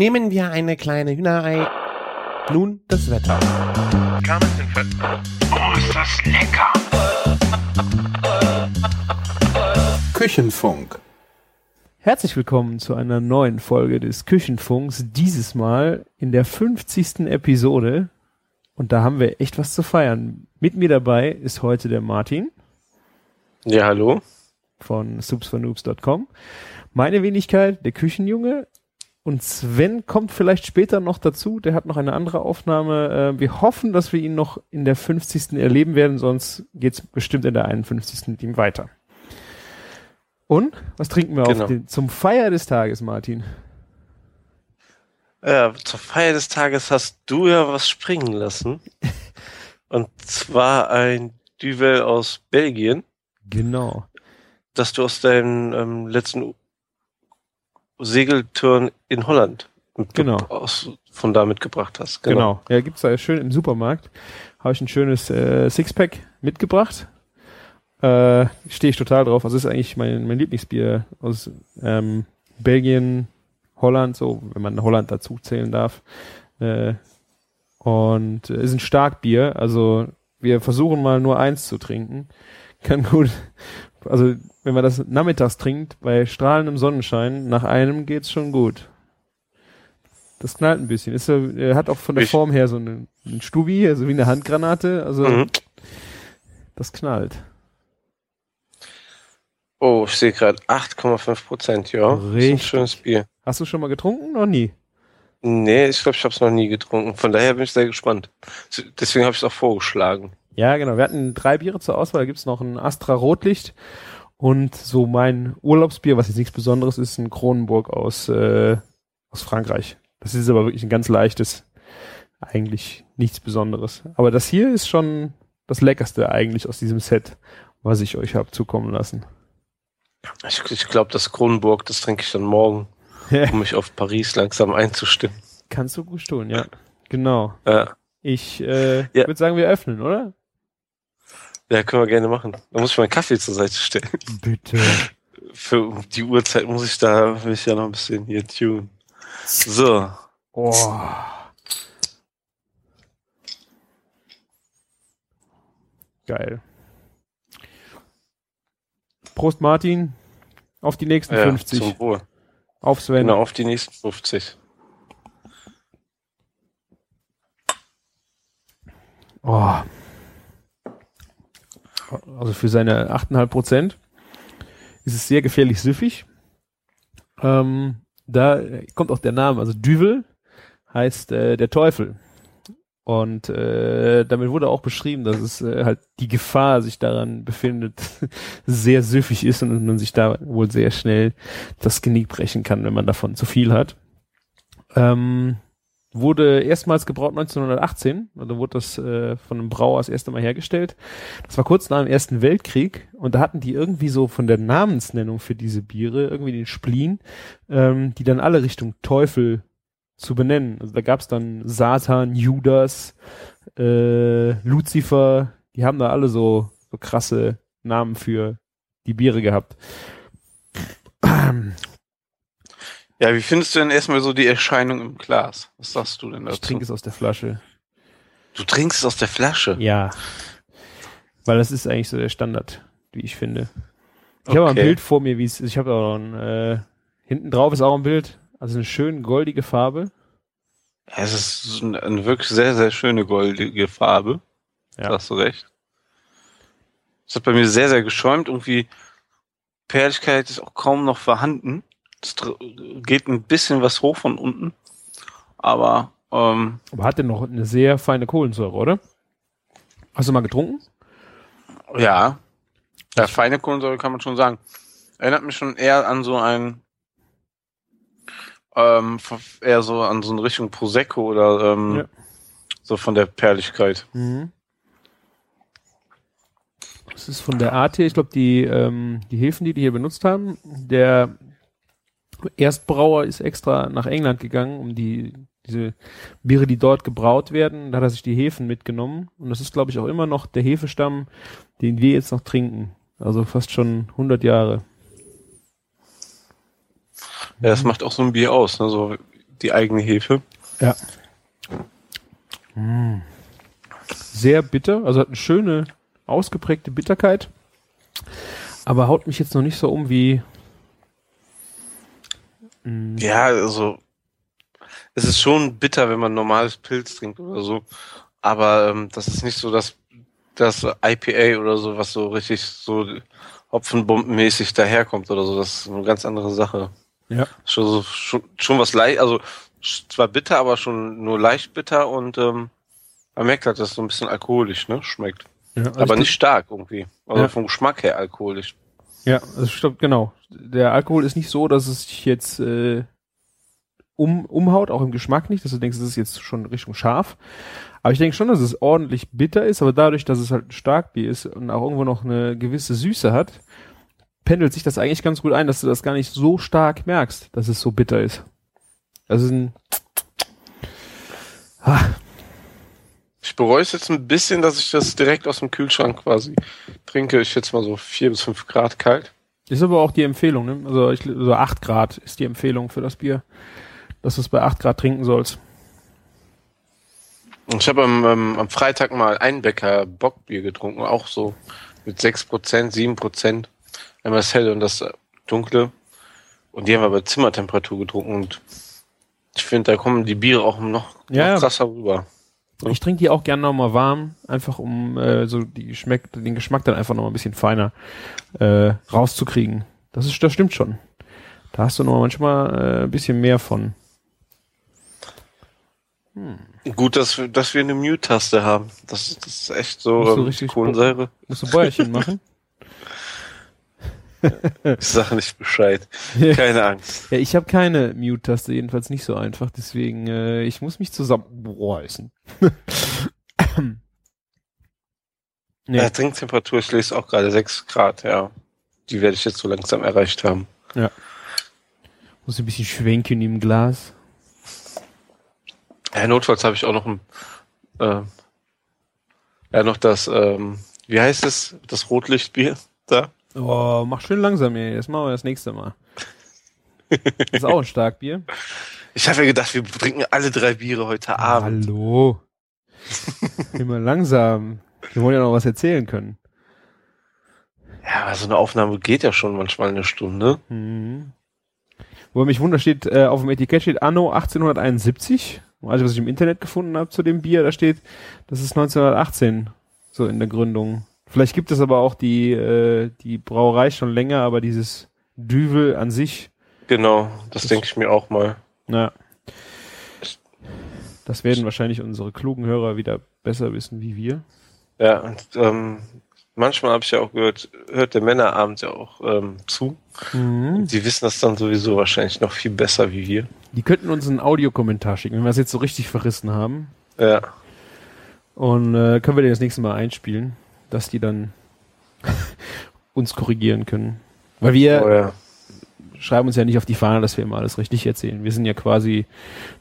Nehmen wir eine kleine Hühnerei. Nun das Wetter. Oh, ist das lecker! Küchenfunk. Herzlich willkommen zu einer neuen Folge des Küchenfunks. Dieses Mal in der 50. Episode. Und da haben wir echt was zu feiern. Mit mir dabei ist heute der Martin Ja, hallo. von soupsfornoobs.com. Meine Wenigkeit, der Küchenjunge. Und Sven kommt vielleicht später noch dazu. Der hat noch eine andere Aufnahme. Äh, Wir hoffen, dass wir ihn noch in der 50. erleben werden, sonst geht's bestimmt in der 51. mit ihm weiter. Und was trinken wir Genau. auf den, zum Feier des Tages, Martin? Ja, zur Feier des Tages hast du ja was springen lassen. Und zwar ein Duvel aus Belgien, Genau. das du aus deinem ähm, letzten Segeltouren in Holland Genau. aus, von da mitgebracht hast. Genau. Ja, gibt's da schön im Supermarkt. Habe ich ein schönes äh, Sixpack mitgebracht. Äh, Stehe ich total drauf. Also ist eigentlich mein, mein Lieblingsbier aus ähm, Belgien, Holland, so, wenn man Holland dazu zählen darf. Äh, und äh, ist ein Starkbier. Also wir versuchen mal nur eins zu trinken. Kann gut. Also wenn man das nachmittags trinkt, bei strahlendem Sonnenschein, nach einem geht's schon gut. Das knallt ein bisschen. Ist, er hat auch von der Ich- Form her so einen, einen Stubi, also wie eine Handgranate. Also Mhm. das knallt. Oh, ich sehe gerade 8,5 Prozent, ja. Ist ein Richtig. schönes Bier. Hast du schon mal getrunken? Noch nie. Nee, ich glaube, ich habe es noch nie getrunken. Von daher bin ich sehr gespannt. Deswegen habe ich es auch vorgeschlagen. Ja, genau. Wir hatten drei Biere zur Auswahl. Da gibt's noch ein Astra Rotlicht und so mein Urlaubsbier, was jetzt nichts Besonderes ist, ein Kronenburg aus, äh, aus Frankreich. Das ist aber wirklich ein ganz leichtes. Eigentlich nichts Besonderes. Aber das hier ist schon das Leckerste eigentlich aus diesem Set, was ich euch habe zukommen lassen. Ich, ich glaube, das Kronenburg, das trinke ich dann morgen, um mich auf Paris langsam einzustimmen. Kannst du gut tun, ja. Genau. Ja, Ich äh, Ja. würde sagen, wir öffnen, oder? Ja, können wir gerne machen. Da muss ich meinen Kaffee zur Seite stellen. Bitte. Für die Uhrzeit muss ich da mich ja noch ein bisschen hier tun. So, Oh. Geil. Prost Martin. Auf die nächsten ja, 50. zum Wohl. Auf Sven. Genau, auf die nächsten 50. Oh. Also für seine 8,5 Prozent ist es sehr gefährlich süffig. Ähm, da kommt auch der Name, also Düvel heißt äh, der Teufel. Und äh, damit wurde auch beschrieben, dass es äh, halt die Gefahr sich daran befindet, sehr süffig ist und man sich da wohl sehr schnell das Genick brechen kann, wenn man davon zu viel hat. Ähm, wurde erstmals gebraut 1918, und da wurde das äh, von einem Brauer das erste Mal hergestellt. Das war kurz nach dem Ersten Weltkrieg und da hatten die irgendwie so von der Namensnennung für diese Biere irgendwie den Spleen, ähm, die dann alle Richtung Teufel zu benennen. Also da gab's dann Satan, Judas, äh, Lucifer, die haben da alle so, so krasse Namen für die Biere gehabt. Ja, wie findest du denn erstmal so die Erscheinung im Glas? Was sagst du denn Ich dazu? trinke es aus der Flasche. Du trinkst es aus der Flasche. Ja. Weil das ist eigentlich so der Standard, wie ich finde. Ich habe ein Okay. Bild vor mir, wie es, ich habe auch ein, äh, hinten drauf ist auch ein Bild, also eine schön goldige Farbe. Ja, es ist eine wirklich sehr, sehr schöne goldige Farbe. Ja. Da hast du recht. Es hat bei mir sehr, sehr geschäumt. Irgendwie Perligkeit ist auch kaum noch vorhanden. Es dr- geht ein bisschen was hoch von unten. Aber ähm, Aber hat denn noch eine sehr feine Kohlensäure, oder? Hast du mal getrunken? ja, ja, feine Kohlensäure kann man schon sagen. Erinnert mich schon eher an so ein ähm, eher so an so eine Richtung Prosecco oder ähm, Ja. so von der Perligkeit. Mhm. Das ist von der Art hier, ich glaube, die, ähm, die Hefen, die die hier benutzt haben, der Erstbrauer ist extra nach England gegangen, um die, diese Biere, die dort gebraut werden, da hat er sich die Hefen mitgenommen. Und das ist, glaube ich, auch immer noch der Hefestamm, den wir jetzt noch trinken. Also fast schon 100 Jahre. Ja, das macht auch so ein Bier aus. Ne? So die eigene Hefe. Ja. Mm. Sehr bitter, also hat eine schöne, ausgeprägte Bitterkeit. Aber haut mich jetzt noch nicht so um wie. Mm, Ja, also es ist schon bitter, wenn man normales Pilz trinkt oder so. Aber ähm, das ist nicht so das, das IPA oder so, was so richtig so hopfenbombenmäßig daherkommt oder so. Das ist eine ganz andere Sache. Ja. Schon, so, schon, schon was leicht, also zwar bitter, aber schon nur leicht bitter und ähm, man merkt halt, dass es so ein bisschen alkoholisch, ne, schmeckt. ja, also aber ich- nicht stark irgendwie. Also Ja. vom Geschmack her alkoholisch. Ja, also stimmt, genau. Der Alkohol ist nicht so, dass es dich jetzt äh, um, umhaut, auch im Geschmack nicht, dass du denkst, es ist jetzt schon Richtung scharf. Aber ich denke schon, dass es ordentlich bitter ist, aber dadurch, dass es halt ein Starkbier ist und auch irgendwo noch eine gewisse Süße hat, pendelt sich das eigentlich ganz gut ein, dass du das gar nicht so stark merkst, dass es so bitter ist. Also ein ah, Ich bereue es jetzt ein bisschen, dass ich das direkt aus dem Kühlschrank quasi trinke. Ich schätze mal so vier bis fünf Grad kalt. Ist aber auch die Empfehlung, ne? Also ich, so acht Grad ist die Empfehlung für das Bier, dass du es bei acht Grad trinken sollst. Ich habe am, ähm, am Freitag mal Einbecker Bockbier getrunken, auch so mit 6%, 7%. Einmal das helle und das äh, dunkle. Und die haben wir bei Zimmertemperatur getrunken und ich finde, da kommen die Biere auch noch, ja. noch krasser rüber. Ich trinke die auch gerne nochmal warm, einfach um äh, so die Geschmack, den Geschmack dann einfach nochmal ein bisschen feiner äh, rauszukriegen. Das ist, das stimmt schon. Da hast du noch manchmal äh, ein bisschen mehr von. Gut, dass wir, dass wir eine Mute-Taste haben. Das, das ist echt so, so ähm, richtig Kohlensäure. Musst du Bäuerchen machen? Ich sage nicht Bescheid. Keine Angst. Ja, ich habe keine Mute-Taste, jedenfalls nicht so einfach, deswegen äh, ich muss mich zusammenreißen. nee. Ja, Trinktemperatur, lese auch gerade 6 Grad, ja. Die werde ich jetzt so langsam erreicht haben. Muss ein bisschen schwenken im Glas. Ja, notfalls habe ich auch noch ein, äh, ja, noch das, ähm, wie heißt es, das Rotlichtbier da? Oh, mach schön langsam hier. Das machen wir das nächste Mal. Das ist auch ein Starkbier. Ich habe ja gedacht, wir trinken alle drei Biere heute Abend. Hallo. Immer langsam. Wir wollen ja noch was erzählen können. Ja, aber so eine Aufnahme geht ja schon manchmal eine Stunde. Mhm. Wo mich wundert, steht, äh, auf dem Etikett steht Anno 1871. Also was ich im Internet gefunden habe zu dem Bier, da steht, das ist 1918 so in der Gründung. Vielleicht gibt es aber auch die, äh, die Brauerei schon länger, aber dieses Düvel an sich, Genau, das denke ich mir auch mal. na, das werden wahrscheinlich unsere klugen Hörer wieder besser wissen wie wir. Ja, und ähm, manchmal habe ich ja auch gehört, hört der Männerabend ja auch ähm, zu. Mhm. Die wissen das dann sowieso wahrscheinlich noch viel besser wie wir. Die könnten uns einen Audiokommentar schicken, wenn wir es jetzt so richtig verrissen haben. Ja, Und äh, können wir den das nächste Mal einspielen, dass die dann uns korrigieren können. Weil wir oh ja. schreiben uns ja nicht auf die Fahne, dass wir immer alles richtig erzählen. Wir sind ja quasi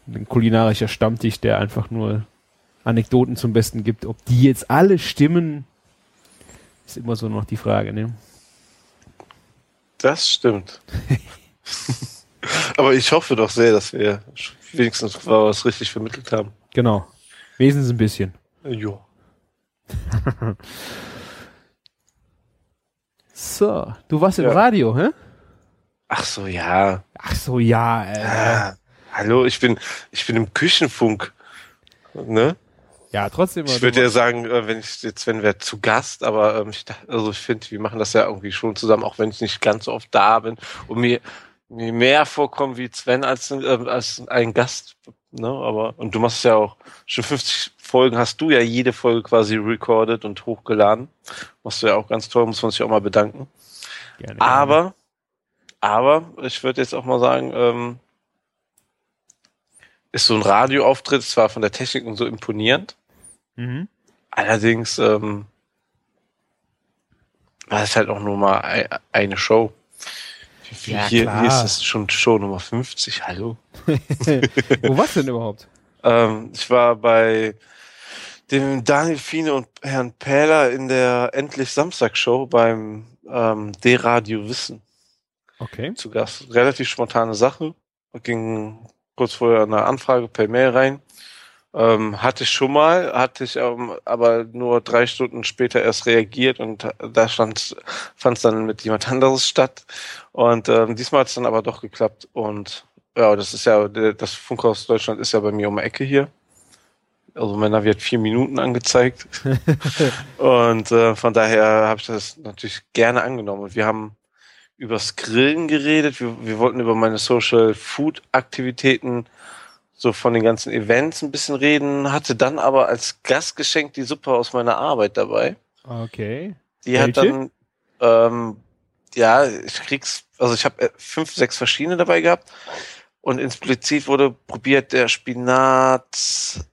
ein kulinarischer Stammtisch, der einfach nur Anekdoten zum Besten gibt. Ob die jetzt alle stimmen, ist immer so noch die Frage. Ne? Das stimmt. Aber ich hoffe doch sehr, dass wir wenigstens was richtig vermittelt haben. Genau. Wesens ein bisschen. Jo. So, du warst im Ja. Radio, hä? Ach so, ja. Ach so, ja. Äh, Ah, hallo, ich bin, ich bin im Küchenfunk. Ne? ja, trotzdem. Ich würde ja sagen, äh, wenn ich jetzt, wenn wir zu Gast, aber ähm, ich, also ich finde, wir machen das ja irgendwie schon zusammen, auch wenn ich nicht ganz so oft da bin und mir, mir mehr vorkommen wie Sven als, äh, als ein Gast. Ne? Aber und du machst ja auch schon 50 Folgen, hast du ja jede Folge quasi recorded und hochgeladen. Machst du ja auch ganz toll, muss man sich auch mal bedanken. Gerne, gerne. Aber, aber ich würde jetzt auch mal sagen, ähm, ist so ein Radioauftritt zwar von der Technik und so imponierend, Mhm. allerdings ähm, war es halt auch nur mal ei- eine Show. Wie, Ja, hier, hier ist es schon Show Nummer 50, hallo. Wo warst du denn überhaupt? Ähm, ich war bei dem Daniel Fiene und Herrn Pähler in der Endlich Samstag Show beim ähm, D-Radio Wissen. Okay. zu Gast. Relativ spontane Sache. Ging kurz vorher eine Anfrage per Mail rein. Ähm, hatte ich schon mal, hatte ich ähm, aber nur drei Stunden später erst reagiert und da stand, fand es dann mit jemand anderes statt. Und ähm, diesmal hat es dann aber doch geklappt. Und ja, das ist ja, das Funkhaus Deutschland ist ja bei mir um die Ecke hier. Also mein Navi hat vier Minuten angezeigt. und äh, von daher habe ich das natürlich gerne angenommen. Und wir haben übers Grillen geredet. Wir, wir wollten über meine Social Food Aktivitäten so von den ganzen Events ein bisschen reden, hatte dann aber als Gastgeschenk die Suppe aus meiner Arbeit dabei. Okay. Die hat dann, ähm, ja, ich krieg's, also ich habe fünf, sechs verschiedene dabei gehabt und explizit wurde probiert der Spinat,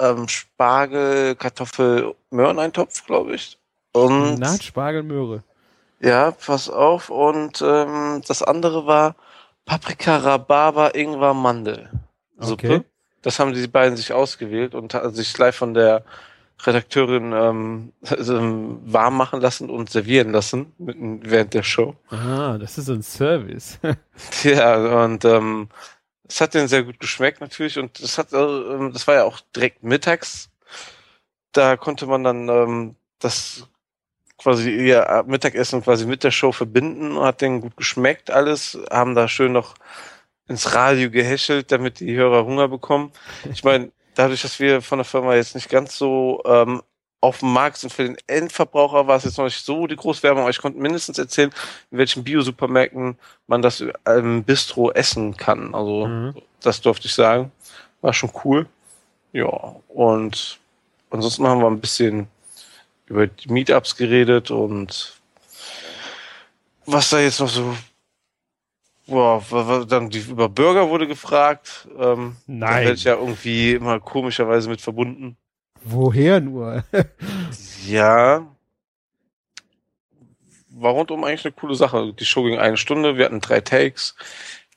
ähm, Spargel, Kartoffel, Möhreneintopf, glaube ich. Und Spinat, Spargel, Möhre. ja, pass auf. Und ähm, das andere war Paprika, Rhabarber, Ingwer, Mandel. Suppe. Okay. Das haben die beiden sich ausgewählt und sich live von der Redakteurin ähm, ähm, warm machen lassen und servieren lassen während der Show. Ah, das ist ein Service. Ja, und ähm, es hat denen sehr gut geschmeckt natürlich und das hat, äh, ähm, das war ja auch direkt mittags. Da konnte man dann ähm, das quasi ihr Mittagessen quasi mit der Show verbinden und hat denen gut geschmeckt alles, haben da schön noch ins Radio gehäschelt, damit die Hörer Hunger bekommen. Ich meine, dadurch, dass wir von der Firma jetzt nicht ganz so ähm, auf dem Markt sind für den Endverbraucher, war es jetzt noch nicht so die Großwerbung, aber ich konnte mindestens erzählen, in welchen Bio-Supermärkten man das im Bistro essen kann. Also Mhm. das durfte ich sagen. War schon cool. Ja, und ansonsten haben wir ein bisschen über die Meetups geredet und was da jetzt noch so Boah, dann die, über Burger wurde gefragt. Ähm, Da Nein. werde ich ja irgendwie immer komischerweise mit verbunden. Woher nur? Ja. War rundum eigentlich eine coole Sache. Die Show ging eine Stunde, wir hatten drei Takes.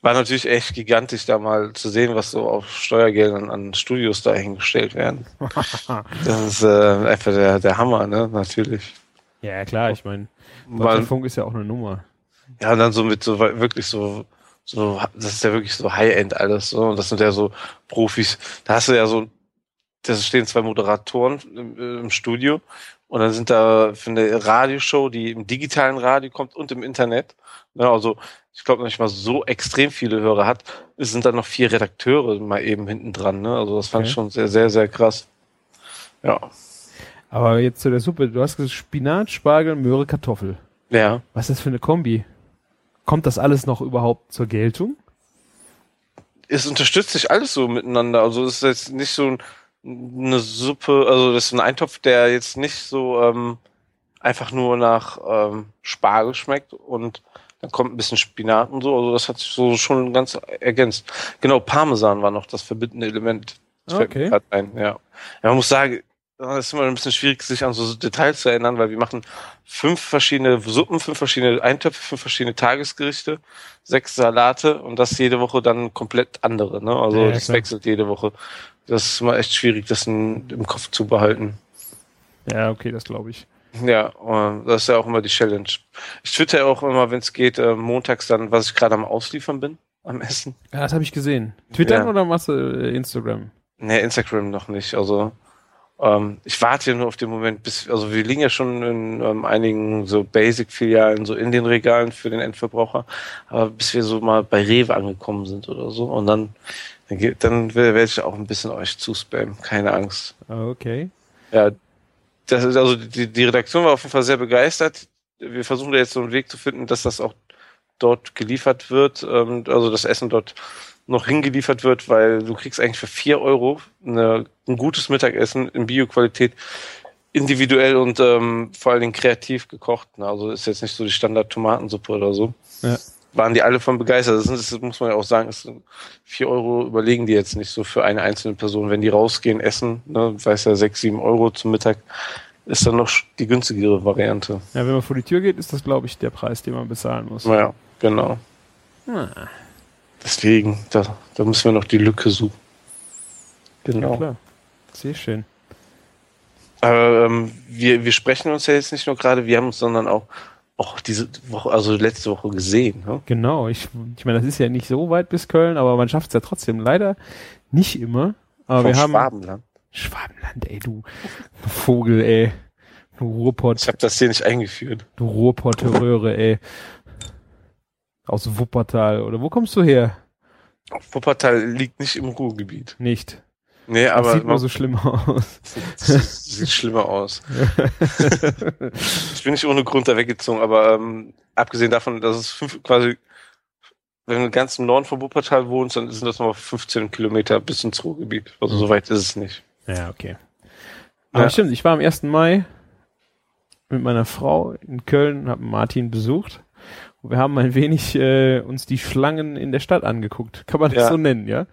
War natürlich echt gigantisch, da mal zu sehen, was so auf Steuergeldern an Studios da hingestellt werden. Das ist äh, einfach der, der Hammer, ne? Natürlich. ja, klar, ich meine, Funk ist ja auch eine Nummer. ja, und dann so mit so wirklich so, so, das ist ja wirklich so High-End alles, so. Und das sind ja so Profis. Da hast du ja so, da stehen zwei Moderatoren im, im Studio und dann sind da für eine Radioshow, die im digitalen Radio kommt und im Internet. Ja, also ich glaube nicht mal so extrem viele Hörer hat. Es sind dann noch vier Redakteure mal eben hinten dran. Ne? Also das fand ich Okay. schon sehr, sehr, sehr krass. Ja. Aber jetzt zu der Suppe. Du hast gesagt Spinat, Spargel, Möhre, Kartoffel. Ja. Was ist das für eine Kombi? Kommt das alles noch überhaupt zur Geltung? es unterstützt sich alles so miteinander. Also es ist jetzt nicht so ein, eine Suppe, also das ist ein Eintopf, der jetzt nicht so ähm, einfach nur nach ähm, Spargel schmeckt und dann kommt ein bisschen Spinat und so. Also das hat sich so schon ganz ergänzt. Genau, Parmesan war noch das verbindende Element. Das fällt mir Okay. grad ein, ja. ja. Man muss sagen, es ist immer ein bisschen schwierig, sich an so Details zu erinnern, weil wir machen fünf verschiedene Suppen, fünf verschiedene Eintöpfe, fünf verschiedene Tagesgerichte, sechs Salate und das jede Woche dann komplett andere. Ne? Also ja, das klar. wechselt jede Woche. Das ist immer echt schwierig, das in, im Kopf zu behalten. Ja, okay, das glaube ich. Ja, das ist ja auch immer die Challenge. Ich twitter ja auch immer, wenn es geht, äh, montags dann, was ich gerade am Ausliefern bin, am Essen. Ja, das habe ich gesehen. Twitter Ja. oder machst du äh, Instagram? Nee, Instagram noch nicht. Also ähm, ich warte ja nur auf den Moment, bis, also wir liegen ja schon in ähm, einigen so Basic-Filialen, so in den Regalen für den Endverbraucher, aber bis wir so mal bei Rewe angekommen sind oder so und dann, dann, werde ich auch ein bisschen euch zuspammen, keine Angst. Ah, Okay. Ja, das ist also die, die Redaktion war auf jeden Fall sehr begeistert. Wir versuchen da jetzt so einen Weg zu finden, dass das auch dort geliefert wird, ähm, also das Essen dort noch hingeliefert wird, weil du kriegst eigentlich für vier Euro eine, ein gutes Mittagessen in Bioqualität individuell und ähm, vor allen Dingen kreativ gekocht. Also ist jetzt nicht so die Standard-Tomatensuppe oder so. Ja. Waren die alle von begeistert. Das, sind, das muss man ja auch sagen, ist, vier Euro überlegen die jetzt nicht so für eine einzelne Person. Wenn die rausgehen, essen, ne, weiß ja, sechs, sieben Euro zum Mittag, ist dann noch die günstigere Variante. Ja, wenn man vor die Tür geht, ist das, glaube ich, der Preis, den man bezahlen muss. Naja, genau. Ah, Deswegen, da, da müssen wir noch die Lücke suchen. ja, Genau. klar. Sehr schön. Aber ähm, wir, wir sprechen uns ja jetzt nicht nur gerade, wir haben uns sondern auch auch diese Woche, also letzte Woche gesehen. Ne? Genau, ich, ich meine, das ist ja nicht so weit bis Köln, aber man schafft es ja trotzdem leider nicht immer. Aber Vom wir haben Schwabenland. Schwabenland, ey, du Vogel, ey. Du Ruhrpott, Ich habe das hier nicht eingeführt. du Ruhrpott-Röhre, ey. Aus Wuppertal. Oder wo kommst du her? Wuppertal liegt nicht im Ruhrgebiet. Nicht. Nee, Das aber sieht nur so schlimm aus. das sieht schlimmer aus. ich bin nicht ohne Grund da weggezogen, aber ähm, abgesehen davon, dass es fünf, quasi, wenn du ganz im Norden von Wuppertal wohnst, dann sind das noch 15 Kilometer bis ins Ruhrgebiet. Also so weit ist es nicht. Ja, okay. Aber Ja. stimmt, ich war am 1. Mai mit meiner Frau in Köln, habe Martin besucht. Und wir haben ein wenig äh, uns die Schlangen in der Stadt angeguckt. Kann man das Ja. so nennen, ja?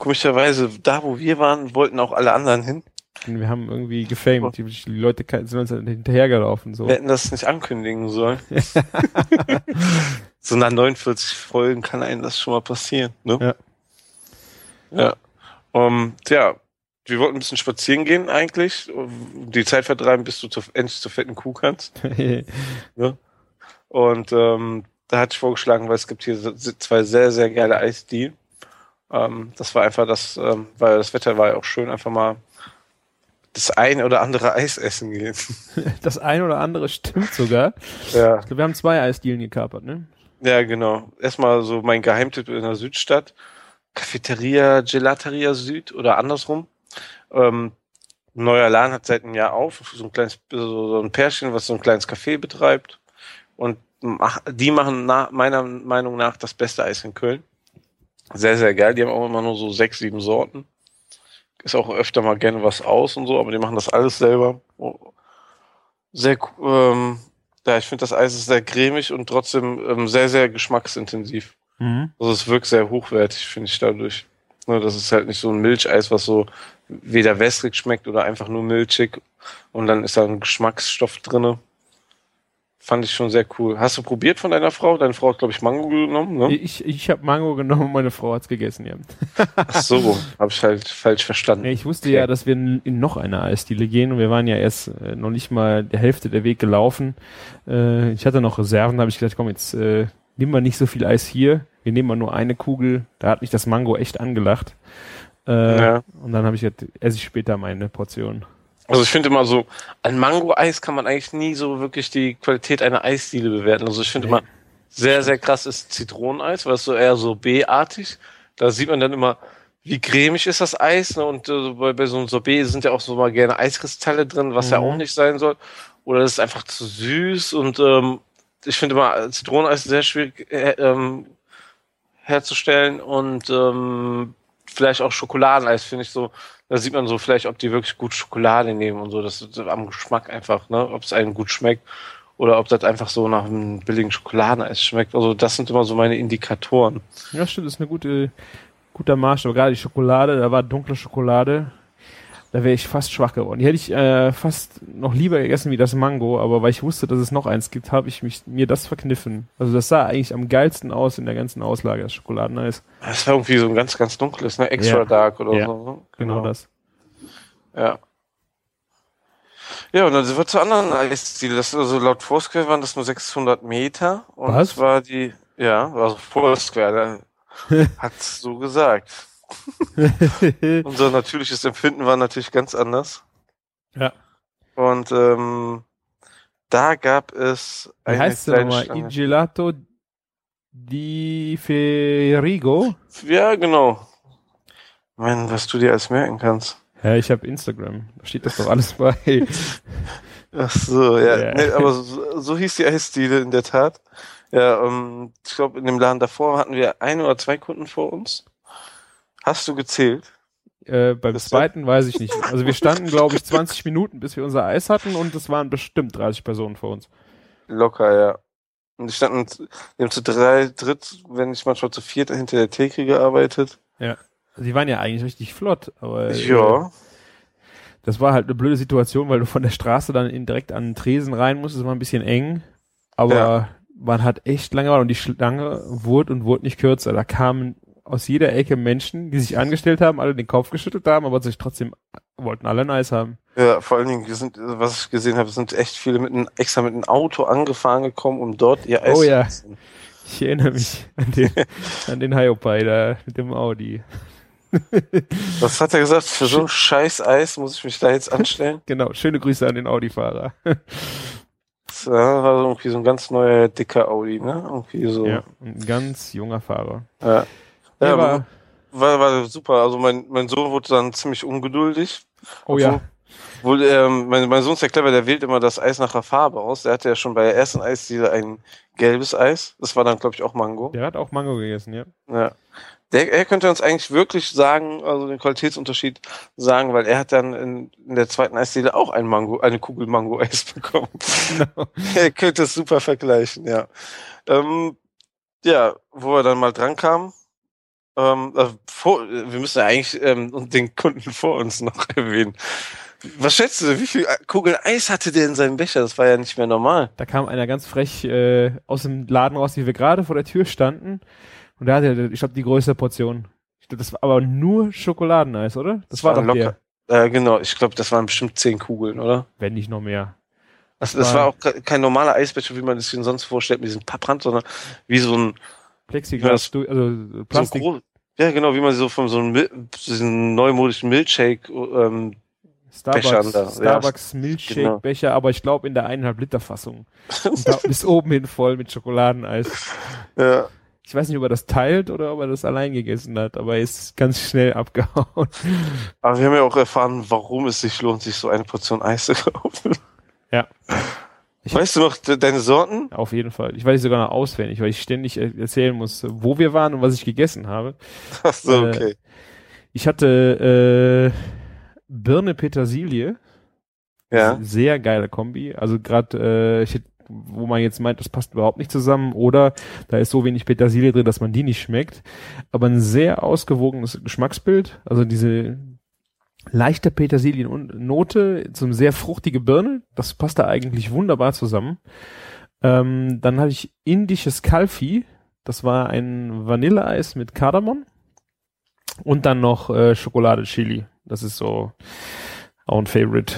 Komischerweise, da wo wir waren, wollten auch alle anderen hin. Wir haben irgendwie gefamed. Die, die Leute sind uns hinterhergelaufen. So. Wir hätten das nicht ankündigen sollen. so nach 49 Folgen kann einem das schon mal passieren, ne? Ja. Ja. Um, tja, wir wollten ein bisschen spazieren gehen eigentlich, die Zeit vertreiben, bis du zu, endlich zur fetten Kuh kannst. Ne? Und ähm, da hatte ich vorgeschlagen, weil es gibt hier zwei sehr, sehr geile Eisdielen. Ähm, das war einfach das, ähm, weil das Wetter war ja auch schön, einfach mal das ein oder andere Eis essen gehen. das ein oder andere stimmt sogar. Ja. Ich glaub, wir haben zwei Eisdielen gekapert, ne? Ja, genau. Erstmal so mein Geheimtipp in der Südstadt. Cafeteria Gelateria Süd oder andersrum. Ähm, neuer Laden hat seit einem Jahr auf. So ein kleines, so ein Pärchen, was so ein kleines Café betreibt. Und die machen nach, meiner Meinung nach das beste Eis in Köln. Sehr, sehr geil. Die haben auch immer nur so sechs, sieben Sorten. Ist auch öfter mal gerne was aus und so, aber die machen das alles selber. Oh. Sehr, ähm, ja, ich finde das Eis ist sehr cremig und trotzdem ähm, sehr, sehr geschmacksintensiv. Mhm. Also es wirkt sehr hochwertig, finde ich dadurch. Ne, das ist halt nicht so ein Milcheis, was so weder wässrig schmeckt oder einfach nur milchig und dann ist da ein Geschmacksstoff drinne. Fand ich schon sehr cool. Hast du probiert von deiner Frau? Deine Frau hat, glaube ich, Mango genommen, ne? Ich, ich habe Mango genommen und meine Frau hat's gegessen, ja. Ach so, habe ich halt falsch verstanden. Ich wusste Okay. ja, dass wir in noch eine Eisdiele gehen und wir waren ja erst äh, noch nicht mal der Hälfte der Weg gelaufen. Äh, ich hatte noch Reserven, da habe ich gedacht, komm, jetzt äh, nehmen wir nicht so viel Eis hier. Wir nehmen mal nur eine Kugel. Da hat mich das Mango echt angelacht. Äh, Ja. Und dann habe ich gesagt, esse ich später meine Portion. Also ich finde immer so, an Mango-Eis kann man eigentlich nie so wirklich die Qualität einer Eisdiele bewerten. Also ich finde immer sehr, sehr krass ist Zitroneneis, weil es so eher so B-artig. Da sieht man dann immer, wie cremig ist das Eis. Ne? Und äh, bei, bei so einem Sorbet sind ja auch so mal gerne Eiskristalle drin, was ja Mhm. auch nicht sein soll. Oder es ist einfach zu süß. Und ähm, ich finde immer Zitroneneis sehr schwierig äh, ähm, herzustellen. Und ähm, vielleicht auch Schokoladeneis finde ich so, da sieht man so vielleicht, ob die wirklich gut Schokolade nehmen und so, das ist am Geschmack einfach, ne, ob es einem gut schmeckt oder ob das einfach so nach einem billigen Schokoladeneis schmeckt. Also das sind immer so meine Indikatoren. Ja, stimmt, das ist eine gute, guter Maßstab. Gerade die Schokolade, da war dunkle Schokolade. Da wäre ich fast schwach geworden. Die hätte ich äh, fast noch lieber gegessen wie das Mango, aber weil ich wusste, dass es noch eins gibt, habe ich mich mir das verkniffen. Also das sah eigentlich am geilsten aus in der ganzen Auslage, das Schokoladeneis. Das war irgendwie so ein ganz, ganz dunkles, ne, extra Ja. dark oder Ja. so. ne? Genau, das. Ja. Ja, und dann sind wir zur anderen Eisdiele. Das also laut Foursquare waren das nur 600 Meter. Und Was? zwar die, ja, also Foursquare, der hat's so gesagt. Unser natürliches Empfinden war natürlich ganz anders. Ja. Und ähm, da gab es Wie eine heißt der kleine nochmal? Schlange. Il Gelato di Ferigo? Ja, genau. Mann, was du dir alles merken kannst. Ja, ich habe Instagram. Da steht das doch alles bei. Ach so, ja. Ja. Nee, aber so, so hieß die Eisdiele in der Tat. Ja, ähm, ich glaube, in dem Laden davor hatten wir ein oder zwei Kunden vor uns. Hast du gezählt? äh, beim Das- zweiten weiß ich nicht. Also wir standen, glaube ich, 20 Minuten, bis wir unser Eis hatten und es waren bestimmt 30 Personen vor uns. Locker, ja. Und die standen, haben zu drei, dritt, wenn nicht manchmal zu viert hinter der Theke gearbeitet. Also die waren ja eigentlich richtig flott, aber äh, Ja. das war halt eine blöde Situation, weil du von der Straße dann in, direkt an den Tresen rein musst. Das war ein bisschen eng, aber Ja. man hat echt lange und die Schlange wurde und wurde nicht kürzer. Da kamen aus jeder Ecke Menschen, die sich angestellt haben, alle den Kopf geschüttelt haben, aber sich trotzdem wollten alle ein Eis haben. Ja, vor allen Dingen, sind, was ich gesehen habe, sind echt viele mit einem, extra mit einem Auto angefahren gekommen, um dort ihr Eis Oh ja. zu essen. Ich erinnere mich an den, an den Hiopai da mit dem Audi. Was hat er gesagt? Für so ein scheiß Eis muss ich mich da jetzt anstellen? Genau, schöne Grüße an den Audi-Fahrer. Das äh, war so irgendwie so ein ganz neuer, dicker Audi, ne? Irgendwie so. Ja, ein ganz junger Fahrer. Ja. Ja, war, War, war super. Also mein, mein Sohn wurde dann ziemlich ungeduldig. oh ja, Wohl, ähm, mein, mein Sohn ist ja clever, der wählt immer das Eis nach der Farbe aus. Der hatte ja schon bei der ersten Eisdiele ein gelbes Eis. Das war dann, glaube ich, auch Mango. der hat auch Mango gegessen, ja. Ja. Der, er könnte uns eigentlich wirklich sagen, also den Qualitätsunterschied sagen, weil er hat dann in, in der zweiten Eisdiele auch ein Mango, eine Kugel Mango-Eis bekommen. Genau. er könnte es super vergleichen, ja. Ähm, ja, wo er dann mal dran kam, ähm, äh, vor, wir müssen ja eigentlich ähm, den Kunden vor uns noch erwähnen. Was schätzt du, wie viel Kugeln Eis hatte der in seinem Becher? Das war ja nicht mehr normal. Da kam einer ganz frech äh, aus dem Laden raus, wie wir gerade vor der Tür standen. Und da hatte er, ich glaube, die größte Portion. Glaub, das war aber nur Schokoladeneis, oder? Das, war, war doch locker. der, Äh, genau, ich glaube, das waren bestimmt zehn Kugeln, oder? wenn nicht noch mehr. Das, das war auch ke- kein normaler Eisbecher, wie man es sich sonst vorstellt, mit diesem Papprand, sondern wie so ein, Plexiglas, du- also so Plastik. gro- ja genau, wie man so von so einem diesen neumodischen Milkshake, ähm, Starbucks, da, ja. Starbucks Milkshake-Becher, aber ich glaube in der eineinhalb Liter Fassung. Bis oben hin voll mit Schokoladeneis. ja, Ich weiß nicht, ob er das teilt oder ob er das allein gegessen hat, aber er ist ganz schnell abgehauen. aber wir haben ja auch erfahren, warum es sich lohnt, sich so eine Portion Eis zu kaufen. Ja. Ich- weißt du noch de deine Sorten? Auf jeden Fall. Ich weiß es sogar noch auswendig, weil ich ständig er- erzählen muss, wo wir waren und was ich gegessen habe. Ach so, Äh, okay. Ich hatte äh, Birne Petersilie. Ja, Sehr geile Kombi. Also gerade, äh, ich wo man jetzt meint, das passt überhaupt nicht zusammen oder da ist so wenig Petersilie drin, dass man die nicht schmeckt. Aber ein sehr ausgewogenes Geschmacksbild. Also diese leichte Petersiliennote zum sehr fruchtige Birne. Das passt da eigentlich wunderbar zusammen. Ähm, dann habe ich indisches Kalfi. Das war ein Vanilleeis mit Kardamom. Und dann noch äh, Schokolade Chili. Das ist so auch ein Favorite.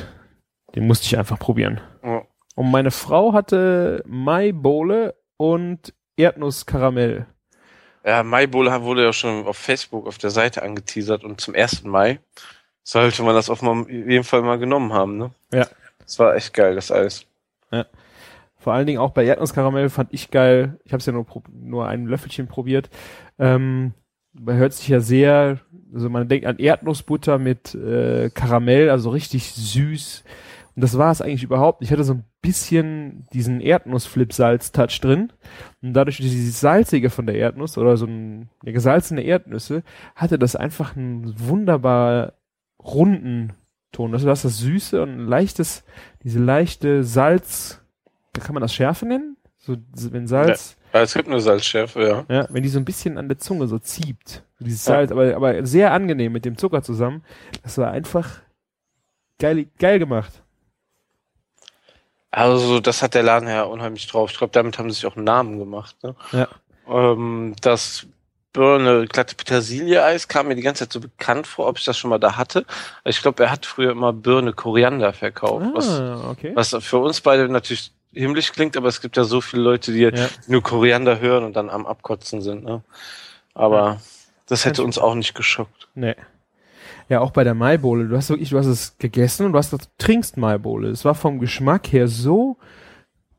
Den musste ich einfach probieren. Ja. Und meine Frau hatte Maibowle und Erdnusskaramell. ja Maibowl wurde ja schon auf Facebook auf der Seite angeteasert und zum 1. Mai sollte man das auf jeden Fall mal genommen haben, ne? Ja. Das war echt geil, das Eis. Vor allen Dingen auch bei Erdnusskaramell fand ich geil. Ich habe es ja nur, nur ein Löffelchen probiert. Ähm, man hört sich ja sehr, also man denkt an Erdnussbutter mit äh, Karamell, also richtig süß. Und das war es eigentlich überhaupt. nicht. Ich hatte so ein bisschen diesen Erdnuss-Flip-Salz-Touch drin. Und dadurch dieses Salzige von der Erdnuss oder so ein, eine gesalzene Erdnüsse, hatte das einfach einen wunderbar runden Ton. Also du hast das Süße und ein leichtes, diese leichte Salz, kann man das Schärfe nennen? So, wenn Salz, Ja, es gibt eine Salzschärfe, ja. ja, wenn die so ein bisschen an der Zunge so zieht. Dieses Ja. Salz, aber, aber sehr angenehm mit dem Zucker zusammen. Das war einfach geil, geil gemacht. Also das hat der Laden ja unheimlich drauf. Ich glaube, damit haben sie sich auch einen Namen gemacht. Ne? Ja. Ähm, das Birne glatte Petersilie-Eis kam mir die ganze Zeit so bekannt vor, ob ich das schon mal da hatte. Ich glaube, er hat früher immer Birne Koriander verkauft, was, Ah, okay. was für uns beide natürlich himmlisch klingt, aber es gibt ja so viele Leute, die Ja. nur Koriander hören und dann am Abkotzen sind. Ne? Aber das hätte uns auch nicht geschockt. Nee. Ja, auch bei der Maibowle. Du hast wirklich, du hast es gegessen und du hast, du trinkst Maibowle. Es war vom Geschmack her so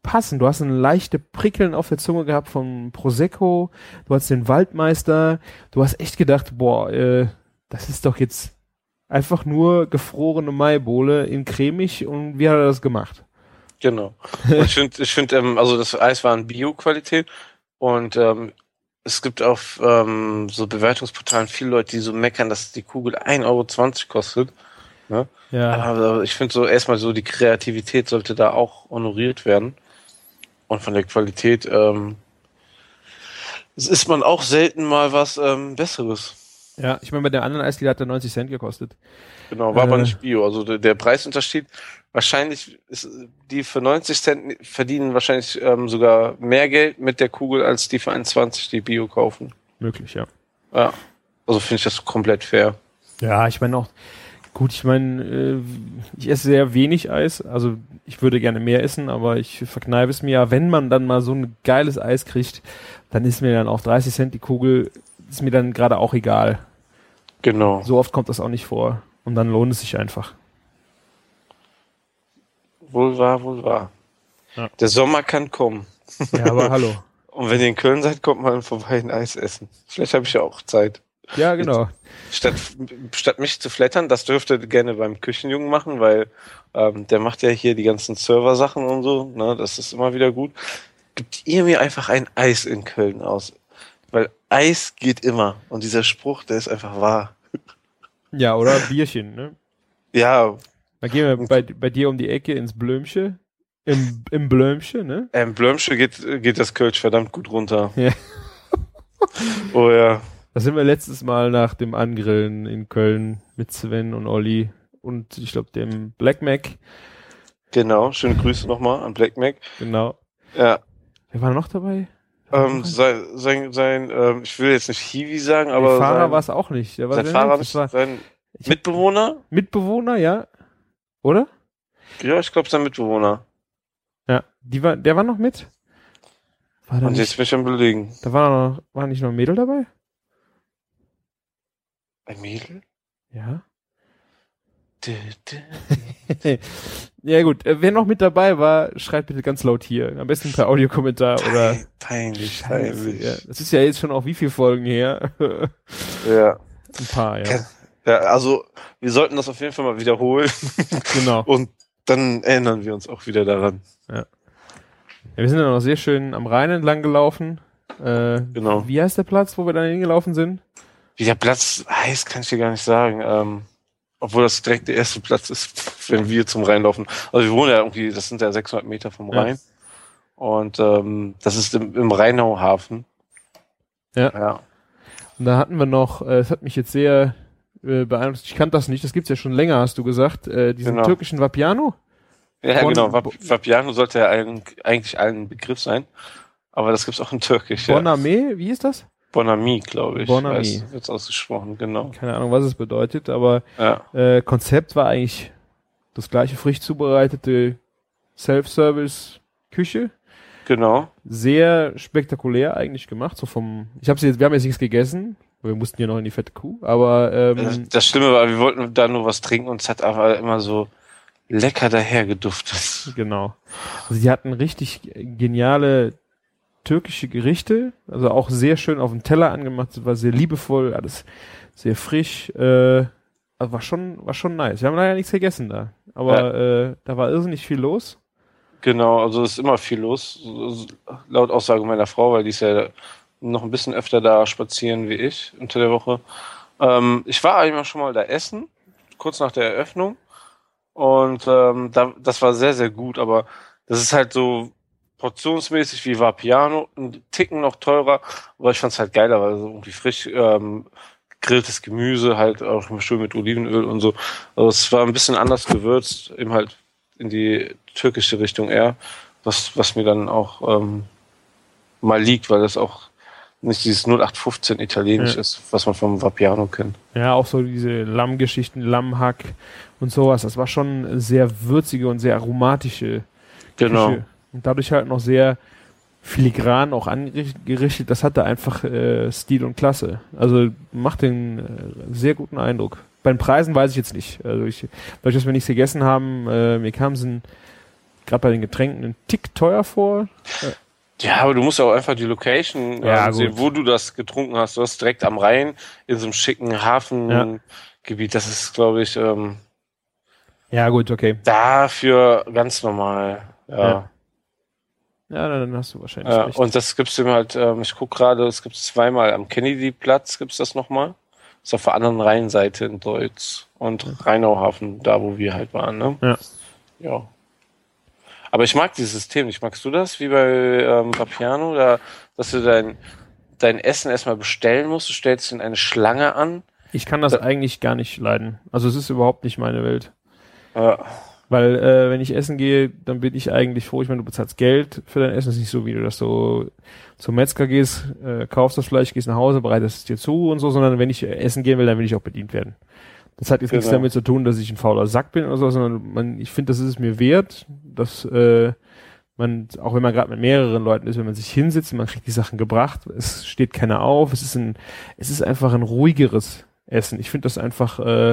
passend. Du hast ein leichte Prickeln auf der Zunge gehabt vom Prosecco. Du hast den Waldmeister. Du hast echt gedacht, boah, äh, das ist doch jetzt einfach nur gefrorene Maibowle in cremig und wie hat er das gemacht? Genau. Ich finde, ich finde, ähm, also das Eis war in Bio-Qualität und ähm, es gibt auf ähm, so Bewertungsportalen viele Leute, die so meckern, dass die Kugel 1,20 Euro kostet. Ja. Aber ich finde so erstmal so die Kreativität sollte da auch honoriert werden. Und von der Qualität ähm, es ist man auch selten mal was ähm, Besseres. Ja, ich meine, bei der anderen Eisdiele hat er 90 Cent gekostet. Genau, war aber Äh. nicht Bio. Also der, der Preisunterschied, wahrscheinlich ist die für 90 Cent verdienen wahrscheinlich ähm, sogar mehr Geld mit der Kugel, als die für 1,20 die Bio kaufen. Möglich, ja. Ja. Also finde ich das komplett fair. Ja, ich meine auch, gut, ich meine, äh, ich esse sehr wenig Eis, also ich würde gerne mehr essen, aber ich verkneife es mir ja, wenn man dann mal so ein geiles Eis kriegt, dann ist mir dann auch 30 Cent die Kugel, ist mir dann gerade auch egal. Genau. So oft kommt das auch nicht vor. Und dann lohnt es sich einfach. Wohl wahr, wohl wahr. Ja. Der Sommer kann kommen. Ja, aber hallo. Und wenn ihr in Köln seid, kommt mal vorbei ein Eis essen. Vielleicht habe ich ja auch Zeit. Ja, genau. Statt, statt mich zu flattern, das dürft ihr gerne beim Küchenjungen machen, weil ähm, der macht ja hier die ganzen Server-Sachen und so. Ne, das ist immer wieder gut. Gibt ihr mir einfach ein Eis in Köln aus? Weil Eis geht immer. Und dieser Spruch, der ist einfach wahr. Ja, oder Bierchen, ne? Ja, Dann gehen wir bei, bei dir um die Ecke ins Blömsche. Im, im Blömsche, ne? ähm, Blömsche geht, geht das Kölsch verdammt gut runter. Ja. oh ja. Da sind wir letztes Mal nach dem Angrillen in Köln mit Sven und Olli und ich glaube dem Black Mac. Genau. Schöne Grüße nochmal an Black Mac. Genau. Ja. Wer war noch dabei? Ähm, sein, sein, sein ähm, ich will jetzt nicht Hiwi sagen, Der aber Fahrer sein, war es auch nicht. Der war sein der Fahrer, nicht. War sein Mitbewohner? Mitbewohner, ja. Oder? Ja, ich glaube sein Mitbewohner. Ja. Die war, der war noch mit? War Und nicht, jetzt bin ich am belegen. da war noch, war nicht noch ein Mädel dabei? Ein Mädel? Ja. Dü, dü. Ja gut, äh, wer noch mit dabei war, schreibt bitte ganz laut hier. Am besten per Audiokommentar oder Pein- Peinlich, Scheiße, peinlich. ja. Das ist ja jetzt schon auch wie viele Folgen her? Ja. Ein paar, ja. Kann- ja, also wir sollten das auf jeden Fall mal wiederholen Genau. und dann erinnern wir uns auch wieder daran. Ja, wir sind dann noch sehr schön am Rhein entlang gelaufen. Äh, Genau. Wie heißt der Platz, wo wir dann hingelaufen sind? Wie der Platz heißt, kann ich dir gar nicht sagen. Ähm, obwohl das direkt der erste Platz ist, wenn wir zum Rhein laufen. Also wir wohnen ja irgendwie, das sind ja 600 Meter vom Ja. Rhein. Und ähm, das ist im, im Rheinauhafen. Ja. Ja. Und da hatten wir noch, äh, es hat mich jetzt sehr äh, beeinflusst, ich kannte das nicht, das gibt's ja schon länger, hast du gesagt, äh, diesen Genau. türkischen Vapiano. Ja, Bon- genau. Vap Vapiano sollte ja allen, eigentlich allen ein Begriff sein. Aber das gibt's auch in Türkisch. Ja. Boname, wie ist das? Bonami, glaube ich. Bonami. Wird's ausgesprochen, genau. Keine Ahnung, was es bedeutet, aber Ja. äh, Konzept war eigentlich das gleiche frisch zubereitete Self-Service-Küche. Genau. Sehr spektakulär eigentlich gemacht, so vom, ich habe jetzt, wir haben jetzt nichts gegessen, wir mussten ja noch in die fette Kuh, aber Das, ähm, das Schlimme war, wir wollten da nur was trinken und es hat aber immer so lecker daher geduftet. Genau. Also die hatten richtig geniale türkische Gerichte, also auch sehr schön auf dem Teller angemacht, war sehr liebevoll, alles sehr frisch, äh, also war schon, war schon nice. Wir haben leider nichts gegessen da, aber äh, da war irrsinnig viel los. Genau, also es ist immer viel los. Laut Aussage meiner Frau, weil die ist ja noch ein bisschen öfter da spazieren wie ich unter der Woche. Ähm, ich war einmal schon mal da essen, kurz nach der Eröffnung. Und ähm, da, das war sehr, sehr gut, aber das ist halt so portionsmäßig wie war Piano, ein Ticken noch teurer, aber ich fand's halt geiler, weil so irgendwie frisch ähm, gegrilltes Gemüse, halt auch schön mit Olivenöl und so. Also es war ein bisschen anders gewürzt, eben halt in die türkische Richtung eher, was, was mir dann auch ähm, mal liegt, weil das auch nicht dieses 0815 Italienisch Ja. ist, was man vom Vapiano kennt. Ja, auch so diese Lammgeschichten, Lammhack und sowas. Das war schon eine sehr würzige und sehr aromatische Genau. Küche. Und dadurch halt noch sehr filigran auch angerichtet. Das hatte einfach äh, Stil und Klasse. Also macht den äh, sehr guten Eindruck. Bei den Preisen weiß ich jetzt nicht. Also ich, dadurch, dass wir nichts gegessen haben, äh, mir kam es gerade bei den Getränken ein Tick teuer vor. Ja, aber du musst auch einfach die Location Ja, ähm, sehen, gut. wo du das getrunken hast. Du hast direkt am Rhein in so einem schicken Hafengebiet. Das ist, glaube ich, ähm, Ja, gut, okay. dafür ganz normal. Ja. Ja. Ja, dann hast du wahrscheinlich recht. und das gibt's eben halt, ähm, ich guck gerade, es gibt zweimal am Kennedy-Platz, gibt's das nochmal. Das ist auf der anderen Rheinseite in Deutz und Rheinauhafen, da wo wir halt waren, ne? Ja. Ja. Aber ich mag dieses System nicht. Magst du das, wie bei ähm, Vapiano, da, dass du dein, dein Essen erstmal bestellen musst, du stellst in eine Schlange an? Ich kann das eigentlich gar nicht leiden. Also es ist überhaupt nicht meine Welt. Ja. Weil äh, wenn ich essen gehe, dann bin ich eigentlich froh. Ich meine, du bezahlst Geld für dein Essen. Es ist nicht so, wie du das so zum Metzger gehst, äh, kaufst das Fleisch, gehst nach Hause, bereitest es dir zu und so, sondern wenn ich essen gehen will, dann will ich auch bedient werden. Das hat jetzt nichts Genau. damit zu tun, dass ich ein fauler Sack bin oder so, sondern man, ich finde, das ist es mir wert, dass äh, man, auch wenn man gerade mit mehreren Leuten ist, wenn man sich hinsetzt, man kriegt die Sachen gebracht, es steht keiner auf, es ist ein, es ist einfach ein ruhigeres Essen. Ich finde das einfach, äh,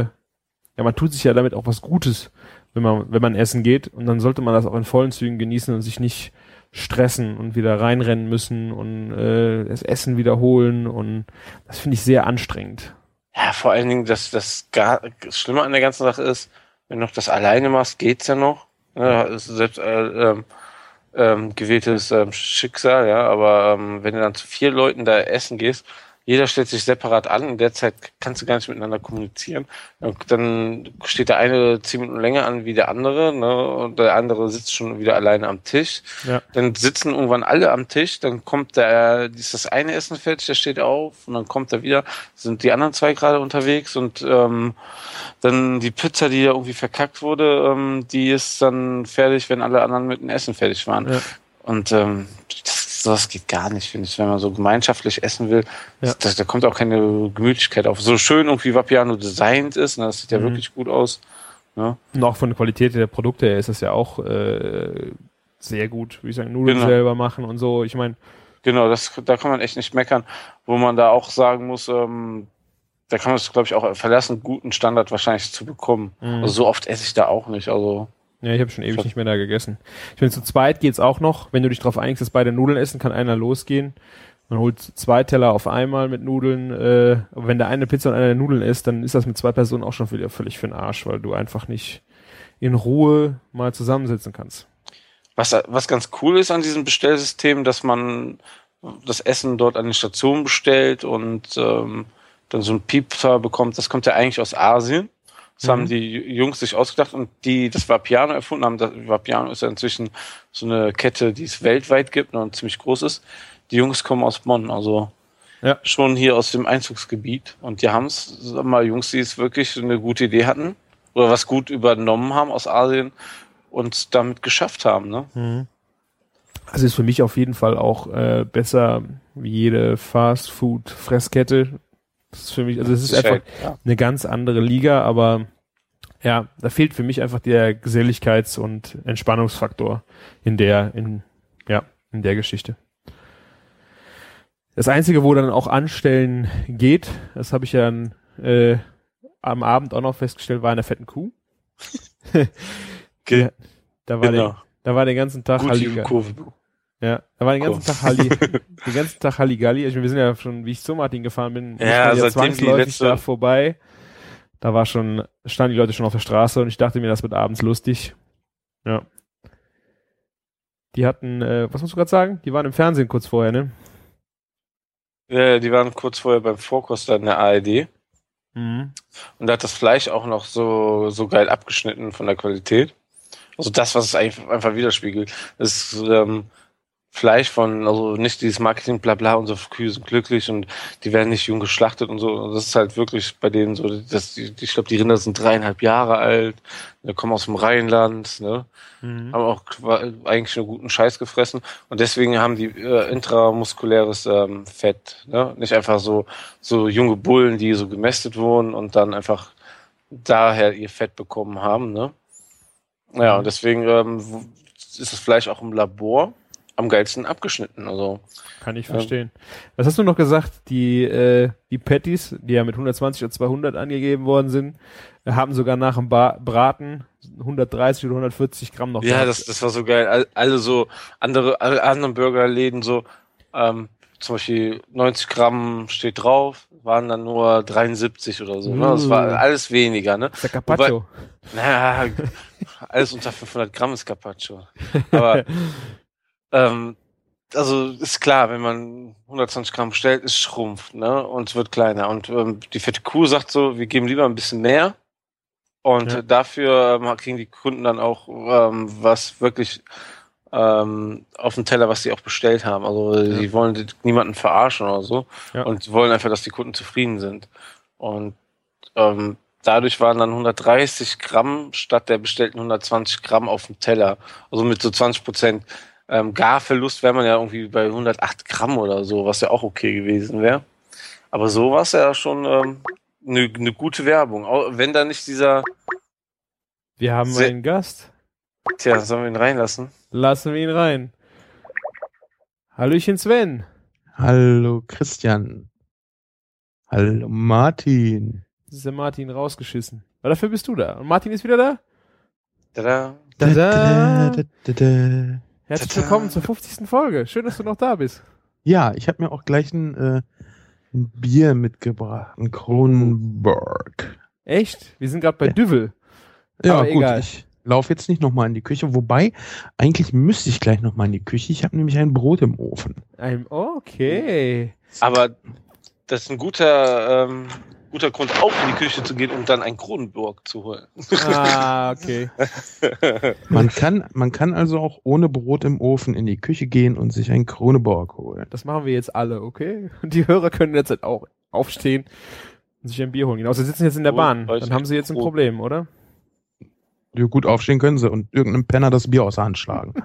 ja, man tut sich ja damit auch was Gutes, wenn man, wenn man essen geht und dann sollte man das auch in vollen Zügen genießen und sich nicht stressen und wieder reinrennen müssen und äh, das Essen wiederholen und das finde ich sehr anstrengend. Ja, vor allen Dingen, dass das gar das Schlimme an der ganzen Sache ist, wenn du noch das alleine machst, geht's ja noch. Ja, ist selbst äh, ähm, ähm, gewähltes ähm, Schicksal, ja, aber ähm, wenn du dann zu vier Leuten da essen gehst, jeder stellt sich separat an, in der Zeit kannst du gar nicht miteinander kommunizieren. Und dann steht der eine zehn Minuten länger an wie der andere, ne, und der andere sitzt schon wieder alleine am Tisch. Ja. Dann sitzen irgendwann alle am Tisch, dann kommt der, ist das eine Essen fertig, der steht auf, und dann kommt er wieder, sind die anderen zwei gerade unterwegs und ähm, dann die Pizza, die ja irgendwie verkackt wurde, ähm, die ist dann fertig, wenn alle anderen mit dem Essen fertig waren. Ja. Und ähm, das, das geht gar nicht, finde ich, wenn man so gemeinschaftlich essen will. Ja. Das, da kommt auch keine Gemütlichkeit auf. So schön irgendwie Vapiano designt ist, ne, das sieht ja Mhm. wirklich gut aus. Ne? Und auch von der Qualität der Produkte her ist das ja auch äh, sehr gut, würde ich sagen, Nudeln Genau. selber machen und so. Ich meine, Genau, das, da kann man echt nicht meckern. Wo man da auch sagen muss, ähm, da kann man es, glaube ich, auch verlassen, guten Standard wahrscheinlich zu bekommen. Mhm. Also so oft esse ich da auch nicht. Also ja, ich habe schon ewig Schon. nicht mehr da gegessen. Ich meine, zu zweit geht's auch noch. Wenn du dich darauf einigst, dass beide Nudeln essen, kann einer losgehen. Man holt zwei Teller auf einmal mit Nudeln. Äh, aber wenn der eine Pizza und einer Nudeln isst, dann ist das mit zwei Personen auch schon wieder völlig für den Arsch, weil du einfach nicht in Ruhe mal zusammensitzen kannst. Was, was ganz cool ist an diesem Bestellsystem, dass man das Essen dort an den Stationen bestellt und ähm, dann so ein Piepser bekommt, das kommt ja eigentlich aus Asien. Das Mhm. haben die Jungs sich ausgedacht und die das Vapiano erfunden haben. Das Vapiano ist ja inzwischen so eine Kette, die es weltweit gibt und ziemlich groß ist. Die Jungs kommen aus Bonn, also Ja. schon hier aus dem Einzugsgebiet. Und die haben es, sag mal, Jungs, die es wirklich eine gute Idee hatten oder was gut übernommen haben aus Asien und damit geschafft haben. Ne? Also ist für mich auf jeden Fall auch äh, besser wie jede Fast-Food-Fresskette. Das ist für mich, also es ist einfach ja. eine ganz andere Liga, aber ja, da fehlt für mich einfach der Geselligkeits- und Entspannungsfaktor in der, in, ja, in der Geschichte. Das Einzige, wo dann auch Anstellen geht, das habe ich ja äh, am Abend auch noch festgestellt, war in der fetten Kuh. Ge- Da war, Genau. der, da war den ganzen Tag Gute Halligalli. Ja, da war den ganzen Cool. Tag Halli, den ganzen Tag Halligalli. Ich, meine, wir sind ja schon, wie ich zu Martin gefahren bin, Ja, die zwangsläufig letzte- da vorbei. Da war schon, standen die Leute schon auf der Straße und ich dachte mir, das wird abends lustig. Ja. Die hatten, äh, was musst du gerade sagen? Die waren im Fernsehen kurz vorher, ne? Ja, die waren kurz vorher beim Vorkoster in der ARD. Mhm. Und da hat das Fleisch auch noch so, so geil abgeschnitten von der Qualität. Also das, was es einfach widerspiegelt. Das ist ähm, Fleisch von, also nicht dieses Marketing, bla bla so Kühe sind glücklich und die werden nicht jung geschlachtet und so. Und das ist halt wirklich bei denen so, dass die, ich glaube, die Rinder sind dreieinhalb Jahre alt, kommen aus dem Rheinland, ne? Mhm. haben auch eigentlich nur guten Scheiß gefressen und deswegen haben die äh, intramuskuläres ähm, Fett, ne? Nicht einfach so so junge Bullen, die so gemästet wurden und dann einfach daher ihr Fett bekommen haben, ne? Ja, Mhm. und deswegen ähm, ist das Fleisch auch im Labor am geilsten abgeschnitten. Also Kann ich verstehen. Was hast du noch gesagt? Die, äh, die Patties, die ja mit 120 oder 200 angegeben worden sind, haben sogar nach dem ba Braten 130 oder 140 Gramm noch ja, gehabt. das, das war so geil. All- Alle so andere, alle anderen Burgerläden so, ähm, zum Beispiel 90 Gramm steht drauf, waren dann nur 73 oder so. Ne? Das war alles weniger, ne? Der Carpaccio. Naja, alles unter 500 Gramm ist Carpaccio. Aber ähm, also ist klar, wenn man 120 Gramm bestellt, ist schrumpft, ne? Und es wird kleiner. Und ähm, die fette Kuh sagt so, wir geben lieber ein bisschen mehr. Und Ja. dafür ähm, kriegen die Kunden dann auch ähm, was wirklich ähm, auf dem Teller, was sie auch bestellt haben. Also die wollen die- niemanden verarschen oder so Ja. und wollen einfach, dass die Kunden zufrieden sind. Und ähm, dadurch waren dann 130 Gramm statt der bestellten 120 Gramm auf dem Teller. Also mit so 20 Prozent ähm, Garverlust wäre man ja irgendwie bei 108 Gramm oder so, was ja auch okay gewesen wäre. Aber so war es ja schon ähm, eine ne gute Werbung. Auch wenn da nicht dieser, Wir haben Sehr- einen Gast. tja, sollen wir ihn reinlassen? Lassen wir ihn rein. Hallöchen Sven. Hallo Christian. Hallo Martin. Das ist der Martin rausgeschissen. Aber dafür bist du da. Und Martin ist wieder da? Tada. Tada. Da, da, da, da. Herzlich Tada. willkommen zur 50. Folge. Schön, dass du noch da bist. Ja, ich habe mir auch gleich ein, äh, ein Bier mitgebracht, ein Kronenberg. Echt? Wir sind gerade bei Ja. Düvel. Ja, Aber gut, egal. ich laufe jetzt nicht nochmal in die Küche, wobei eigentlich müsste ich gleich nochmal in die Küche. Ich habe nämlich ein Brot im Ofen. Ein, okay. Aber das ist ein guter, ähm, guter Grund, auch in die Küche zu gehen und dann ein Kronenburg zu holen. Ah, okay. Man kann, man kann also auch ohne Brot im Ofen in die Küche gehen und sich einen Kroneborg holen. Das machen wir jetzt alle, okay? Und die Hörer können jetzt halt auch aufstehen und sich ein Bier holen. Genau, sie sitzen jetzt in der Bahn. Dann haben sie jetzt ein. Problem, oder? Ja, gut aufstehen können sie und irgendeinem Penner das Bier aus der Hand schlagen.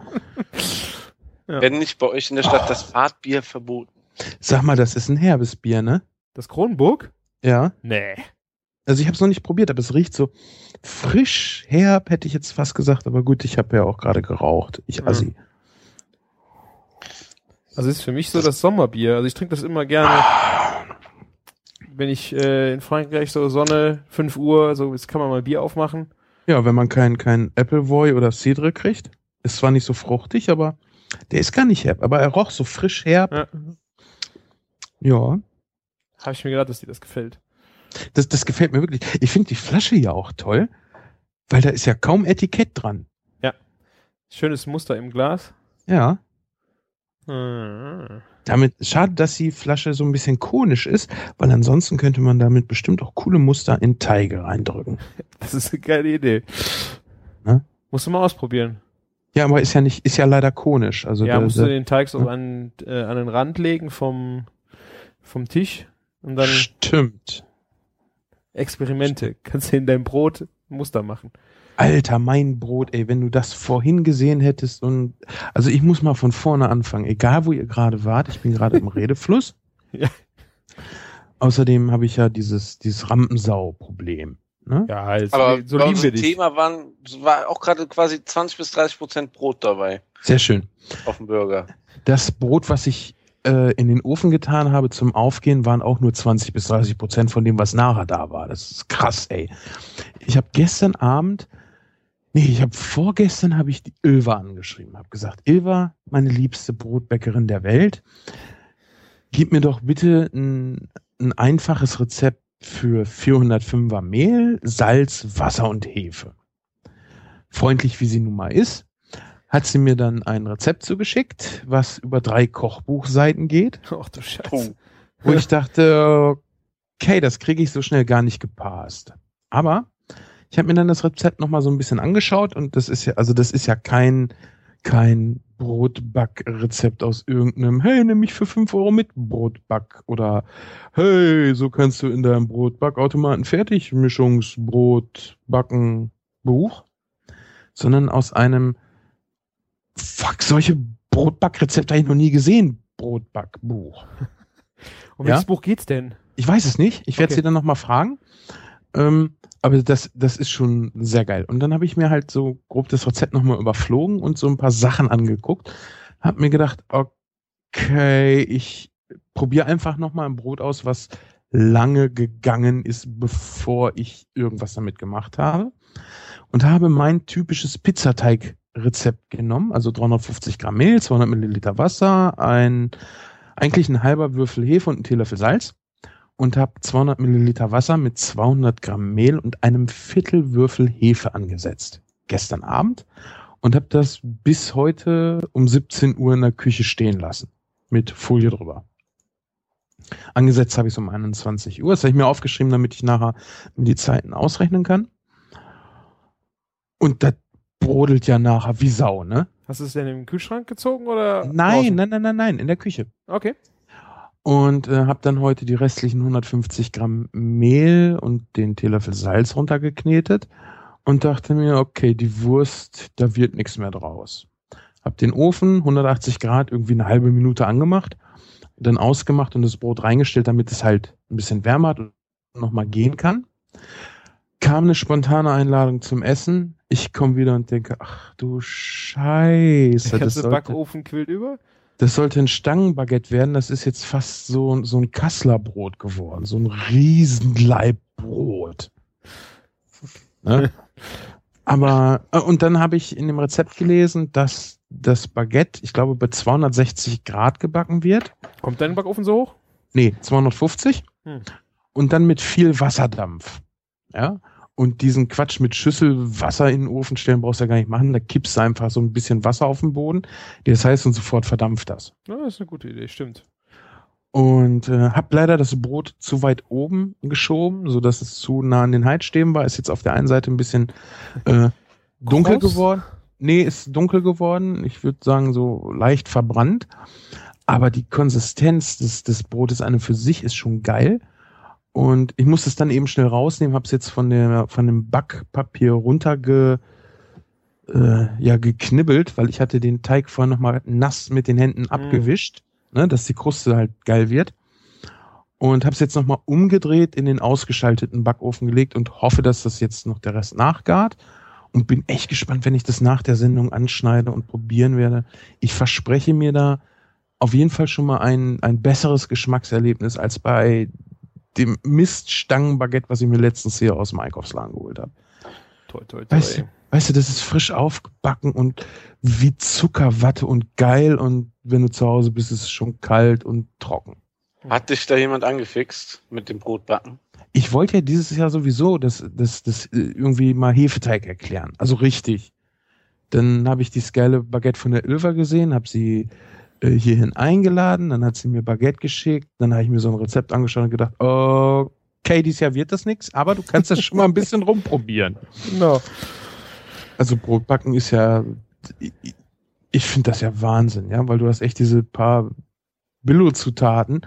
Ja. Wenn nicht bei euch in der Stadt das Fahrtbier verboten. Sag mal, das ist ein herbes Bier, ne? Das Kronenburg? Ja. Nee. Also ich habe es noch nicht probiert, aber es riecht so frisch, herb, hätte ich jetzt fast gesagt. Aber gut, ich habe ja auch gerade geraucht. Ich assi. Also ist für mich so das Sommerbier. Also ich trinke das immer gerne, wenn ich äh, in Frankreich so Sonne, 5 Uhr, so jetzt kann man mal Bier aufmachen. Ja, wenn man keinen kein Appleboy oder Cidre kriegt, ist zwar nicht so fruchtig, aber der ist gar nicht herb. Aber er roch so frisch herb. Ja. Ja, Habe ich mir gedacht, dass dir das gefällt. das, das gefällt mir wirklich. Ich finde die Flasche ja auch toll, weil da ist ja kaum Etikett dran. Schönes Muster im Glas. Ja. Ah. Damit, schade, dass die Flasche so ein bisschen konisch ist, weil ansonsten könnte man damit bestimmt auch coole Muster in Teige reindrücken. Das ist eine geile Idee. Ne? Musst du mal ausprobieren. Ja, aber ist ja nicht, ist ja leider konisch. Also ja, der, musst du den Teig so Ja. an, äh, an den Rand legen vom, vom Tisch und dann stimmt. Experimente. Kannst du in dein Brot Muster machen. Alter, mein Brot, ey, wenn du das vorhin gesehen hättest und also ich muss mal von vorne anfangen, egal wo ihr gerade wart, ich bin gerade im Redefluss. Ja. Außerdem habe ich ja dieses, dieses Rampensau-Problem. Ne? Ja, halt. Aber so lieben wir dich. Thema waren, war auch gerade quasi 20 bis 30 Prozent Brot dabei Sehr schön. auf dem Burger. Das Brot, was ich äh, in den Ofen getan habe zum Aufgehen, waren auch nur 20 bis 30 Prozent von dem, was nachher da war. Das ist krass, ey. Ich habe gestern Abend, nee, ich habe vorgestern habe ich die Ilva angeschrieben, habe gesagt, Ilva, meine liebste Brotbäckerin der Welt, gib mir doch bitte ein, ein einfaches Rezept für 405er Mehl, Salz, Wasser und Hefe. Freundlich wie sie nun mal ist, hat sie mir dann ein Rezept zugeschickt, was über drei Kochbuchseiten geht, Ach du Scheiße. Wo ich dachte, okay, das kriege ich so schnell gar nicht gepasst. Aber ich habe mir dann das Rezept noch mal so ein bisschen angeschaut und das ist ja, also das ist ja kein kein Brotbackrezept aus irgendeinem, hey, nimm mich für 5 Euro mit Brotback oder hey, so kannst du in deinem Brotbackautomaten Fertigmischungsbrot backen Buch, sondern aus einem Fuck, solche Brotbackrezepte habe ich noch nie gesehen. Brotbackbuch. Um Ja? welches Buch geht's denn? Ich weiß es nicht. Ich werde Okay. sie dann noch mal fragen. Ähm, aber das, das ist schon sehr geil. Und dann habe ich mir halt so grob das Rezept noch mal überflogen und so ein paar Sachen angeguckt. Hab mir gedacht, okay, ich probiere einfach noch mal ein Brot aus, was lange gegangen ist, bevor ich irgendwas damit gemacht habe. Und habe mein typisches Pizzateig-Rezept genommen, also 350 Gramm Mehl, 200 Milliliter Wasser, ein, eigentlich ein halber Würfel Hefe und ein Teelöffel Salz und habe 200 Milliliter Wasser mit 200 Gramm Mehl und einem Viertelwürfel Hefe angesetzt. Gestern Abend und habe das bis heute um 17 Uhr in der Küche stehen lassen. Mit Folie drüber. Angesetzt habe ich es um 21 Uhr. Das habe ich mir aufgeschrieben, damit ich nachher die Zeiten ausrechnen kann. Und das brodelt ja nachher wie Sau, ne? Hast du es denn im Kühlschrank gezogen oder? Nein, draußen? nein, nein, nein, nein, in der Küche. Okay. Und äh, habe dann heute die restlichen 150 Gramm Mehl und den Teelöffel Salz runtergeknetet und dachte mir, okay, die Wurst, da wird nichts mehr draus. Hab den Ofen 180 Grad irgendwie eine halbe Minute angemacht, dann ausgemacht und das Brot reingestellt, damit es halt ein bisschen wärmer hat und nochmal gehen kann. Kam eine spontane Einladung zum Essen. Ich komme wieder und denke, ach du Scheiße. Der Das ganze Backofen quillt über. das sollte ein Stangenbaguette werden. Das ist jetzt fast so, so ein Kasslerbrot geworden. So ein Riesenleibbrot. Ne? Aber, äh, und dann habe ich in dem Rezept gelesen, dass das Baguette, ich glaube, bei 260 Grad gebacken wird. Kommt dein Backofen so hoch? Nee, 250. Hm. Und dann mit viel Wasserdampf. Ja. Und diesen Quatsch mit Schüssel Wasser in den Ofen stellen brauchst du ja gar nicht machen. Da kippst du einfach so ein bisschen Wasser auf den Boden. Das heißt, und sofort verdampft das. Ja, das ist eine gute Idee, stimmt. Und äh, hab leider das Brot zu weit oben geschoben, so dass es zu nah an den Heizstäben war. Ist jetzt auf der einen Seite ein bisschen äh, dunkel Kross? geworden. Nee, ist dunkel geworden. Ich würde sagen, so leicht verbrannt. Aber die Konsistenz des, des Brotes an und für sich ist schon geil. Und ich musste es dann eben schnell rausnehmen, habe es jetzt von, der, von dem Backpapier runterge, äh, ja, geknibbelt, weil ich hatte den Teig vorher nochmal nass mit den Händen abgewischt, ne, dass die Kruste halt geil wird. Und habe es jetzt nochmal umgedreht in den ausgeschalteten Backofen gelegt und hoffe, dass das jetzt noch der Rest nachgart. Und bin echt gespannt, wenn ich das nach der Sendung anschneide und probieren werde. Ich verspreche mir da auf jeden Fall schon mal ein, ein besseres Geschmackserlebnis als bei dem Miststangenbaguette, was ich mir letztens hier aus dem Einkaufsladen geholt habe. Toi, toi, toi. Weißt du, weißt du, das ist frisch aufgebacken und wie Zuckerwatte und geil und wenn du zu Hause bist, ist es schon kalt und trocken. Hat dich da jemand angefixt mit dem Brotbacken? Ich wollte ja dieses Jahr sowieso das, das, das äh, irgendwie mal Hefeteig erklären. Also richtig. Dann habe ich die geile Baguette von der Ilva gesehen, habe sie hierhin eingeladen, dann hat sie mir Baguette geschickt, dann habe ich mir so ein Rezept angeschaut und gedacht, okay, dieses Jahr wird das nichts, aber du kannst das schon mal ein bisschen rumprobieren. Genau. Also Brotbacken ist ja, ich- ich finde das ja Wahnsinn, ja, weil du hast echt diese paar Billo-Zutaten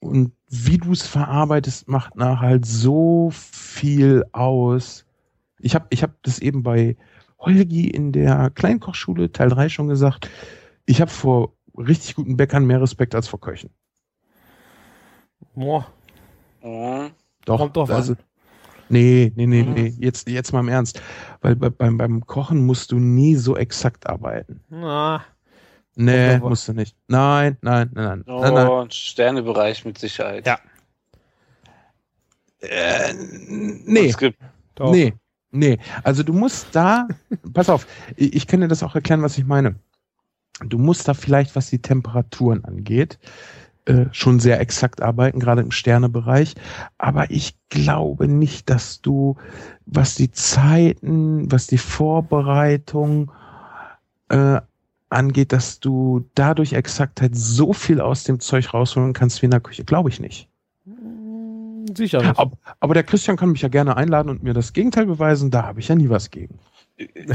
und wie du es verarbeitest, macht nachher halt so viel aus. Ich habe ich hab das eben bei Holgi in der Kleinkochschule Teil 3 schon gesagt. Ich habe vor richtig guten Bäckern mehr Respekt als vor Köchen. Boah, Mhm. Doch, Kommt drauf also, an. Nee, nee, nee, Mhm. nee. Jetzt, jetzt mal im Ernst. Weil bei, beim, beim Kochen musst du nie so exakt arbeiten. na, Nee, musst du nicht. Nein, nein, nein, nein. Oh, nein, nein. ein Sternebereich mit Sicherheit. Ja. Äh, nee, Es gibt nee, nee. Also du musst da, pass auf, ich, ich kann dir das auch erklären, was ich meine. Du musst da vielleicht, was die Temperaturen angeht, äh, schon sehr exakt arbeiten, gerade im Sternebereich. Aber ich glaube nicht, dass du, was die Zeiten, was die Vorbereitung äh, angeht, dass du dadurch Exaktheit so viel aus dem Zeug rausholen kannst wie in der Küche. Glaube ich nicht. Sicher nicht. Aber, aber der Christian kann mich ja gerne einladen und mir das Gegenteil beweisen. Da habe ich ja nie was gegen.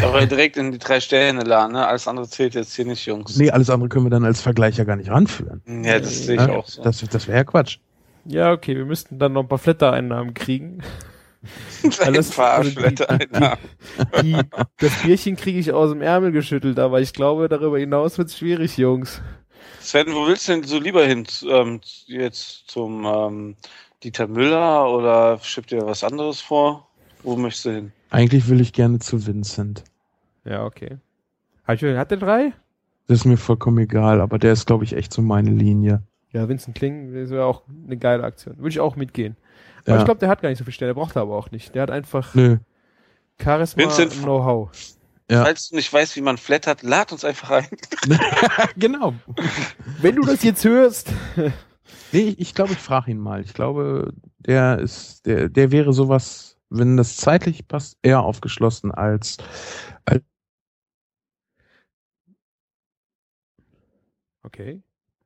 Aber direkt in die drei Sterne laden, ne? Alles andere zählt jetzt hier nicht, Jungs. Nee, alles andere können wir dann als Vergleich ja gar nicht ranführen. Ja, das sehe ich Ja, auch so. Das, das wäre ja Quatsch. Ja, okay, wir müssten dann noch ein paar Flatter-Einnahmen kriegen. Ein alles- Alter. Die, das Bierchen kriege ich aus dem Ärmel geschüttelt, aber ich glaube, darüber hinaus wird's schwierig, Jungs. Sven, wo willst du denn so lieber hin? Ähm, jetzt zum ähm, Dieter Müller oder schiebt dir was anderes vor? Wo möchtest du hin? Eigentlich will ich gerne zu Vincent. Ja, okay. Hat, hat der drei? Das ist mir vollkommen egal, aber der ist, glaube ich, echt so meine Linie. Ja, Vincent Kling, das wäre auch eine geile Aktion. Würde ich auch mitgehen. Aber Ja. ich glaube, der hat gar nicht so viel Stelle, braucht er aber auch nicht. Der hat einfach Nö. Charisma Vincent- und Know-how. Ja. Falls du nicht weißt, wie man flattert, lad uns einfach ein. genau. Wenn du das jetzt hörst, Nee, ich, ich glaube, ich frage ihn mal. Ich glaube, der ist, der, der wäre sowas, wenn das zeitlich passt, eher aufgeschlossen als, als Okay.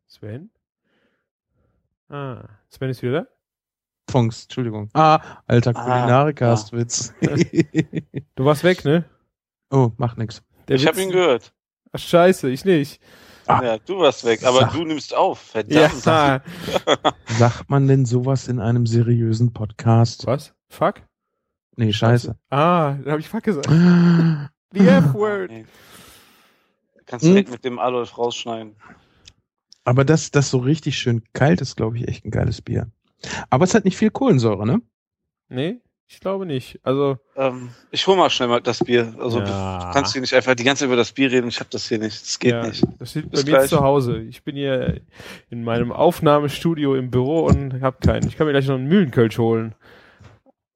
Sven? Ah, Sven ist wieder Funks, Entschuldigung. Ah, alter Ah, Kulinarikast-Witz. da? Du warst weg, ne? oh, macht nix. Der ich habe Witz- ihn gehört. Ach, scheiße, ich nicht. Ah. Ja, du warst weg, aber Sag. du nimmst auf. Verdammt. Ja. Sagt man denn sowas in einem seriösen Podcast? Was? Fuck? Nee, scheiße. Ah, da habe ich Fuck gesagt. The F-Word. Nee. Kannst du Hm. direkt mit dem Adolf rausschneiden. Aber das, das so richtig schön kalt ist, glaube ich, echt ein geiles Bier. Aber es hat nicht viel Kohlensäure, ne? Nee, ich glaube nicht. Also, Ähm, ich hol mal schnell mal das Bier. Also Ja. du kannst hier nicht einfach die ganze Zeit über das Bier reden. Ich habe das hier nicht. Das geht ja, nicht. das steht bei Bis mir gleich. zu Hause. Ich bin hier in meinem Aufnahmestudio im Büro und habe keinen. Ich kann mir gleich noch einen Mühlenkölsch holen.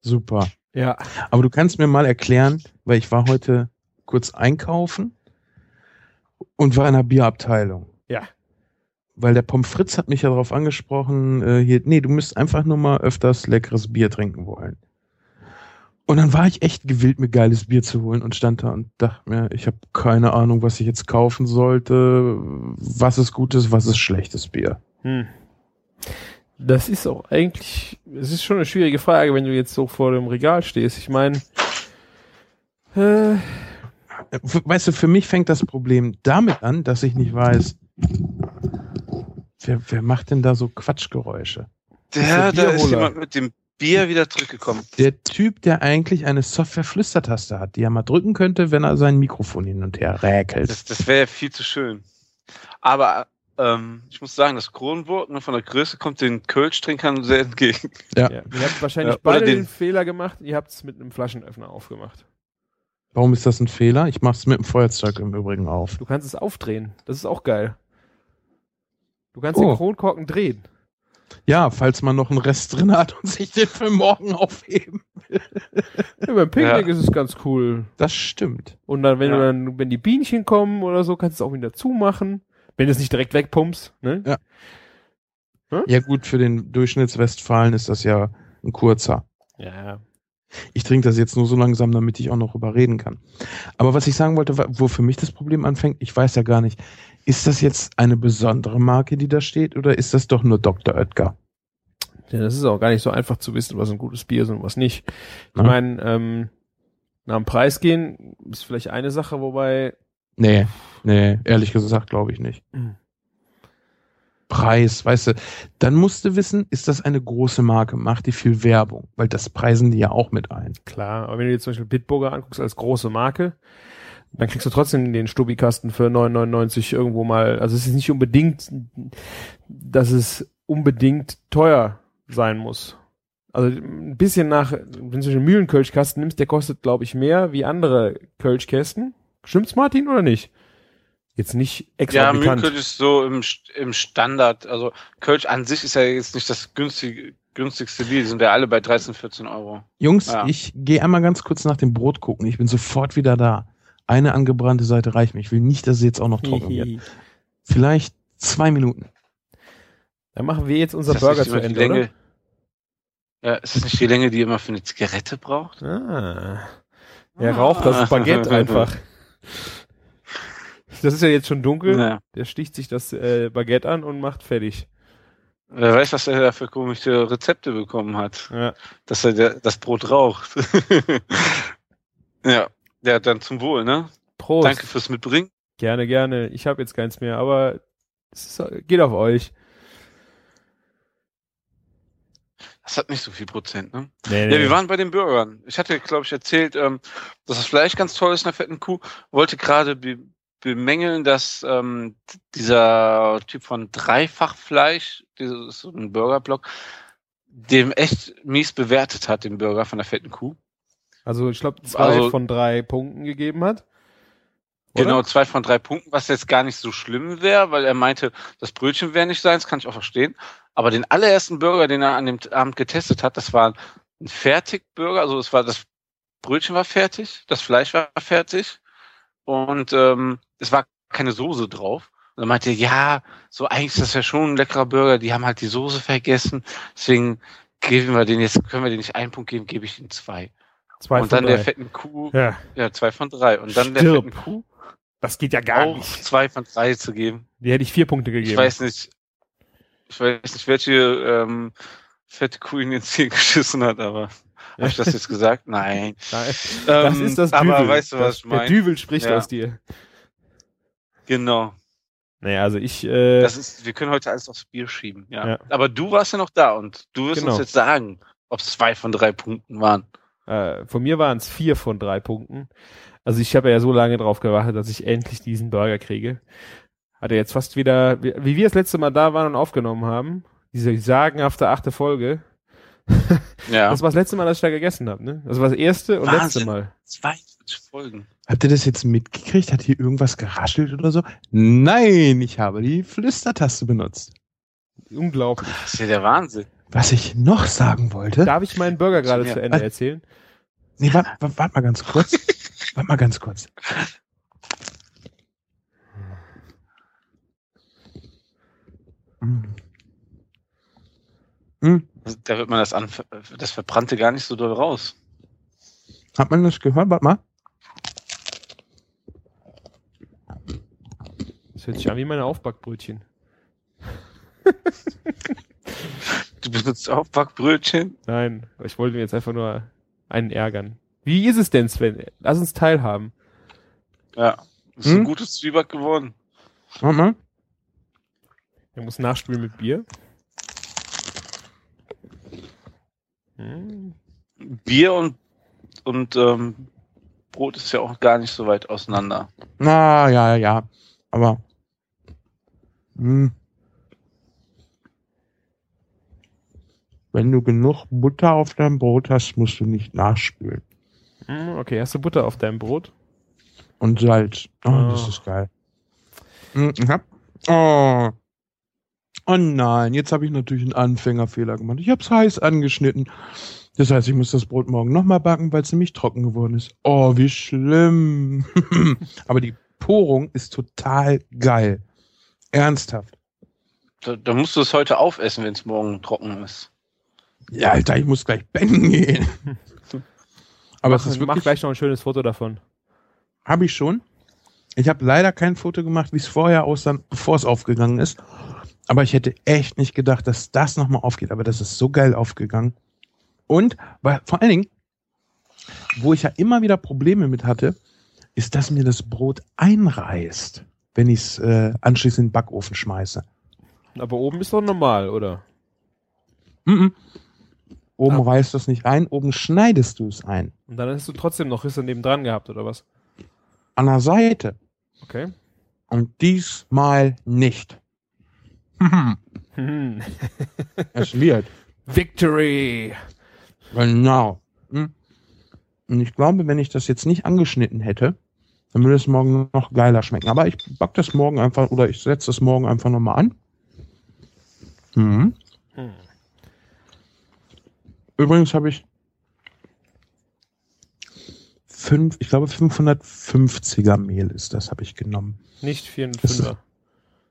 Super. Ja. Aber du kannst mir mal erklären, weil ich war heute kurz einkaufen und war in der Bierabteilung. Ja. Weil der Pommes Fritz hat mich ja darauf angesprochen, äh, hier, nee, du müsst einfach nur mal öfters leckeres Bier trinken wollen. Und dann war ich echt gewillt, mir geiles Bier zu holen und stand da und dachte mir, ich habe keine Ahnung, was ich jetzt kaufen sollte, was ist gutes, was ist schlechtes Bier. Hm. Das ist auch eigentlich, es ist schon eine schwierige Frage, wenn du jetzt so vor dem Regal stehst. Ich meine, äh, Weißt du, für mich fängt das Problem damit an, dass ich nicht weiß, wer, wer macht denn da so Quatschgeräusche? Der, der da ist jemand mit dem Bier wieder zurückgekommen. Der Typ, der eigentlich eine Software-Flüstertaste hat, die er mal drücken könnte, wenn er sein Mikrofon hin und her räkelt. Das, das wäre ja viel zu schön. Aber ähm, ich muss sagen, das Kronenburg ne, von der Größe kommt den Kölsch-Trinkern sehr entgegen. Ja. ja, ihr habt wahrscheinlich Ja, beide den, den- Fehler gemacht. Ihr habt es mit einem Flaschenöffner aufgemacht. Warum ist das ein Fehler? Ich mach's mit dem Feuerzeug im Übrigen auf. Du kannst es aufdrehen. Das ist auch geil. Du kannst Oh. den Kronkorken drehen. Ja, falls man noch einen Rest drin hat und sich den für morgen aufheben. Ja, beim Picknick Ja. ist es ganz cool. Das stimmt. Und dann, wenn Ja. du dann, wenn die Bienchen kommen oder so, kannst du es auch wieder zumachen. Wenn du es nicht direkt wegpumpst, ne? Ja gut, für den Durchschnittswestfalen ist das ja ein kurzer. Ja. Ich trinke das jetzt nur so langsam, damit ich auch noch überreden kann. Aber was ich sagen wollte, wo für mich das Problem anfängt, ich weiß ja gar nicht, ist das jetzt eine besondere Marke, die da steht, oder ist das doch nur Dr. Oetker? Ja, das ist auch gar nicht so einfach zu wissen, was ein gutes Bier ist und was nicht. Ich Ja. meine, ähm, nach dem Preis gehen ist vielleicht eine Sache, wobei Nee, nee, ehrlich gesagt glaube ich nicht. Mhm. Preis, weißt du, dann musst du wissen, ist das eine große Marke, macht die viel Werbung, weil das preisen die ja auch mit ein. klar, aber wenn du dir zum Beispiel Bitburger anguckst als große Marke, dann kriegst du trotzdem den Stubikasten für 9,99 irgendwo mal. Also es ist nicht unbedingt, dass es unbedingt teuer sein muss. Also ein bisschen nach, wenn du zum Beispiel einen Mühlenkölschkasten nimmst, der kostet, glaube ich, mehr wie andere Kölschkästen. Stimmt's, Martin, oder nicht? Jetzt nicht Ja, exorbitant. Mühlenkölsch ist so im, im Standard. Also Kölsch an sich ist ja jetzt nicht das günstige, günstigste Bier. Die sind ja alle bei 13, 14 Euro. Jungs, Ja. ich gehe einmal ganz kurz nach dem Brot gucken. Ich bin sofort wieder da. Eine angebrannte Seite reicht mir. Ich will nicht, dass sie jetzt auch noch trocken wird. Vielleicht zwei Minuten. Dann machen wir jetzt unser Burger zu Ende, Länge, Ja, ist das nicht die Länge, die immer für eine Zigarette braucht? oder? Ah. Er raucht das Baguette einfach. Das ist ja jetzt schon dunkel. Ja. Der sticht sich das äh, Baguette an und macht fertig. Wer weiß, was er da für komische Rezepte bekommen hat. Ja. Dass er der, das Brot raucht. ja. Ja, dann zum Wohl, ne? Prost. Danke fürs Mitbringen. Gerne, gerne. Ich habe jetzt keins mehr, aber es ist, geht auf euch. Das hat nicht so viel Prozent, ne? Nee, Ja, wir waren bei den Bürgern. Ich hatte, glaube ich, erzählt, ähm, dass das Fleisch ganz toll ist in der fetten Kuh. Wollte gerade be bemängeln, dass ähm, dieser Typ von Dreifachfleisch, dieses so ein Burgerblock, dem echt mies bewertet hat, den Burger von der fetten Kuh. Also ich glaube zwei Also- von drei Punkten gegeben hat. Oder? Genau, zwei von drei Punkten, was jetzt gar nicht so schlimm wäre, weil er meinte, das Brötchen wäre nicht seins, kann ich auch verstehen. Aber den allerersten Burger, den er an dem Abend getestet hat, das war ein Fertigburger, also es war das Brötchen war fertig, das Fleisch war fertig und ähm, es war keine Soße drauf. Und er meinte, ja, so eigentlich ist das ja schon ein leckerer Burger, die haben halt die Soße vergessen, deswegen geben wir den jetzt, können wir den nicht einen Punkt geben, gebe ich ihm zwei. Zwei und dann drei. der fetten Kuh, ja, ja, zwei von drei. Und dann der Stirb. fetten Kuh das geht ja gar auch nicht. zwei von drei zu geben. Die hätte ich vier Punkte gegeben. Ich weiß nicht, ich weiß nicht, welche ähm, fette Kuh ihn ins Ziel geschissen hat, aber habe ich das jetzt gesagt? Nein. Nein. Das Ähm, ist das Aber Düvel. weißt du, das, was ich Der meine? Düvel spricht Ja. aus dir. Genau. Naja, also ich, äh, Das ist, wir können heute alles aufs Bier schieben, ja. Ja. Aber du warst ja noch da und du wirst Genau. uns jetzt sagen, ob es zwei von drei Punkten waren. äh, von mir waren es vier von drei Punkten. Also ich habe ja so lange drauf gewartet, dass ich endlich diesen Burger kriege. Hatte jetzt fast wieder, wie, wir das letzte Mal da waren und aufgenommen haben, diese sagenhafte achte Folge. Ja. Das war das letzte Mal, dass ich da gegessen habe, ne? Das war das erste und Wahnsinn. letzte Mal. 42 Folgen. Habt ihr das jetzt mitgekriegt? Hat hier irgendwas geraschelt oder so? Nein, ich habe die Flüstertaste benutzt. Unglaublich. Das ist ja der Wahnsinn. Was ich noch sagen wollte. Darf ich meinen Burger gerade Ja. zu Ende Äh. erzählen? Nee, warte wart, wart mal ganz kurz. warte mal ganz kurz. Hm. Hm. Da wird man das, Anf das Verbrannte gar nicht so doll raus. Hat man das gehört? Warte mal. Das hört sich an wie meine Aufbackbrötchen. Du benutzt auch Backbrötchen? Nein, ich wollte mir jetzt einfach nur einen ärgern. Wie ist es denn, Sven? Lass uns teilhaben. Ja. Ist Hm? ein gutes Zwieback geworden. Warte mal. Er muss nachspülen mit Bier. Hm. Bier und, und ähm, Brot ist ja auch gar nicht so weit auseinander. Na, ja, ja. Aber. Hm. Wenn du genug Butter auf deinem Brot hast, musst du nicht nachspülen. Hm, Okay, hast du Butter auf deinem Brot? Und Salz. Oh, Ah. das ist geil. Hm, ich hab, oh. oh nein, jetzt habe ich natürlich einen Anfängerfehler gemacht. Ich habe es heiß angeschnitten. Das heißt, ich muss das Brot morgen nochmal backen, weil es nämlich trocken geworden ist. Oh, wie schlimm. Aber die Porung ist total geil. Ernsthaft. Da, da musst du es heute aufessen, wenn es morgen trocken ist. Ja, Alter, ich muss gleich pennen gehen. Aber mach, es ist mach wirklich, gleich noch ein schönes Foto davon. habe ich schon. Ich habe leider kein Foto gemacht, wie es vorher aussah, bevor es aufgegangen ist. Aber ich hätte echt nicht gedacht, dass das nochmal aufgeht. Aber das ist so geil aufgegangen. Und weil, vor allen Dingen, wo ich ja immer wieder Probleme mit hatte, ist, dass mir das Brot einreißt, wenn ich es äh, anschließend in den Backofen schmeiße. Aber oben ist doch normal, oder? Mhm. Oben Ah. reißt du es nicht ein, oben schneidest du es ein. Und dann hast du trotzdem noch Risse nebendran gehabt, oder was? An der Seite. Okay. Und diesmal nicht. Hm. es wird. Victory! Genau. Hm. Und ich glaube, wenn ich das jetzt nicht angeschnitten hätte, dann würde es morgen noch geiler schmecken. Aber ich back das morgen einfach oder ich setze das morgen einfach nochmal an. Mhm. Hm. Übrigens habe ich fünf, ich glaube 550er Mehl ist das, habe ich genommen. Nicht 4 und Das- 5er.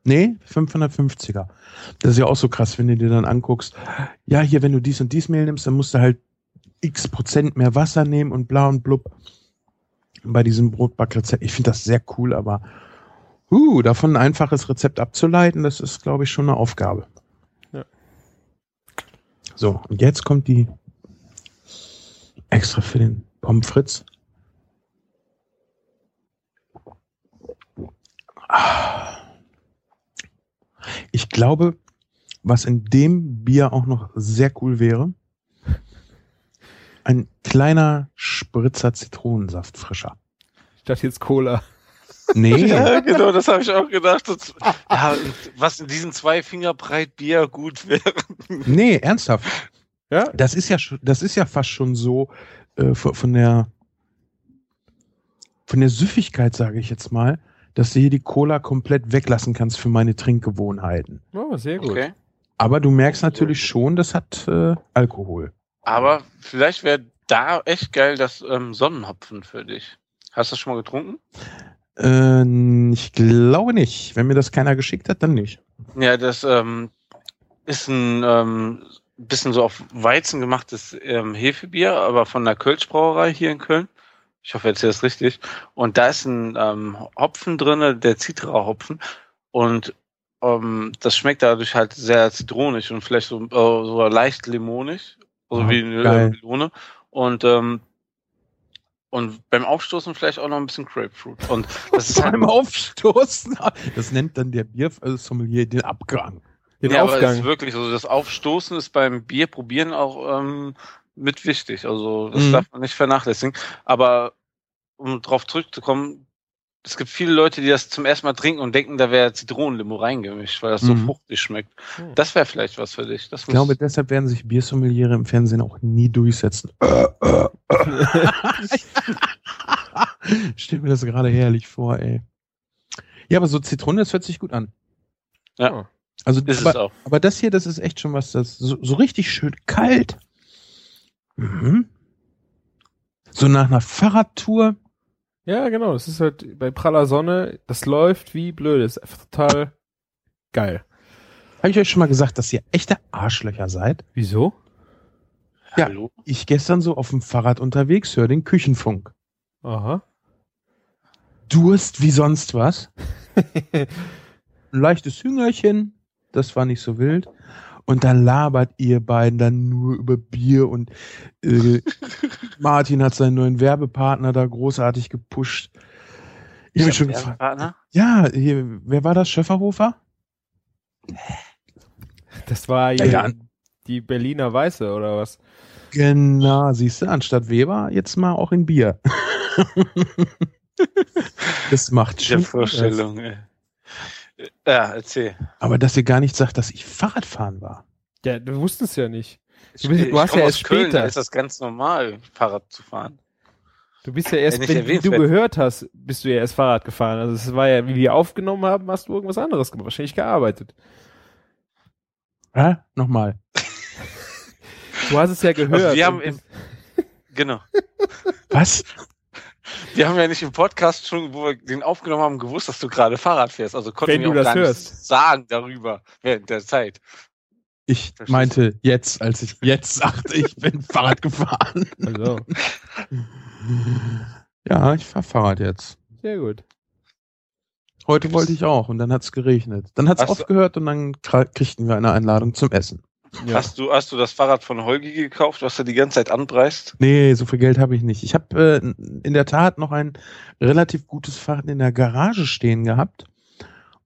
Nee, 550er. Das ist ja auch so krass, wenn du dir dann anguckst, ja, hier, wenn du dies und dies Mehl nimmst, dann musst du halt x Prozent mehr Wasser nehmen und bla und blub. Bei diesem Brotbackrezept. Ich finde das sehr cool, aber uh, davon ein einfaches Rezept abzuleiten, das ist, glaube ich, schon eine Aufgabe. Ja. So, und jetzt kommt die extra für den Pommes frites. Ah. Ich glaube, was in dem Bier auch noch sehr cool wäre, ein kleiner Spritzer Zitronensaft frischer. Ich dachte jetzt Cola. Nee, Ja, genau, das habe ich auch gedacht. Das, ja, was in diesen zwei Finger breit Bier gut wäre. nee, ernsthaft. Ja? Das ist ja, schon- das ist ja fast schon so äh, von von der von der Süffigkeit, sage ich jetzt mal, dass du hier die Cola komplett weglassen kannst für meine Trinkgewohnheiten. Oh, sehr gut. Okay. Aber du merkst natürlich schon, das hat äh, Alkohol. Aber vielleicht wäre da echt geil das ähm, Sonnenhopfen für dich. Hast du das schon mal getrunken? Äh, ich glaube nicht. Wenn mir das keiner geschickt hat, dann nicht. Ja, das ähm, ist ein ähm, bisschen so auf Weizen gemachtes ähm, Hefebier, aber von der Kölschbrauerei hier in Köln. Ich hoffe, jetzt ist richtig. Und da ist ein ähm, Hopfen drinne, der Citra-Hopfen. Und ähm, das schmeckt dadurch halt sehr zitronig und vielleicht so, äh, so leicht limonig. Also Ah, wie eine geil. äh, Melone. Und ähm, Und beim Aufstoßen vielleicht auch noch ein bisschen Grapefruit. Und das ist halt, Beim Aufstoßen. Das nennt dann der Biersommelier den Abgang. Den ja, aber es Aufgang. ist wirklich, also das Aufstoßen ist beim Bier probieren auch ähm, mit wichtig. Also das Mhm. darf man nicht vernachlässigen. Aber um drauf zurückzukommen, es gibt viele Leute, die das zum ersten Mal trinken und denken, da wäre Zitronenlimo reingemischt, weil das so Mhm. fruchtig schmeckt. Hm. Das wäre vielleicht was für dich. Das Ich glaube, deshalb werden sich Biersommeliere im Fernsehen auch nie durchsetzen. Stell mir das gerade herrlich vor, ey. Ja, aber so Zitrone, das hört sich gut an. Ja. Also, ist es aber, auch. aber das hier, das ist echt schon was, das so, so richtig schön kalt. Mhm. So nach einer Fahrradtour. Ja, genau. Das ist halt bei praller Sonne, das läuft wie blöd. Das ist einfach total geil. Habe ich euch schon mal gesagt, dass ihr echte Arschlöcher seid? Wieso? Ja. Hallo? Ich gestern so auf dem Fahrrad unterwegs höre den Küchenfunk. Aha. Durst wie sonst was. Ein leichtes Hüngerchen, das war nicht so wild. Und dann labert ihr beiden dann nur über Bier und äh, Martin hat seinen neuen Werbepartner da großartig gepusht. Ich habe mich schon gefragt. Partner? Ja, hier, wer war das? Schöfferhofer? Das war Ja, ja. die Berliner Weiße oder was? Genau, siehst du, anstatt Weber jetzt mal auch in Bier. das macht schon. Vorstellung, ey. Ja, erzähl. Aber dass ihr gar nicht sagt, dass ich Fahrradfahren war. Ja, du wusstest ja nicht. Ich, Du bist- du hast ja aus erst Köln, später. Da ist das ganz normal, Fahrrad zu fahren. Du bist ja erst, wenn erwähnt du gehört hast, bist du ja erst Fahrrad gefahren. Also es war ja, wie wir aufgenommen haben, hast du irgendwas anderes gemacht. Wahrscheinlich gearbeitet. Hä? Nochmal. Du hast es ja gehört. Also wir haben im, genau. Was? Wir haben ja nicht im Podcast schon, wo wir den aufgenommen haben, gewusst, dass du gerade Fahrrad fährst. Also konnten Wenn wir du auch das gar hörst. nichts sagen darüber während der Zeit. Ich Verstehst meinte jetzt, als ich jetzt sagte, ich bin Fahrrad gefahren. also, Ja, ich fahr Fahrrad jetzt. sehr gut. Heute wollte ich auch und dann hat's geregnet. Dann Hast du- aufgehört und dann kriegten wir eine Einladung zum Essen. Ja. Hast du, hast du das Fahrrad von Holgi gekauft, was er die ganze Zeit anpreist? Nee, so viel Geld habe ich nicht. Ich habe äh, in der Tat noch ein relativ gutes Fahrrad in der Garage stehen gehabt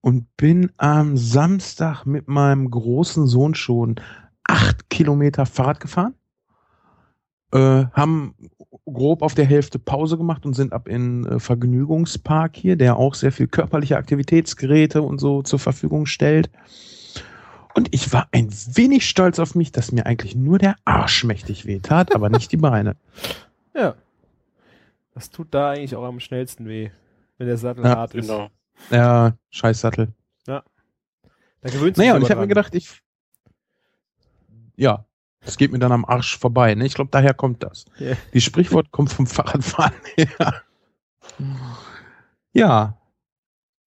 und bin am Samstag mit meinem großen Sohn schon acht Kilometer Fahrrad gefahren. Äh, haben grob auf der Hälfte Pause gemacht und sind ab in äh, Vergnügungspark hier, der auch sehr viel körperliche Aktivitätsgeräte und so zur Verfügung stellt. Und ich war ein wenig stolz auf mich, dass mir eigentlich nur der Arsch mächtig wehtat, aber nicht die Beine. Ja. Das tut da eigentlich auch am schnellsten weh, wenn der Sattel Ja, hart ist. Genau. Ja, Scheißsattel. Da gewöhnt sich Naja, und ich habe mir gedacht, ich. Ja, es geht mir dann am Arsch vorbei. Ne? Ich glaube, daher kommt das. Ja. Die Sprichwort kommt vom Fahrradfahren her. Ja,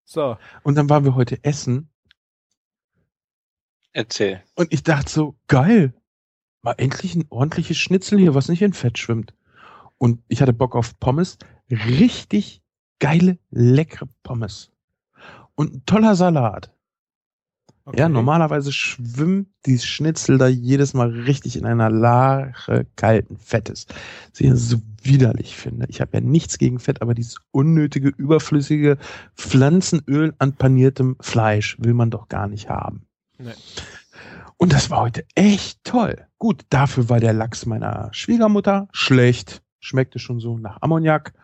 So, und dann waren wir heute essen Erzähl. und ich dachte so, geil, mal endlich ein ordentliches Schnitzel hier, was nicht in Fett schwimmt. Und ich hatte Bock auf Pommes. Richtig geile, leckere Pommes. Und ein toller Salat. okay. Ja, normalerweise schwimmt die Schnitzel da jedes Mal richtig in einer Lache kalten Fettes. Was ich so widerlich finde. Ich habe ja nichts gegen Fett, aber dieses unnötige, überflüssige Pflanzenöl an paniertem Fleisch will man doch gar nicht haben. Nee. Und das war heute echt toll. Gut, dafür war der Lachs meiner Schwiegermutter schlecht. Schmeckte schon so nach Ammoniak.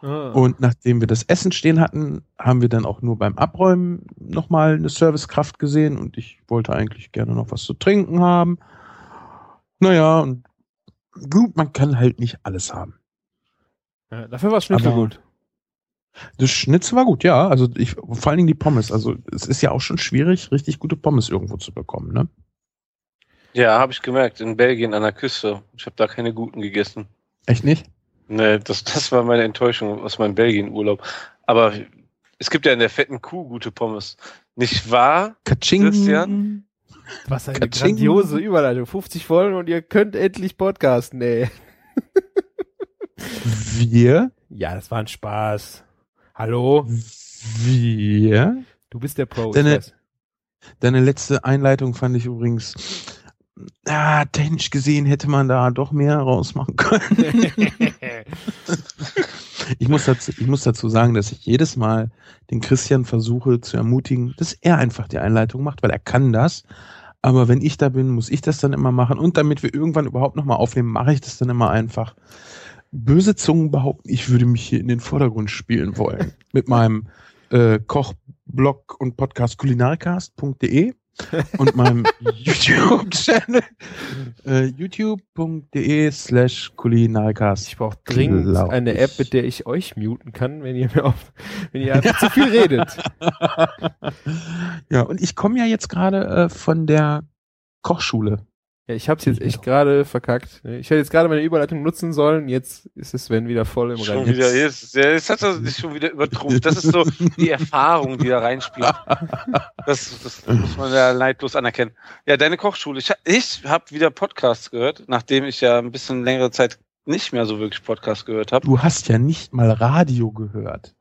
Ah. Und nachdem wir das Essen stehen hatten, haben wir dann auch nur beim Abräumen nochmal eine Servicekraft gesehen und ich wollte eigentlich gerne noch was zu trinken haben. Naja, und gut, man kann halt nicht alles haben. ja, dafür war Schnitzel Aber- gut. Das Schnitzel war gut, ja. Also ich, vor allen Dingen die Pommes. Also es ist ja auch schon schwierig, richtig gute Pommes irgendwo zu bekommen, ne? Ja, habe ich gemerkt, in Belgien an der Küste. Ich habe da keine guten gegessen. Echt nicht? Nee, das, das war meine Enttäuschung aus meinem Belgien-Urlaub. Aber es gibt ja in der fetten Kuh gute Pommes. Nicht wahr? Katsching. Christian? Was eine Katsching. grandiose Überleitung. 50 Folgen und ihr könnt endlich podcasten, ey. Wir, Ja, das war ein Spaß. Hallo? wir. Du bist der Pro. Deine-. Deine letzte Einleitung fand ich übrigens ja, technisch gesehen hätte man da doch mehr rausmachen können. ich, muss dazu, ich muss dazu sagen, dass ich jedes Mal den Christian versuche zu ermutigen, dass er einfach die Einleitung macht, weil er kann das. Aber wenn ich da bin, muss ich das dann immer machen. Und damit wir irgendwann überhaupt nochmal aufnehmen, mache ich das dann immer einfach. Böse Zungen behaupten, ich würde mich hier in den Vordergrund spielen wollen. Mit meinem äh, Kochblog und Podcast kulinarikast.de und meinem YouTube-Channel äh, youtube.de slash kulinarikast. Ich brauche dringend eine. App, mit der ich euch muten kann, wenn ihr mir auf, wenn ihr zu viel redet. ja, und ich komme ja jetzt gerade äh, von der Kochschule. Ja, ich hab's jetzt echt gerade verkackt. Ich hätte jetzt gerade meine Überleitung nutzen sollen, jetzt ist es Sven wieder voll im Schon Rennen. wieder, jetzt, jetzt hat er sich schon wieder übertrumpft. Das ist so die Erfahrung, die da reinspielt. Das, das muss man ja neidlos anerkennen. Ja, deine Kochschule. Ich, ich habe wieder Podcasts gehört, nachdem ich ja ein bisschen längere Zeit nicht mehr so wirklich Podcasts gehört habe. Du hast ja nicht mal Radio gehört.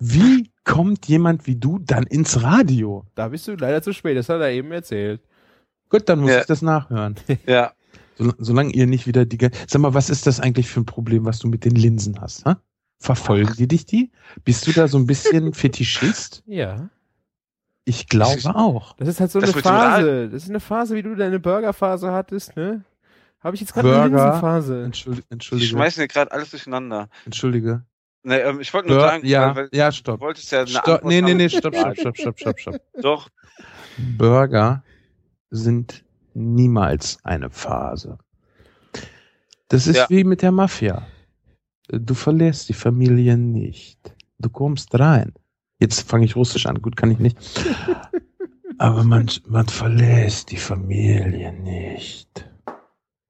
Wie kommt jemand wie du dann ins Radio? Da bist du leider zu spät, das hat er eben erzählt. Gut, dann muss Ja. ich das nachhören. Ja, Sol solange ihr nicht wieder die. Sag mal, was ist das eigentlich für ein Problem, was du mit den Linsen hast? Ha? Verfolgen die dich die? Bist du da so ein bisschen Fetischist? Ja. Ich glaube Das ist- auch. Das ist halt so Das eine Phase. Das ist eine Phase, wie du deine Burgerphase hattest, ne? Habe ich jetzt gerade eine. Linsenphase. Entschuldige. die Entschuldige. schmeißen hier gerade alles durcheinander. Entschuldige. Nee, ähm, ich wollte nur Bur sagen, ja, weil, ja, du stopp. wolltest ja eine Stopp. Antwort Nee, nee, nee, stopp, stopp, stopp, stopp, stopp, stopp. Doch, Burger sind niemals eine Phase. Das ist Ja. wie mit der Mafia. Du verlässt die Familie nicht. Du kommst rein. Jetzt fange ich Russisch an. Gut, kann ich nicht. Aber man, man verlässt die Familie nicht.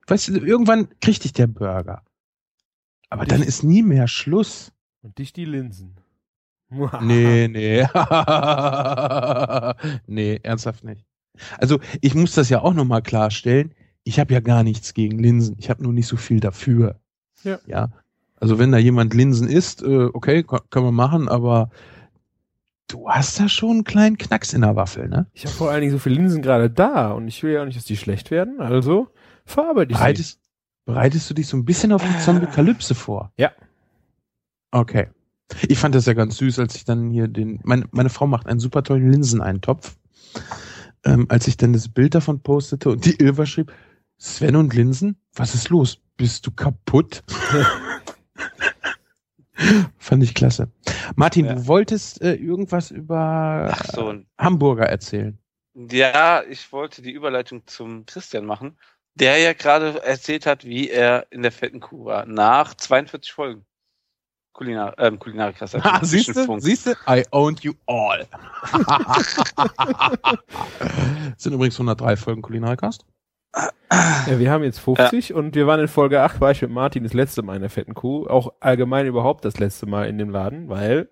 Weißt du, irgendwann kriegt dich der Burger. Aber dann ist nie mehr Schluss. Und dich die Linsen. Nee, nee. nee, ernsthaft nicht. Also ich muss das ja auch nochmal klarstellen. Ich habe ja gar nichts gegen Linsen. Ich habe nur nicht so viel dafür. Ja. Ja. Also wenn da jemand Linsen isst, äh, okay, können wir machen, aber du hast da schon einen kleinen Knacks in der Waffel, ne? Ich habe vor allen Dingen so viele Linsen gerade da und ich will ja auch nicht, dass die schlecht werden. Also verarbeite ich sie. Bereitest, bereitest du dich so ein bisschen auf die Zombie-Kalypse vor? Ja. Okay. Ich fand das ja ganz süß, als ich dann hier den, meine, meine Frau macht einen super tollen Linseneintopf. Ähm, als ich dann das Bild davon postete und die Ilva schrieb, Sven und Linsen, was ist los? Bist du kaputt? Fand ich klasse. Martin, Ja. du wolltest äh, irgendwas über so. Hamburger erzählen. Ja, ich wollte die Überleitung zum Christian machen, der ja gerade erzählt hat, wie er in der fetten Kuh war. Nach 42 Folgen. Kulinar, ähm, Kulinarikas. also Ha, siehst du? Siehst du? I owned you all. sind übrigens 103 Folgen Kulinarikast. Ja, wir haben jetzt 50 und wir waren in Folge 8, war ich mit Martin das letzte Mal in der fetten Kuh. Auch allgemein überhaupt das letzte Mal in dem Laden, weil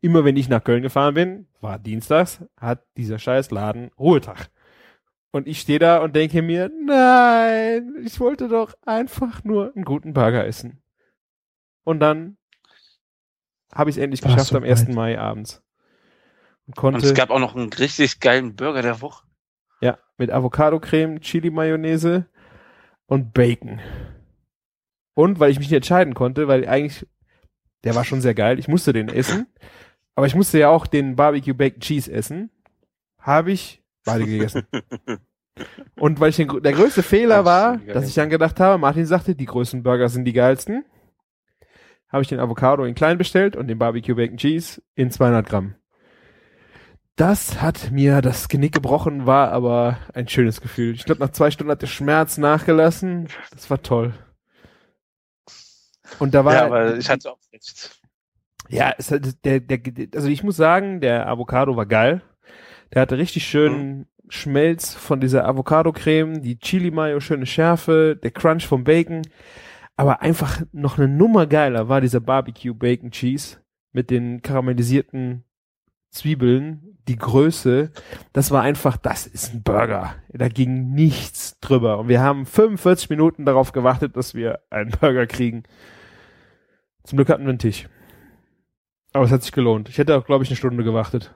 immer wenn ich nach Köln gefahren bin, war dienstags, hat dieser scheiß Laden Ruhetag. Und ich stehe da und denke mir, nein, ich wollte doch einfach nur einen guten Burger essen. Und dann habe ich es endlich geschafft so am 1. weit? Mai abends. Und Und konnte, es gab auch noch einen richtig geilen Burger der Woche. ja, mit Avocado-Creme, Chili-Mayonnaise und Bacon. Und weil ich mich nicht entscheiden konnte, weil eigentlich, der war schon sehr geil, ich musste den essen, aber ich musste ja auch den Barbecue Bacon Cheese essen, habe ich beide gegessen. Und weil ich den, der größte Fehler Das war, dass ich dann gedacht habe, Martin sagte, die größten Burger sind die geilsten, habe ich den Avocado in klein bestellt und den Barbecue Bacon Cheese in 200 Gramm. Das hat mir das Genick gebrochen, war aber ein schönes Gefühl. Ich glaube, nach zwei Stunden hat der Schmerz nachgelassen. Das war toll. Und da war, ja, aber ich hatte auch recht. ja, es hat, der, der, also ich muss sagen, der Avocado war geil. Der hatte richtig schönen Schmelz von dieser Avocado-Creme, die Chili-Mayo, schöne Schärfe, der Crunch vom Bacon. Aber einfach noch eine Nummer geiler war dieser Barbecue Bacon Cheese mit den karamellisierten Zwiebeln, die Größe. Das war einfach, das ist ein Burger. Da ging nichts drüber. Und wir haben 45 Minuten darauf gewartet, dass wir einen Burger kriegen. Zum Glück hatten wir einen Tisch. Aber es hat sich gelohnt. Ich hätte auch, glaube ich, eine Stunde gewartet.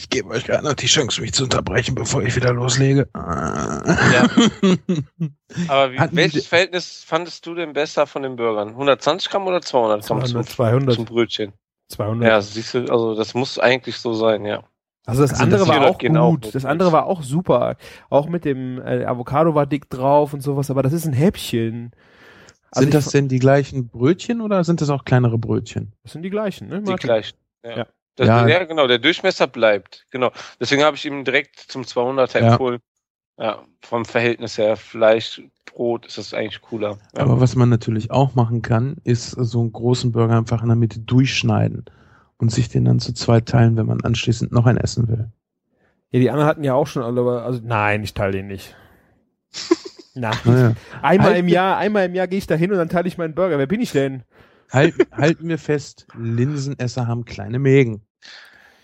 Ich gebe euch gerade noch die Chance, mich zu unterbrechen, bevor ich wieder loslege. Ja. Aber wie, Hatten welches die- Verhältnis fandest du denn besser von den Burgern? 120 Gramm oder 200 Gramm 200, zum, 200, zum Brötchen? 200. Ja, siehst du, also das muss eigentlich so sein, ja. Also das Also andere das war 400 auch gehen auch gut. das andere war auch super. Auch mit dem äh, Avocado war dick drauf und sowas, aber das ist ein Häppchen. Also sind das denn die gleichen Brötchen oder sind das auch kleinere Brötchen? das sind die gleichen, ne? Die Martin? gleichen. Ja. Ja. Das, Ja. ja. genau, der Durchmesser bleibt. Genau. Deswegen habe ich ihm direkt zum 200er Ja. empfohlen. Ja, vom Verhältnis her Fleisch, Brot ist das eigentlich cooler. Ja. Aber was man natürlich auch machen kann, ist so einen großen Burger einfach in der Mitte durchschneiden und sich den dann zu zwei teilen, wenn man anschließend noch ein essen will. Ja, die anderen hatten ja auch schon alle, aber also nein, ich teile den nicht. Nein. Naja. Einmal Halt im Jahr, einmal im Jahr gehe ich da hin und dann teile ich meinen Burger. Wer bin ich denn? Halt, halten wir fest, Linsenesser haben kleine Mägen.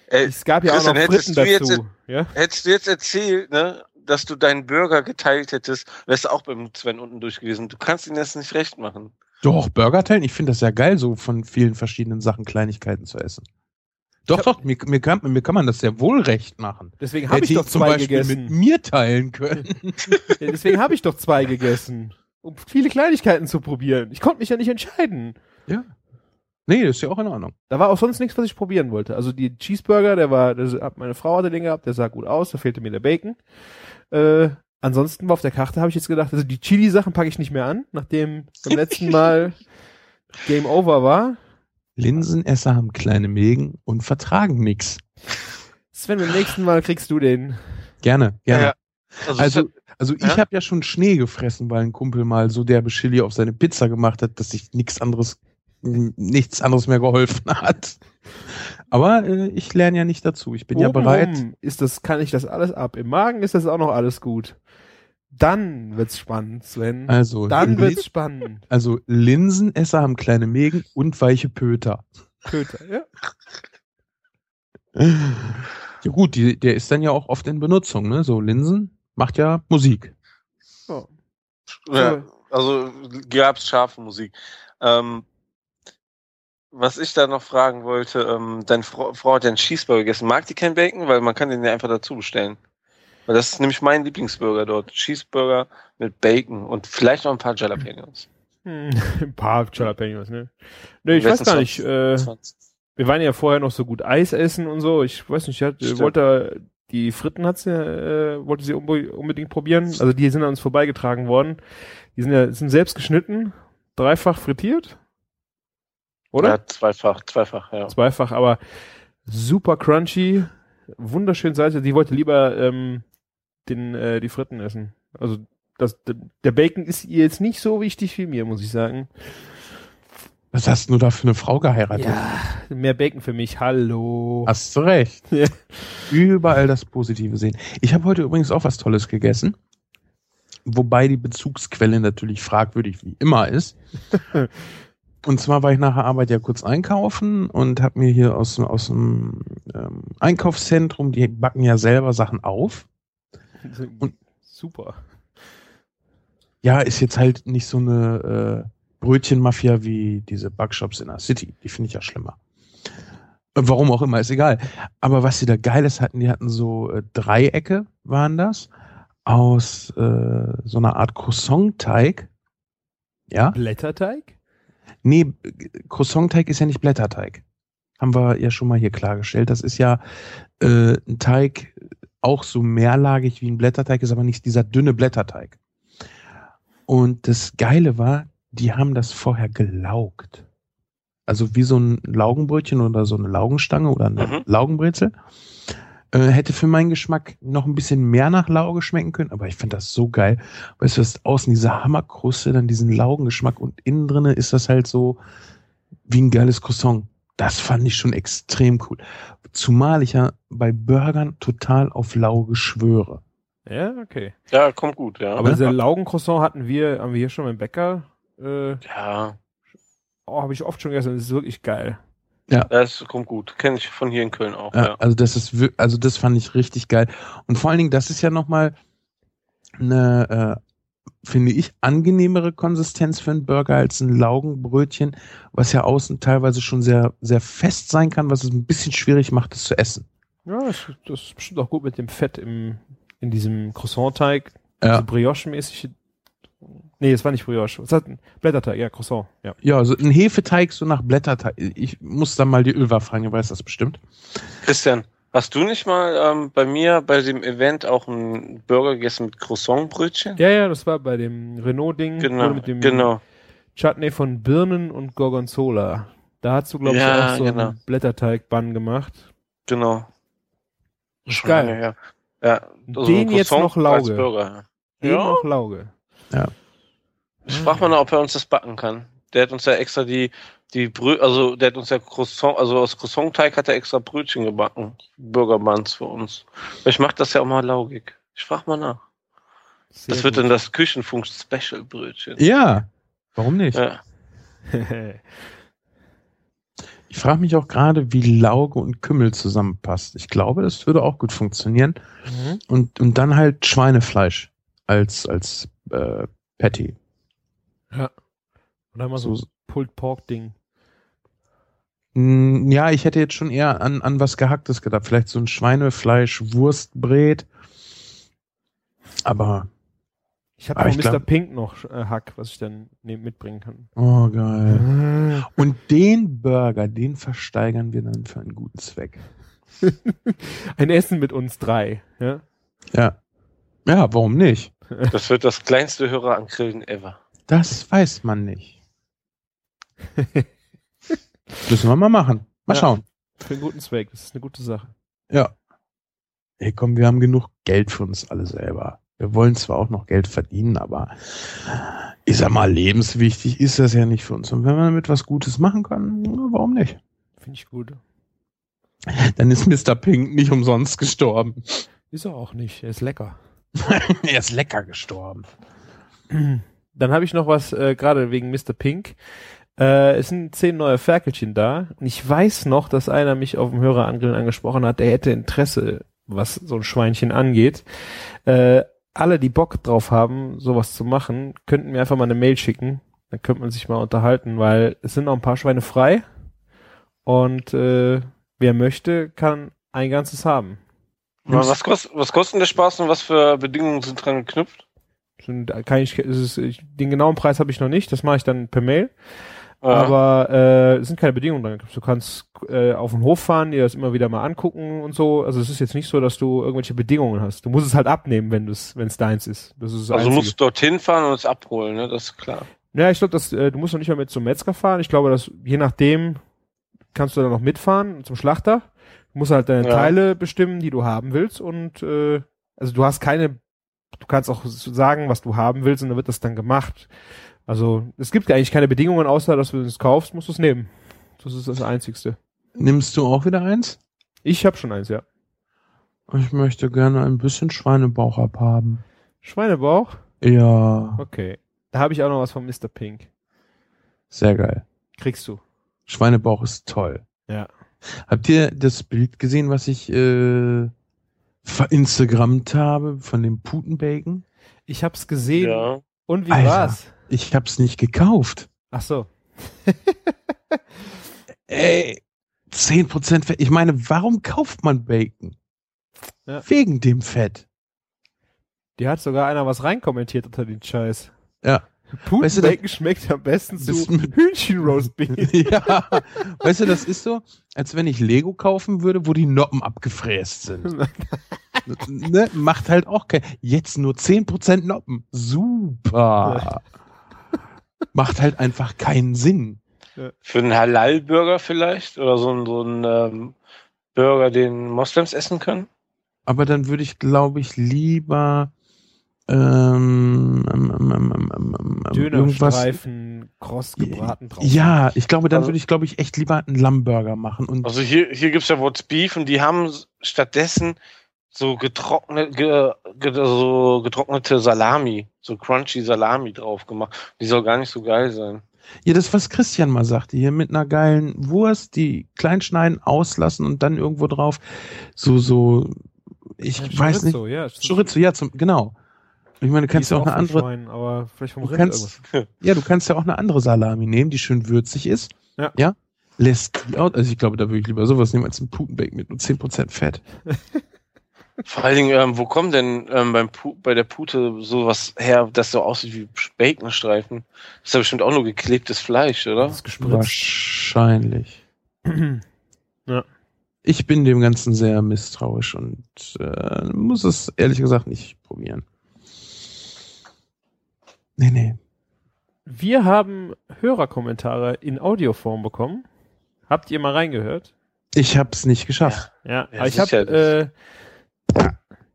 Ey, Es gab ja auch Christian, noch hättest Fritten du jetzt- dazu. Ja? hättest du jetzt erzählt, ne, dass du deinen Burger geteilt hättest, wärst du auch beim Sven unten durch gewesen. Du kannst ihn jetzt nicht recht machen. Doch, Burger teilen, ich finde das ja geil, so von vielen verschiedenen Sachen Kleinigkeiten zu essen. Doch, doch, mir, mir, kann, mir kann man das sehr wohl recht machen. Deswegen habe Hätte ich doch zum zwei Beispiel mit gegessen. mir teilen können. Deswegen habe ich doch zwei gegessen. Um viele Kleinigkeiten zu probieren. Ich konnte mich ja nicht entscheiden. Ja. Nee, das ist ja auch in Ordnung. Da war auch sonst nichts, was ich probieren wollte. Also die Cheeseburger, der war, das hat meine Frau hatte den gehabt, der sah gut aus, da fehlte mir der Bacon. Äh, ansonsten war auf der Karte, habe ich jetzt gedacht, also die Chili-Sachen packe ich nicht mehr an, nachdem beim letzten Mal Game Over war. Linsenesser haben kleine Mägen und vertragen nix. Sven, beim nächsten Mal kriegst du den. Gerne, gerne. Ja, Also, Also, es also ich Ja? habe ja schon Schnee gefressen, weil ein Kumpel mal so derbe Chili auf seine Pizza gemacht hat, dass sich nichts anderes, nichts anderes mehr geholfen hat. Aber äh, ich lerne ja nicht dazu. Ich bin ja bereit. Ist das, kann ich das alles ab. Im Magen ist das auch noch alles gut. Dann wird's spannend, Sven. Also, Dann wird's spannend. also Linsenesser haben kleine Mägen und weiche Pöter. Köter, ja. Ja gut, die, der ist dann ja auch oft in Benutzung, ne? So Linsen macht ja Musik. Oh. Ja, also gab's scharfe Musik. Ähm, was ich da noch fragen wollte, ähm, deine Frau, Frau hat ja einen Cheeseburger gegessen. Mag die kein Bacon? Weil man kann den ja einfach dazu bestellen. Weil das ist nämlich mein Lieblingsburger dort. Cheeseburger mit Bacon und vielleicht noch ein paar Jalapenos. Hm, ein paar Jalapenos, ne? Ne, ich weiß gar nicht. Äh, 20. wir waren ja vorher noch so gut Eis essen und so. Ich weiß nicht, ich hatte, wollte die Fritten hat sie, äh, wollte sie unbe- unbedingt probieren. Also die sind an uns vorbeigetragen worden. Die sind ja sind selbst geschnitten, dreifach frittiert, oder? Ja, zweifach, zweifach, ja. Zweifach, aber super crunchy, wunderschön salzig. Die wollte lieber ähm, den äh, die Fritten essen. Also das, der Bacon ist ihr jetzt nicht so wichtig wie mir, muss ich sagen. Was hast du da für eine Frau geheiratet? Ja, mehr Bacon für mich. Hallo. Hast du recht. Ja. Überall das Positive sehen. Ich habe heute übrigens auch was Tolles gegessen. Wobei die Bezugsquelle natürlich fragwürdig wie immer ist. Und zwar war ich nach der Arbeit ja kurz einkaufen und habe mir hier aus, aus dem ähm, Einkaufszentrum, die backen ja selber Sachen auf. Und- Super. Ja, ist jetzt halt nicht so eine äh, Brötchenmafia wie diese Backshops in der City. Die finde ich ja schlimmer. Äh, Warum auch immer, ist egal. Aber was sie da Geiles hatten, die hatten so äh, Dreiecke, waren das, aus äh, so einer Art Croissant-Teig. Ja? Blätterteig? Nee, Croissant-Teig ist ja nicht Blätterteig. Haben wir ja schon mal hier klargestellt. Das ist ja äh, ein Teig, auch so mehrlagig wie ein Blätterteig, ist aber nicht dieser dünne Blätterteig. Und das Geile war, die haben das vorher gelaugt. Also wie so ein Laugenbrötchen oder so eine Laugenstange oder eine Mhm. Laugenbrezel. Äh, hätte für meinen Geschmack noch ein bisschen mehr nach Lauge schmecken können, aber ich finde das so geil. Weißt du, das außen diese Hammerkruste, dann diesen Laugengeschmack und innen drinne ist das halt so wie ein geiles Croissant. Das fand ich schon extrem cool. Zumal ich ja bei Burgern total auf Lauge schwöre. Ja, okay. Ja, kommt gut, ja. Aber Ja. diese Laugencroissant hatten wir, haben wir hier schon beim Bäcker. Äh, ja, oh, habe ich oft schon gegessen. Das ist wirklich geil. Das kommt gut. Kenne ich von hier in Köln auch, Ja, ja. Also das ist also das fand ich richtig geil. Und vor allen Dingen, das ist ja nochmal eine, äh, finde ich, angenehmere Konsistenz für einen Burger als ein Laugenbrötchen, was ja außen teilweise schon sehr, sehr fest sein kann, was es ein bisschen schwierig macht, es zu essen. Ja, das, das ist bestimmt auch gut mit dem Fett im, in diesem Croissant-Teig. Ja. So Brioche-mäßig. Nee, es war nicht Brioche. Was hat ein Blätterteig? Ja, Croissant. Ja. Ja, so ein Hefeteig so nach Blätterteig. Ich muss da mal die Ölwa fragen, ihr weiß das bestimmt. Christian, hast du nicht mal ähm, bei mir bei dem Event auch einen Burger gegessen mit Croissantbrötchen? Ja, ja, das war bei dem Renault-Ding. Genau, Mit dem genau. Chutney von Birnen und Gorgonzola. Da hast du, glaube ich, Ja, auch so genau. einen Blätterteig-Bann gemacht. Genau. Ist Schon geil. her. Ja, Den jetzt noch Lauge. Den Ja. noch Lauge. Ich frage mal, noch, ob er uns das backen kann. Der hat uns ja extra die, die Brö also der hat uns ja Croissant, also aus Croissant-Teig hat er extra Brötchen gebacken. Burgerbuns für uns. Ich mache das ja auch mal laugig. Ich frage mal nach. Sehr das wird gut. dann das Küchenfunk-Special-Brötchen. Ja. Warum nicht? Ja. Ich frage mich auch gerade, wie Lauge und Kümmel zusammenpasst. Ich glaube, das würde auch gut funktionieren. mhm. Und, und dann halt Schweinefleisch als, als äh, Patty. Oder mal so, So, Pulled Pork Ding. Mm, ja, ich hätte jetzt schon eher an, an was Gehacktes gedacht. Vielleicht so ein Schweinefleisch-Wurstbrät. Aber, Ich habe ich Mr. glaub- Pink noch äh, Hack, was ich dann neben mitbringen kann. oh geil. Und den Burger, den versteigern wir dann für einen guten Zweck. Ein Essen mit uns drei. Ja? Ja. Ja, warum nicht? Das wird das kleinste Hörer an Grillen ever. Das weiß man nicht. Müssen wir mal machen. Mal Ja. schauen. Für einen guten Zweck. Das ist eine gute Sache. Ja. Ey, komm, wir haben genug Geld für uns alle selber. Wir wollen zwar auch noch Geld verdienen, aber ich sag mal, lebenswichtig ist das ja nicht für uns. Und wenn man damit was Gutes machen kann, warum nicht? Finde ich gut. Dann ist Mr. Pink nicht umsonst gestorben. Ist er auch nicht. Er ist lecker. er ist lecker gestorben. Dann habe ich noch was, äh, gerade wegen Mr. Pink. Äh, es sind zehn neue Ferkelchen da. Und ich weiß noch, dass einer mich auf dem Hörerangrillen angesprochen hat, der hätte Interesse, was so ein Schweinchen angeht. Äh, alle, die Bock drauf haben, sowas zu machen, könnten mir einfach mal eine Mail schicken. Dann könnte man sich mal unterhalten, weil es sind noch ein paar Schweine frei. Und äh, wer möchte, kann ein ganzes haben. Was, kost, was kostet der Spaß und was für Bedingungen sind dran geknüpft? Kann ich, es ist, ich, den genauen Preis habe ich noch nicht, das mache ich dann per Mail. Ja. Aber äh, es sind keine Bedingungen dran. Du kannst äh, auf den Hof fahren, dir das immer wieder mal angucken und so. Also es ist jetzt nicht so, dass du irgendwelche Bedingungen hast. Du musst es halt abnehmen, wenn es, wenn es deins ist. Das ist das also Einzige. musst du dorthin fahren und es abholen, ne? Das ist klar. Ja, ich glaube, dass äh, du musst noch nicht mal mit zum Metzger fahren. Ich glaube, dass je nachdem kannst du dann noch mitfahren zum Schlachter. Du musst halt deine Ja. Teile bestimmen, die du haben willst und äh, also du hast keine, du kannst auch sagen, was du haben willst und dann wird das dann gemacht. Also es gibt eigentlich keine Bedingungen, außer dass du es kaufst, musst du es nehmen. Das ist das Einzigste. Nimmst du auch wieder eins? Ich habe schon eins, ja. Ich möchte gerne ein bisschen Schweinebauch abhaben. Schweinebauch? Ja, Okay. Da habe ich auch noch was von Mr. Pink. sehr geil. Kriegst du. Schweinebauch ist toll. Ja. Habt ihr das Bild gesehen, was ich äh, verinstagrammt habe von dem Putenbacon? Ich hab's gesehen. Ja. Und wie Alter. war's? Ich hab's nicht gekauft. Ach so. Ey, 10% Fett. Ich meine, warum kauft man Bacon? Ja. Wegen dem Fett. Die hat sogar einer was reinkommentiert unter den Scheiß. Ja. Putenbacon Weißt du, schmeckt am besten zu Hühnchenroastbeef. ja, weißt du, das ist so, als wenn ich Lego kaufen würde, wo die Noppen abgefräst sind. ne? Macht halt auch kein. Jetzt nur 10% Noppen. Super. Macht halt einfach keinen Sinn. Für einen Halal-Burger vielleicht? Oder so ein, so ein ähm, Burger, den Moslems essen können? Aber dann würde ich, glaube ich, lieber ähm, ähm, ähm, ähm, ähm, ähm, irgendwas. Dönerstreifen, kross gebraten drauf. Ja, ich glaube, dann Also- würde ich, glaube ich, echt lieber einen Lammburger machen. Und Also hier, hier gibt's ja What's Beef und die haben stattdessen so getrocknet, ge, ge, so getrocknete Salami, so crunchy Salami drauf gemacht. Die soll gar nicht so geil sein. ja, das, was Christian mal sagte, hier mit einer geilen Wurst, die klein schneiden, auslassen und dann irgendwo drauf so, so, ich Ja, weiß nicht. Chorizo, ja. das ist- Chorizo, ja, zum, genau. Ich meine, du kannst ja auch eine vom andere, Schwein, aber vielleicht vom du Rind kannst, ja, du kannst ja auch eine andere Salami nehmen, die schön würzig ist. Ja. Ja. lässt die aus. Also ich glaube, da würde ich lieber sowas nehmen als ein Putenbake mit nur 10% Fett. Vor allen Dingen, ähm, wo kommt denn ähm, beim Pu bei der Pute sowas her, das so aussieht wie Baconstreifen? Das ist ja bestimmt auch nur geklebtes Fleisch, oder? Das ist. Wahrscheinlich. Ja. Ich bin dem Ganzen sehr misstrauisch und äh, muss es ehrlich gesagt nicht probieren. Nee, nee. Wir haben Hörerkommentare in Audioform bekommen. Habt ihr mal reingehört? Ich hab's nicht geschafft. Ja, Ja, aber ich habe sicher. äh,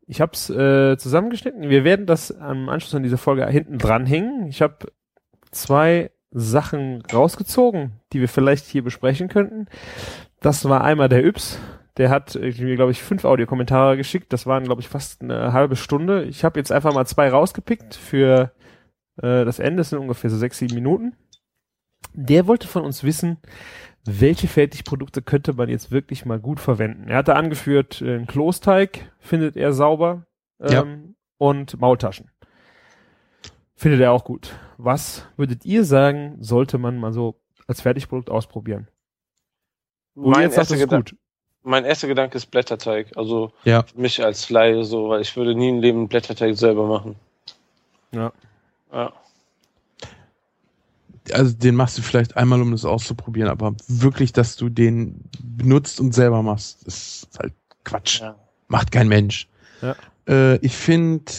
ich hab's äh, zusammengeschnitten. Wir werden das am Anschluss an diese Folge hinten dranhängen. Ich habe zwei Sachen rausgezogen, die wir vielleicht hier besprechen könnten. Das war einmal der Yps. Der hat äh, mir, glaube ich, fünf Audiokommentare geschickt. Das waren, glaube ich, fast eine halbe Stunde. Ich habe jetzt einfach mal zwei rausgepickt für äh, das Ende. Sind ungefähr so sechs, sieben Minuten. Der wollte von uns wissen, welche Fertigprodukte könnte man jetzt wirklich mal gut verwenden. Er hatte angeführt, äh, einen Klosteig findet er sauber ähm, Ja. und Maultaschen. Findet er auch gut. Was würdet ihr sagen, sollte man mal so als Fertigprodukt ausprobieren? Wo Mein jetzt erster, Gedan gut. mein erster Gedanke ist Blätterteig. Also Ja. mich als Laie so, weil ich würde nie im Leben Blätterteig selber machen. Ja. Ja. Also den machst du vielleicht einmal, um das auszuprobieren, aber wirklich, dass du den benutzt und selber machst, ist halt Quatsch. Ja. Macht kein Mensch. Ja. Äh, ich finde,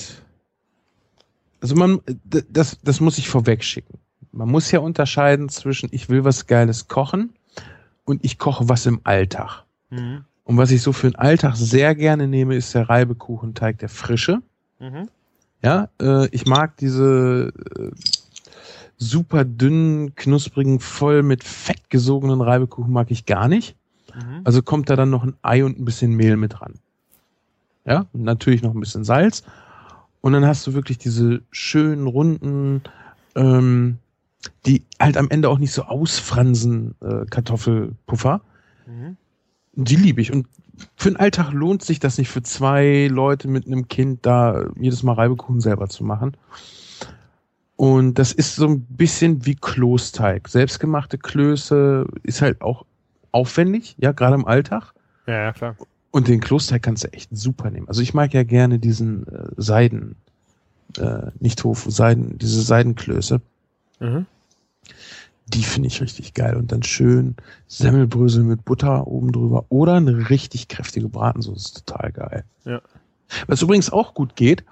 also man, das, das muss ich vorweg schicken. Man muss ja unterscheiden zwischen, ich will was Geiles kochen und ich koche was im Alltag. Mhm. Und was ich so für den Alltag sehr gerne nehme, ist der Reibekuchenteig, der frische. Mhm. Ja, äh, ich mag diese äh, super dünnen, knusprigen, voll mit Fett gesogenen Reibekuchen mag ich gar nicht. Mhm. Also kommt da dann noch ein Ei und ein bisschen Mehl mit dran. Ja, und natürlich noch ein bisschen Salz. Und dann hast du wirklich diese schönen, runden, ähm, die halt am Ende auch nicht so ausfransen, äh, Kartoffelpuffer. Mhm. Die liebe ich. Und für den Alltag lohnt sich das nicht für zwei Leute mit einem Kind da jedes Mal Reibekuchen selber zu machen. Und das ist so ein bisschen wie Klosteig. Selbstgemachte Klöße ist halt auch aufwendig, ja, gerade im Alltag. Ja, ja, klar. Und den Klosteig kannst du echt super nehmen. Also ich mag ja gerne diesen äh, Seiden, äh, nicht Tofu, Seiden, diese Seidenklöße. Mhm. Die finde ich richtig geil. Und dann schön Semmelbrösel mit Butter oben drüber oder eine richtig kräftige Bratensoße. Ist total geil. Ja. Was übrigens auch gut geht,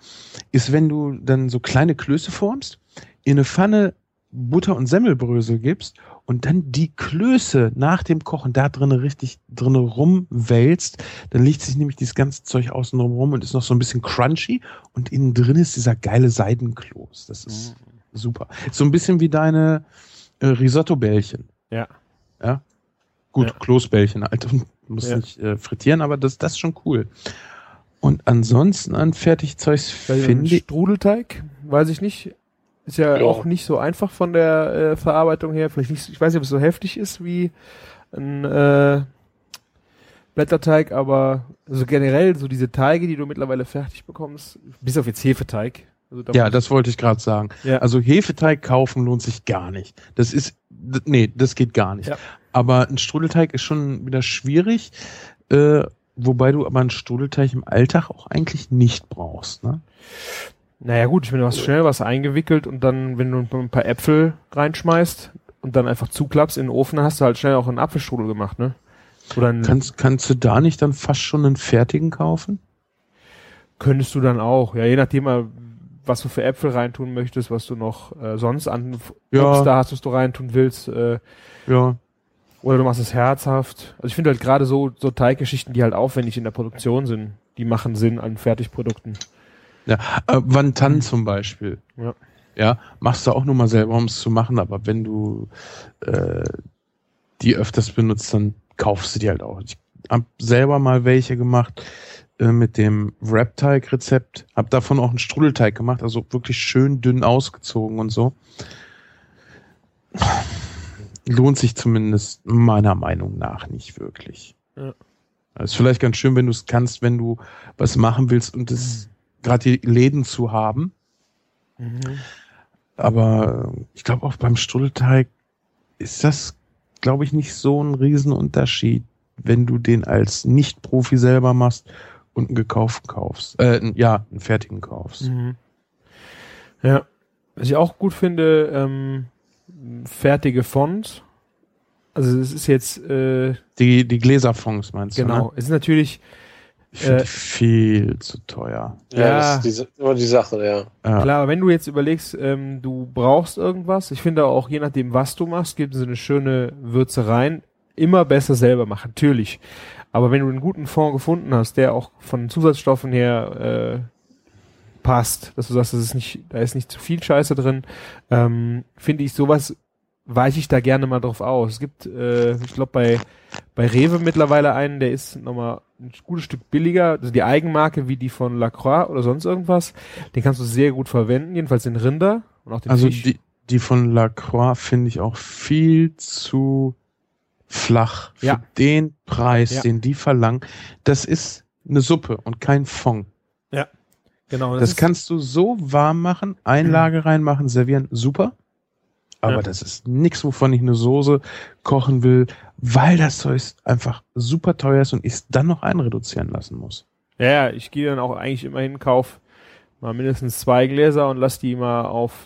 ist, wenn du dann so kleine Klöße formst, in eine Pfanne Butter und Semmelbrösel gibst und dann die Klöße nach dem Kochen da drinnen richtig drinnen rumwälzt, dann liegt sich nämlich dieses ganze Zeug außen rum und ist noch so ein bisschen crunchy und innen drin ist dieser geile Seidenkloß. Das ist super. So ein bisschen wie deine äh, Risotto-Bällchen. Ja. Ja. Gut, Ja. Kloßbällchen halt. Muss Ja. nicht äh, frittieren, aber das, das ist schon cool. Und ansonsten an Fertigzeugs finde ein ich. Strudelteig, weiß ich nicht. Ist ja, Ja. auch nicht so einfach von der äh, Verarbeitung her. Vielleicht nicht, ich weiß nicht, ob es so heftig ist wie ein äh, Blätterteig, aber also generell so diese Teige, die du mittlerweile fertig bekommst, bis auf jetzt Hefeteig. Also da Ja, das wollte ich gerade sagen. Ja. Also Hefeteig kaufen lohnt sich gar nicht. Das ist, nee, das geht gar nicht. Ja. Aber ein Strudelteig ist schon wieder schwierig, äh, wobei du aber einen Strudelteig im Alltag auch eigentlich nicht brauchst. Ne? Naja gut, ich meine, du hast schnell was eingewickelt und dann, wenn du ein paar Äpfel reinschmeißt und dann einfach zuklappst in den Ofen, dann hast du halt schnell auch einen Apfelstrudel gemacht, ne? Oder Kannst, kannst du da nicht dann fast schon einen fertigen kaufen? könntest du dann auch, ja, je nachdem, äh, was du für Äpfel reintun möchtest, was du noch äh, sonst an Ja. Obst da hast, was du reintun willst, äh, Ja. oder du machst es herzhaft. Also ich finde halt gerade so, so Teiggeschichten, die halt aufwendig in der Produktion sind, die machen Sinn an Fertigprodukten. Ja, äh, Wantan zum Beispiel. Ja. Ja, machst du auch nur mal selber, um es zu machen, aber wenn du äh, die öfters benutzt, dann kaufst du die halt auch. Ich hab selber mal welche gemacht äh, mit dem Wrap-Teig-Rezept, hab davon auch einen Strudelteig gemacht, also wirklich schön dünn ausgezogen und so. Lohnt sich zumindest meiner Meinung nach nicht wirklich. Ja. ist vielleicht ganz schön, wenn du es kannst, wenn du was machen willst und es gerade die Läden zu haben. Aber äh, ich glaube auch beim Strudelteig ist das glaube ich, nicht so ein Riesenunterschied, wenn du den als Nicht-Profi selber machst und einen gekauften kaufst. Äh, ja, einen fertigen kaufst. Mhm. Ja. Was ich auch gut finde, ähm, fertige Fonts. Also es ist jetzt äh, Die, die Gläserfonds meinst du? genau. Ne? Es ist natürlich Ich finde Äh, die viel zu teuer. Ja, Ja. das ist diese, immer die Sache, ja. Ja. Klar, wenn du jetzt überlegst, ähm, du brauchst irgendwas, ich finde auch je nachdem, was du machst, gibt es eine schöne Würze rein. Immer besser selber machen, natürlich. Aber wenn du einen guten Fond gefunden hast, der auch von Zusatzstoffen her äh, passt, dass du sagst, das ist nicht, da ist nicht zu viel Scheiße drin, ähm, finde ich sowas weiche ich da gerne mal drauf aus. Es gibt, äh, ich glaube bei bei Rewe mittlerweile einen, der ist nochmal ein gutes Stück billiger, also die Eigenmarke wie die von Lacroix oder sonst irgendwas. Den kannst du sehr gut verwenden, jedenfalls den Rinder und auch den Also Fisch. die, die von Lacroix finde ich auch viel zu flach für Ja. den Preis, Ja. den die verlangen. Das ist eine Suppe und kein Fond. genau, Das, ist- kannst du so warm machen, Einlage reinmachen, servieren, super. Aber Ja. das ist nichts, wovon ich eine Soße kochen will, weil das Zeug einfach super teuer ist und ich es dann noch einreduzieren lassen muss. Ja, ja, ich gehe dann auch eigentlich immer hin, kauf mal mindestens zwei Gläser und lass die mal auf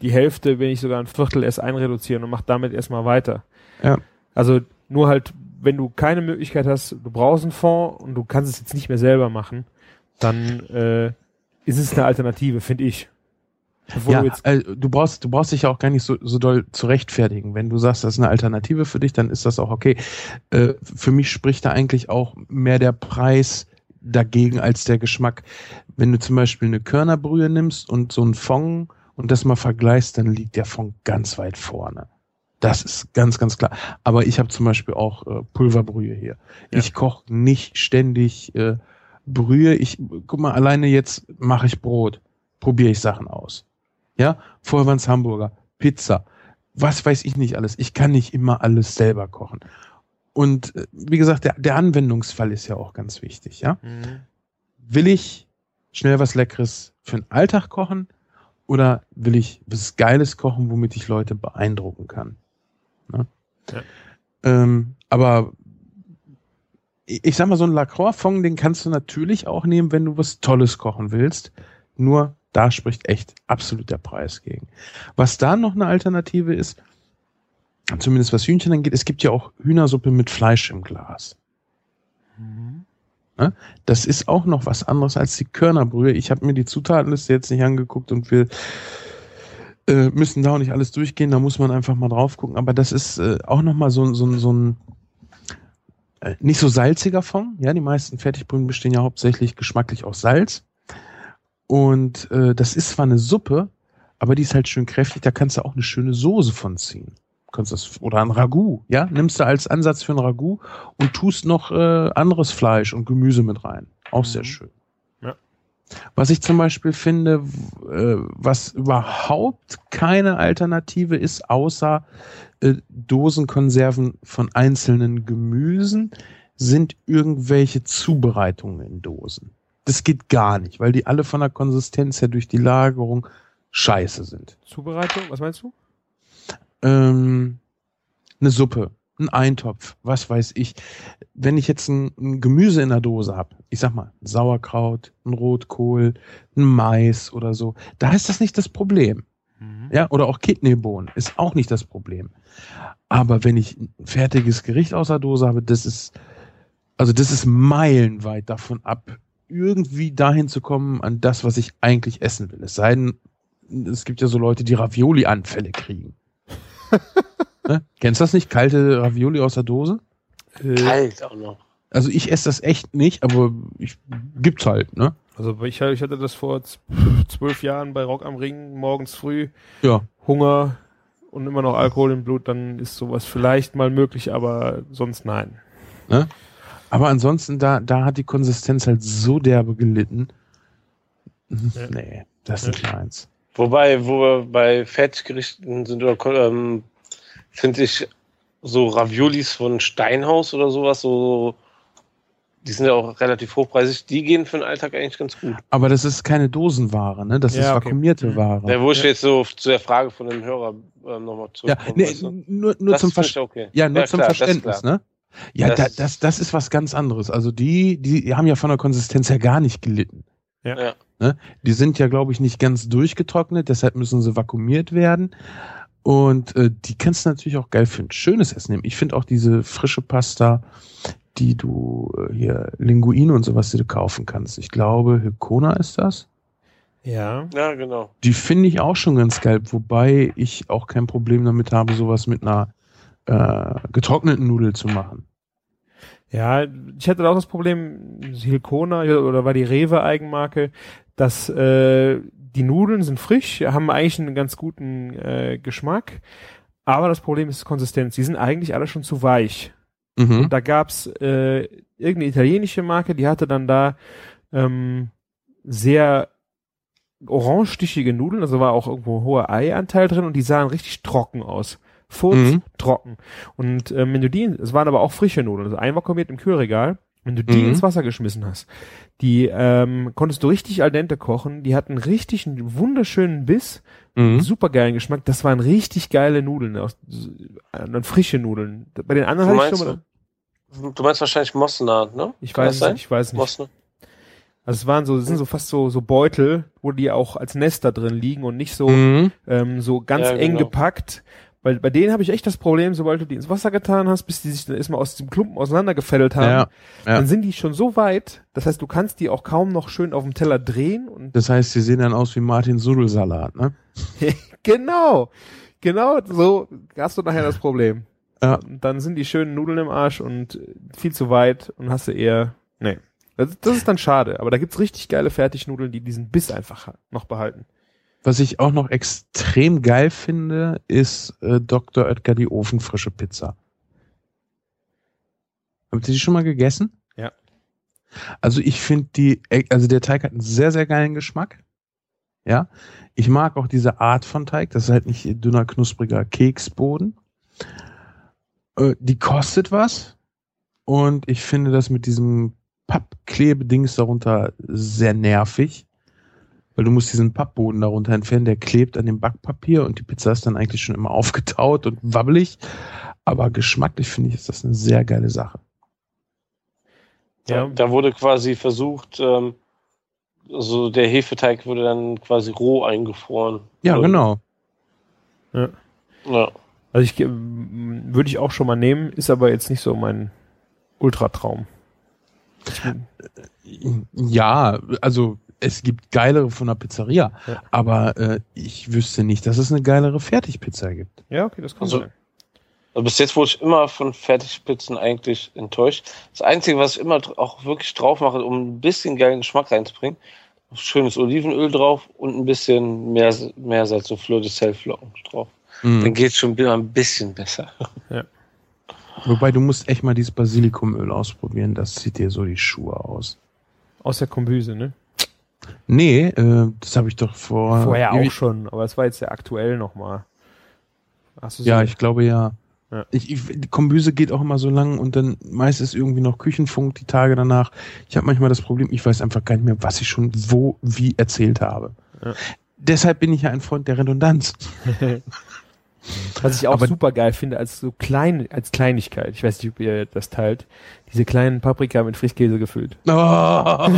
die Hälfte, wenn nicht sogar ein Viertel erst einreduzieren und mach damit erstmal weiter. Ja. Also nur halt, wenn du keine Möglichkeit hast, du brauchst einen Fond und du kannst es jetzt nicht mehr selber machen, dann äh, ist es eine Alternative, finde ich. Bevor ja, du äh, du brauchst, du brauchst dich ja auch gar nicht so, so doll zu rechtfertigen. Wenn du sagst, das ist eine Alternative für dich, dann ist das auch okay. Äh, für mich spricht da eigentlich auch mehr der Preis dagegen als der Geschmack. Wenn du zum Beispiel eine Körnerbrühe nimmst und so einen Fond und das mal vergleichst, dann liegt der Fond ganz weit vorne. Das ist ganz, ganz klar. Aber ich habe zum Beispiel auch äh, Pulverbrühe hier. Ja. Ich koche nicht ständig äh, Brühe. Ich guck mal, alleine jetzt mache ich Brot, probiere ich Sachen aus. Ja, vorher waren's Hamburger, Pizza, was weiß ich nicht alles. Ich kann nicht immer alles selber kochen. Und äh, wie gesagt, der, der Anwendungsfall ist ja auch ganz wichtig. Ja, Mhm. will ich schnell was Leckeres für den Alltag kochen oder will ich was Geiles kochen, womit ich Leute beeindrucken kann? Ne? Ja. Ähm, aber ich sag mal, so ein Lacroix-Fond, den kannst du natürlich auch nehmen, wenn du was Tolles kochen willst. Nur da spricht echt absolut der Preis gegen. Was da noch eine Alternative ist, zumindest was Hühnchen angeht, es gibt ja auch Hühnersuppe mit Fleisch im Glas. Mhm. Das ist auch noch was anderes als die Körnerbrühe. Ich habe mir die Zutatenliste jetzt nicht angeguckt und wir äh, müssen da auch nicht alles durchgehen. Da muss man einfach mal drauf gucken. Aber das ist äh, auch noch mal so, so, so ein äh, nicht so salziger Fond. Ja, die meisten Fertigbrühen bestehen ja hauptsächlich geschmacklich aus Salz. Und äh, das ist zwar eine Suppe, aber die ist halt schön kräftig. Da kannst du auch eine schöne Soße von ziehen. Kannst das oder ein Ragout, ja, nimmst du als Ansatz für ein Ragout und tust noch äh, anderes Fleisch und Gemüse mit rein. Auch sehr Mhm. schön. Was ich zum Beispiel finde, äh, was überhaupt keine Alternative ist, außer äh, Dosenkonserven von einzelnen Gemüsen, sind irgendwelche Zubereitungen in Dosen. Das geht gar nicht, weil die alle von der Konsistenz her durch die Lagerung scheiße sind. Zubereitung, was meinst du? Ähm, eine Suppe, ein Eintopf, was weiß ich. Wenn ich jetzt ein, ein Gemüse in der Dose habe, ich sag mal, ein Sauerkraut, ein Rotkohl, ein Mais oder so, da ist das nicht das Problem. Mhm. Ja, oder auch Kidneybohnen ist auch nicht das Problem. Aber wenn ich ein fertiges Gericht aus der Dose habe, das ist, also das ist meilenweit davon ab, irgendwie dahin zu kommen an das, was ich eigentlich essen will. Es sei denn, es gibt ja so Leute, die Ravioli-Anfälle kriegen. Ne? Kennst du das nicht? Kalte Ravioli aus der Dose? Äh, Kalt auch noch. Also ich esse das echt nicht, aber ich gibt's halt, ne? Also ich, ich hatte das vor zwölf Jahren bei Rock am Ring, morgens früh, Ja. Hunger und immer noch Alkohol im Blut, dann ist sowas vielleicht mal möglich, aber sonst nein. Aber ansonsten, da, da hat die Konsistenz halt so derbe gelitten. Ja. Nee, das ist nicht meins. Wobei, wo wir bei Fertiggerichten sind, oder ähm, finde ich so Raviolis von Steinhaus oder sowas, so die sind ja auch relativ hochpreisig. Die gehen für den Alltag eigentlich ganz gut. Aber das ist keine Dosenware, ne? Das Ja, ist okay. vakuumierte Ware. Ja, wo ich Ja. jetzt so zu der Frage von dem Hörer ähm, nochmal Ja, zurückkomme. nee, weißt du? nur, nur zum, Ver okay. ja, nur Ja, zum klar, Verständnis, ne? Ja, Das- das, da, das, das ist was ganz anderes. Also die, die haben ja von der Konsistenz her gar nicht gelitten. Ja. Ja. Ne? Die sind ja, glaube ich, nicht ganz durchgetrocknet, deshalb müssen sie vakuumiert werden. Und äh, die kannst du natürlich auch geil für ein schönes Essen nehmen. Ich finde auch diese frische Pasta, die du äh, hier, Linguine und sowas, die du kaufen kannst. Ich glaube, Hykona ist das. Ja. ja, genau. Die finde ich auch schon ganz geil, wobei ich auch kein Problem damit habe, sowas mit einer äh, getrockneten Nudel zu machen. Ja, ich hatte auch das Problem, Silkona oder war die Rewe Eigenmarke, dass äh, die Nudeln sind frisch, haben eigentlich einen ganz guten äh, Geschmack, aber das Problem ist Konsistenz. Die sind eigentlich alle schon zu weich. Mhm. Da gab's äh, irgendeine italienische Marke, die hatte dann da ähm, sehr orangestichige Nudeln, also war auch irgendwo ein hoher Eianteil drin und die sahen richtig trocken aus. Furz, Mhm. trocken. Und ähm, wenn du die, es waren aber auch frische Nudeln, also einvakuumiert im Kühlregal, wenn du die Mhm. ins Wasser geschmissen hast, die ähm, konntest du richtig al dente kochen, die hatten richtig einen wunderschönen Biss, Mhm. super geilen Geschmack, das waren richtig geile Nudeln, aus, äh, frische Nudeln. Bei den anderen Du hatte ich schon meinst, mal, du meinst wahrscheinlich Mosna, ne? ich Kann weiß nicht, ich weiß es nicht. Mosna? Also es waren so, es sind so fast so, so Beutel, wo die auch als Nester drin liegen und nicht so, Mhm. ähm, so ganz Ja, eng genau. gepackt. Weil bei denen habe ich echt das Problem, sobald du die ins Wasser getan hast, bis die sich dann erstmal aus dem Klumpen auseinandergefädelt haben, Ja, ja. dann sind die schon so weit, das heißt, du kannst die auch kaum noch schön auf dem Teller drehen und Das heißt, sie sehen dann aus wie Martin Sudelsalat, ne? genau, genau so hast du nachher das Problem. Ja. Und dann sind die schönen Nudeln im Arsch und viel zu weit und hast du eher, nee. Das, das ist dann schade, aber da gibt's richtig geile Fertignudeln, die diesen Biss einfach noch behalten. Was ich auch noch extrem geil finde, ist äh, Dr. Oetker die ofenfrische Pizza. Habt ihr die schon mal gegessen? Ja. Also ich finde die, äh, also der Teig hat einen sehr, sehr geilen Geschmack. Ja. Ich mag auch diese Art von Teig. Das ist halt nicht dünner, knuspriger Keksboden. Äh, die kostet was. Und ich finde das mit diesem Pappklebedings darunter sehr nervig. Weil du musst diesen Pappboden darunter entfernen, der klebt an dem Backpapier und die Pizza ist dann eigentlich schon immer aufgetaut und wabbelig. Aber geschmacklich finde ich, ist das eine sehr geile Sache. Ja. Da wurde quasi versucht, ähm, also der Hefeteig wurde dann quasi roh eingefroren. Ja, genau. Ja. Also ich ähm, würde ich auch schon mal nehmen, ist aber jetzt nicht so mein Ultratraum. Ja, also es gibt geilere von der Pizzeria, Ja. aber äh, ich wüsste nicht, dass es eine geilere Fertigpizza gibt. Ja, okay, das kann Also- sein. Also bis jetzt wurde ich immer von Fertigpizzen eigentlich enttäuscht. Das Einzige, was ich immer auch wirklich drauf mache, um ein bisschen geilen Geschmack reinzubringen, schönes Olivenöl drauf und ein bisschen mehr, Meersalz, so Fleur de Sel Flocken drauf. Dann Mhm. geht's schon wieder ein bisschen besser. Wobei du musst echt mal dieses Basilikumöl ausprobieren, das zieht dir so die Schuhe aus. Aus der Kombüse, ne? Nee, äh, das habe ich doch vor. Vorher auch schon, aber es war jetzt ja aktuell nochmal. Hast so Ja, ich glaube ja. Ja. Ich, ich, die Kombüse geht auch immer so lang und dann meist ist irgendwie noch Küchenfunk die Tage danach. Ich habe manchmal das Problem, ich weiß einfach gar nicht mehr, was ich schon wo, wie erzählt habe. Ja. Deshalb bin ich ja ein Freund der Redundanz. Was ich auch Aber- super geil finde, als so klein, als Kleinigkeit. Ich weiß nicht, ob ihr das teilt. Diese kleinen Paprika mit Frischkäse gefüllt. Oh,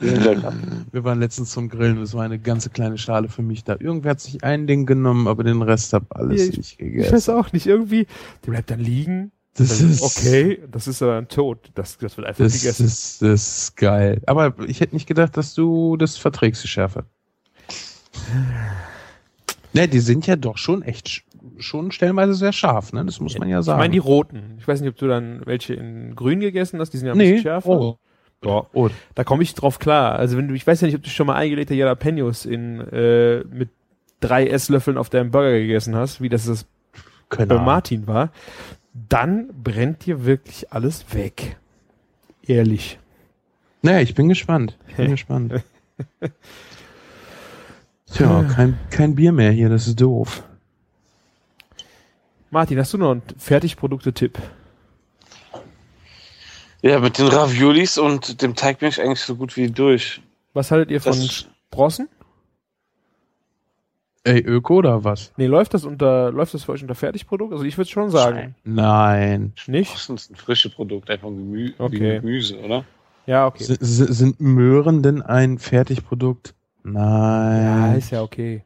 sind lecker. Wir waren letztens zum Grillen, das war eine ganze kleine Schale für mich da. Irgendwer hat sich ein Ding genommen, aber den Rest hab alles Ich- nicht Ich gegessen. weiß auch nicht, irgendwie, die bleibt dann liegen. Das Dann, ist okay, das ist aber ein Tod. Das, das wird einfach Das gegessen. ist, das ist geil. Aber ich hätte nicht gedacht, dass du das verträgst, die Schärfe. Ne, die sind ja doch schon echt, sch- schon stellenweise sehr scharf, ne? Das muss man ja ich sagen. meine die roten. Ich weiß nicht, ob du dann welche in grün gegessen hast, die sind ja ein nee, bisschen schärfer. oh. Ja, Oh. da komme ich drauf klar. Also wenn du, ich weiß ja nicht, ob du schon mal eingelegte Jalapenos in äh, mit drei Esslöffeln auf deinem Burger gegessen hast, wie das das bei. Martin war, dann brennt dir wirklich alles weg. Ehrlich. Naja, ich bin gespannt. Ich bin gespannt. Tja, kein, kein Bier mehr hier, das ist doof. Martin, hast du noch einen Fertigprodukte-Tipp? Ja, mit den Raviolis und dem Teig bin ich eigentlich so gut wie durch. Was haltet ihr von Das- Sprossen? Ey, Öko oder was? Nee, läuft das unter, läuft das für euch unter Fertigprodukt? Also ich würde schon sagen. Nein. Nicht? Das ist ein frisches Produkt, einfach Gemü Okay. Gemüse, oder? Ja, okay. S- sind Möhren denn ein Fertigprodukt? Ja, Nein. ist ja okay.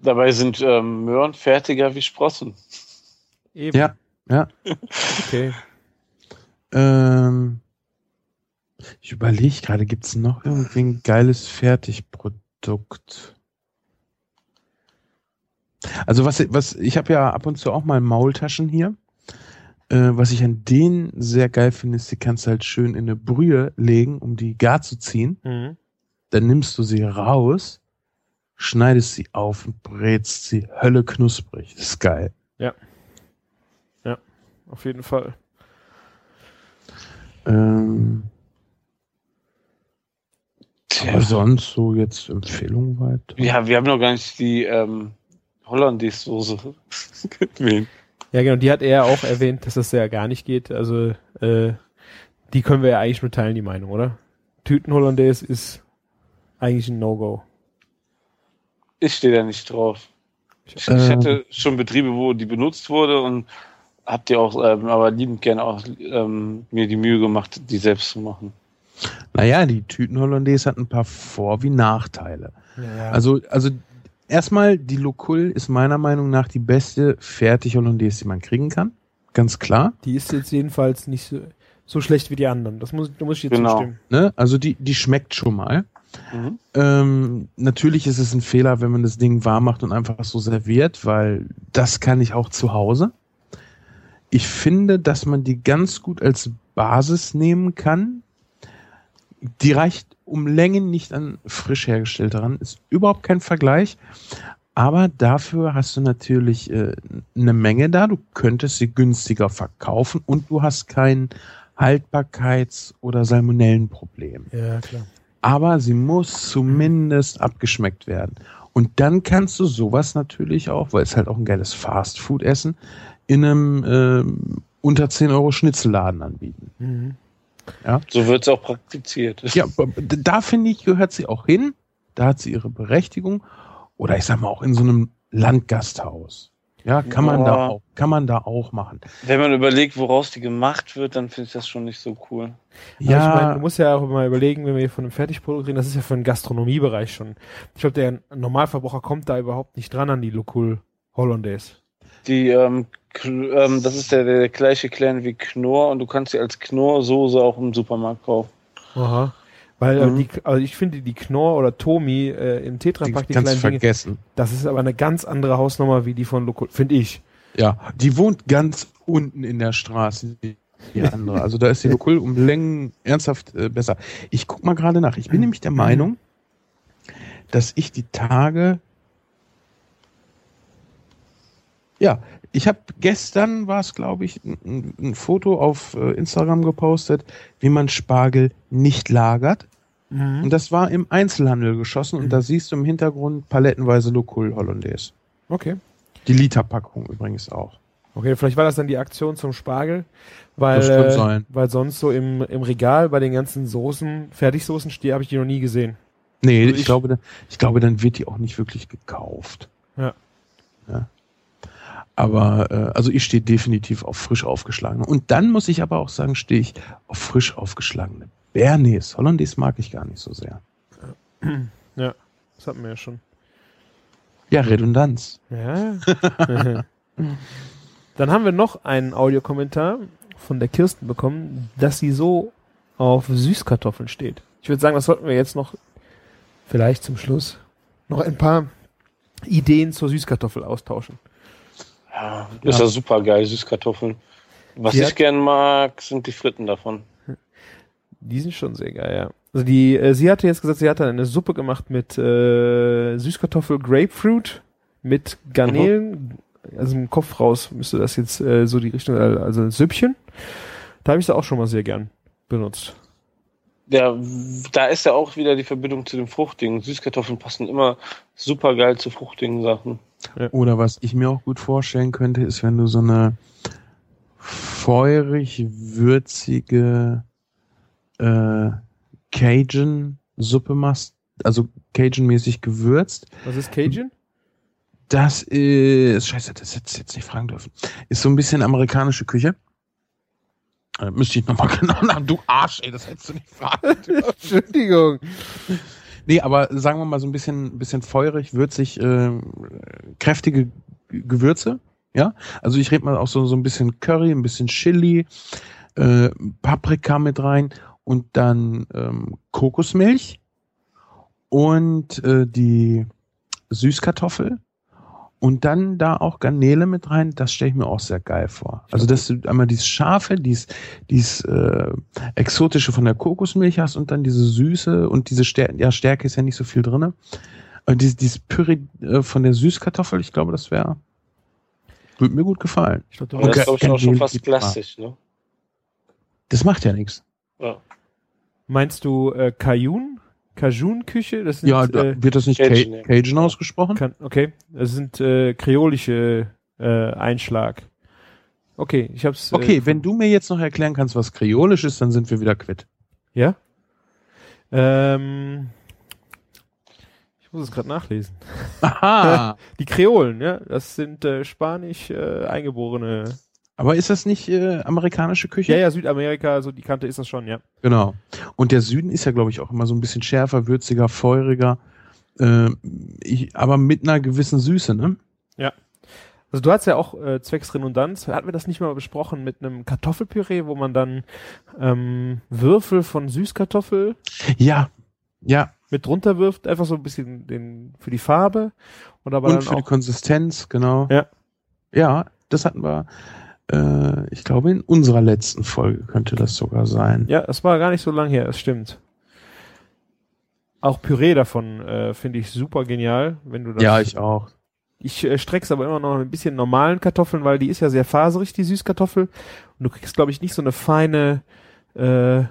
Dabei sind ähm, Möhren fertiger wie Sprossen. Eben. Ja, ja. Okay. Ähm, ich überlege gerade, gibt es noch irgendwie ein geiles Fertigprodukt? Also was, was ich habe ja ab und zu auch mal Maultaschen hier. Äh, was ich an denen sehr geil finde, ist, die kannst du halt schön in eine Brühe legen, um die gar zu ziehen. Mhm. Dann nimmst du sie raus, schneidest sie auf und brätst sie Hölle knusprig. Das ist geil. Auf jeden Fall. Ähm, Tja. aber sonst so jetzt Empfehlungen weiter. Ja, wir haben noch gar nicht die ähm, Hollandaise-Soße. Ja, genau, die hat er auch erwähnt, dass das ja gar nicht geht. Also, äh, die können wir ja eigentlich nur teilen, die Meinung, oder? Tüten-Hollandaise ist eigentlich ein No-Go. Ich stehe da nicht drauf. Ich, ich Ähm. hatte schon Betriebe, wo die benutzt wurde und hab die auch, ähm, aber liebend gerne auch ähm, mir die Mühe gemacht, die selbst zu machen. Naja, die Tüten-Hollandaise hat ein paar Vor- wie Nachteile. Ja, Also, also erstmal, die Locul ist meiner Meinung nach die beste Fertig-Hollandaise, die man kriegen kann. Ganz klar. die ist jetzt jedenfalls nicht so, so schlecht wie die anderen. Das muss, da muss ich jetzt Genau. zustimmen. Ne? Also die, die schmeckt schon mal. Mhm. Ähm, natürlich ist es ein Fehler, wenn man das Ding warm macht und einfach so serviert, weil das kann ich auch zu Hause. Ich finde, dass man die ganz gut als Basis nehmen kann. Die reicht um Längen nicht an frisch hergestellt ran. Ist überhaupt kein Vergleich. Aber dafür hast du natürlich äh, eine Menge da. Du könntest sie günstiger verkaufen und du hast kein Haltbarkeits- oder Salmonellenproblem Ja, klar. Aber sie muss zumindest abgeschmeckt werden. Und dann kannst du sowas natürlich auch, weil es halt auch ein geiles Fastfood-Essen, in einem ähm, unter 10 Euro Schnitzelladen anbieten. Mhm. So wird es auch praktiziert. Ja, da finde ich, gehört sie auch hin. Da hat sie ihre Berechtigung. Oder ich sag mal auch in so einem Landgasthaus. Ja, kann man da Ja. auch, kann man da auch machen. Wenn man überlegt, woraus die gemacht wird, dann finde ich das schon nicht so cool. Aber ich meine, Ja, du musst ja auch mal überlegen, wenn wir hier von einem Fertigprodukt reden, das ist ja für den Gastronomiebereich schon. Ich glaube, der Normalverbraucher kommt da überhaupt nicht dran an die Locul Hollandaise. Die, ähm, ähm, das ist der, der gleiche Clan wie Knorr und du kannst sie als Knorr-Soße auch im Supermarkt kaufen. Aha. Weil äh, Mhm. die, also ich finde die Knorr oder Tomi äh, im die Tetrapack, die du kleinen Dinge, vergessen. das ist aber eine ganz andere Hausnummer wie die von Locul, finde ich. Ja, die wohnt ganz unten in der Straße, die die andere. Also da ist die Lokul um Längen ernsthaft äh, besser. Ich guck mal gerade nach. Ich bin nämlich der Meinung, dass ich die Tage ja, ich habe gestern war es, glaube ich, ein, ein- Foto auf äh, Instagram gepostet, wie man Spargel nicht lagert. Und das war im Einzelhandel geschossen und da siehst du im Hintergrund palettenweise Lokul Hollandaise. Okay. Die Literpackung übrigens auch. Okay, vielleicht war das dann die Aktion zum Spargel, weil, äh, sein. weil sonst so im, im Regal bei den ganzen Soßen, Fertigsoßen stehe, habe ich die noch nie gesehen. Nee, Also ich, ich- glaube, dann- ich glaube, dann wird die auch nicht wirklich gekauft. Ja. ja. Aber, äh, also ich stehe definitiv auf frisch aufgeschlagene. Und dann muss ich aber auch sagen, stehe ich auf frisch aufgeschlagene Bernays. Hollandaise mag ich gar nicht so sehr. Das hatten wir ja schon. Ja, Redundanz. Ja. Dann haben wir noch einen Audiokommentar von der Kirsten bekommen, dass sie so auf Süßkartoffeln steht. Ich würde sagen, das sollten wir jetzt noch vielleicht zum Schluss noch ein paar Ideen zur Süßkartoffel austauschen. Ja, ist ja super geil, Süßkartoffeln. Was Die ich gern mag, sind die Fritten davon. Die sind schon sehr geil, ja. Also die, äh, sie hatte jetzt gesagt, sie hat dann eine Suppe gemacht mit äh, Süßkartoffel, Grapefruit, mit Garnelen, also im Kopf raus müsste das jetzt äh, so die Richtung, also ein Süppchen. Da habe ich sie auch schon mal sehr gern benutzt. Ja, da ist ja auch wieder die Verbindung zu den fruchtigen. Süßkartoffeln passen immer super geil zu fruchtigen Sachen. Oder was ich mir auch gut vorstellen könnte, ist, wenn du so eine feurig würzige äh, Cajun-Suppe machst, also Cajun-mäßig gewürzt. Was ist Cajun? Das ist, scheiße, das hätte ich jetzt nicht fragen dürfen. Ist so ein bisschen amerikanische Küche. Äh, müsste ich nochmal genau nach. Du Arsch, ey, das hättest du nicht fragen. Entschuldigung. Nee, aber sagen wir mal so ein bisschen, bisschen feurig, würzig, äh, kräftige G- Gewürze. Ja, also ich rede mal auch so, so ein bisschen Curry, ein bisschen Chili, äh, Paprika mit rein und dann ähm, Kokosmilch und äh, die Süßkartoffel und dann da auch Garnele mit rein. Das stelle ich mir auch sehr geil vor. Also dass du einmal dieses Scharfe, dieses, dieses äh, Exotische von der Kokosmilch hast und dann diese Süße und diese Stärke, ja Stärke ist ja nicht so viel drinne. Und dieses, dieses Püree äh, von der Süßkartoffel, ich glaube, das wäre würde mir gut gefallen. Ich glaub, du Aber das ist, Okay. glaube ich, auch schon fast Geht klassisch, ne? Das macht ja nichts. Ja. Meinst du äh, Cajun? Cajun-Küche? Das sind, Ja, da, äh, wird das nicht Cajun, Cajun, ausgesprochen? kann, okay. Das sind äh, kreolische äh, Einschlag. Okay, ich hab's. Okay, äh, wenn du mir jetzt noch erklären kannst, was Kreolisch ist, dann sind wir wieder quitt. Ja? Ähm, ich muss es gerade nachlesen. Aha! Die Kreolen, ja, das sind äh, spanisch äh, eingeborene. Aber ist das nicht äh, amerikanische Küche? Ja, ja, Südamerika, so die Kante ist das schon, ja. Genau. Und der Süden ist ja, glaube ich, auch immer so ein bisschen schärfer, würziger, feuriger, äh, ich, aber mit einer gewissen Süße, ne? Also du hast ja auch äh, zwecks Redundanz, hatten wir das nicht mal besprochen mit einem Kartoffelpüree, wo man dann ähm, Würfel von Süßkartoffel Ja, ja. mit drunter wirft, einfach so ein bisschen den für die Farbe und aber Und für die auch Konsistenz, genau. Ja. Ja, das hatten wir, äh, ich glaube, in unserer letzten Folge könnte das sogar sein. Ja, es war gar nicht so lang her, das stimmt. Auch Püree davon äh, finde ich super genial, wenn du das. Ja, ich auch. Ich äh, streck's aber immer noch ein bisschen normalen Kartoffeln, weil die ist ja sehr faserig, die Süßkartoffel. Und du kriegst, glaube ich, nicht so eine feine äh,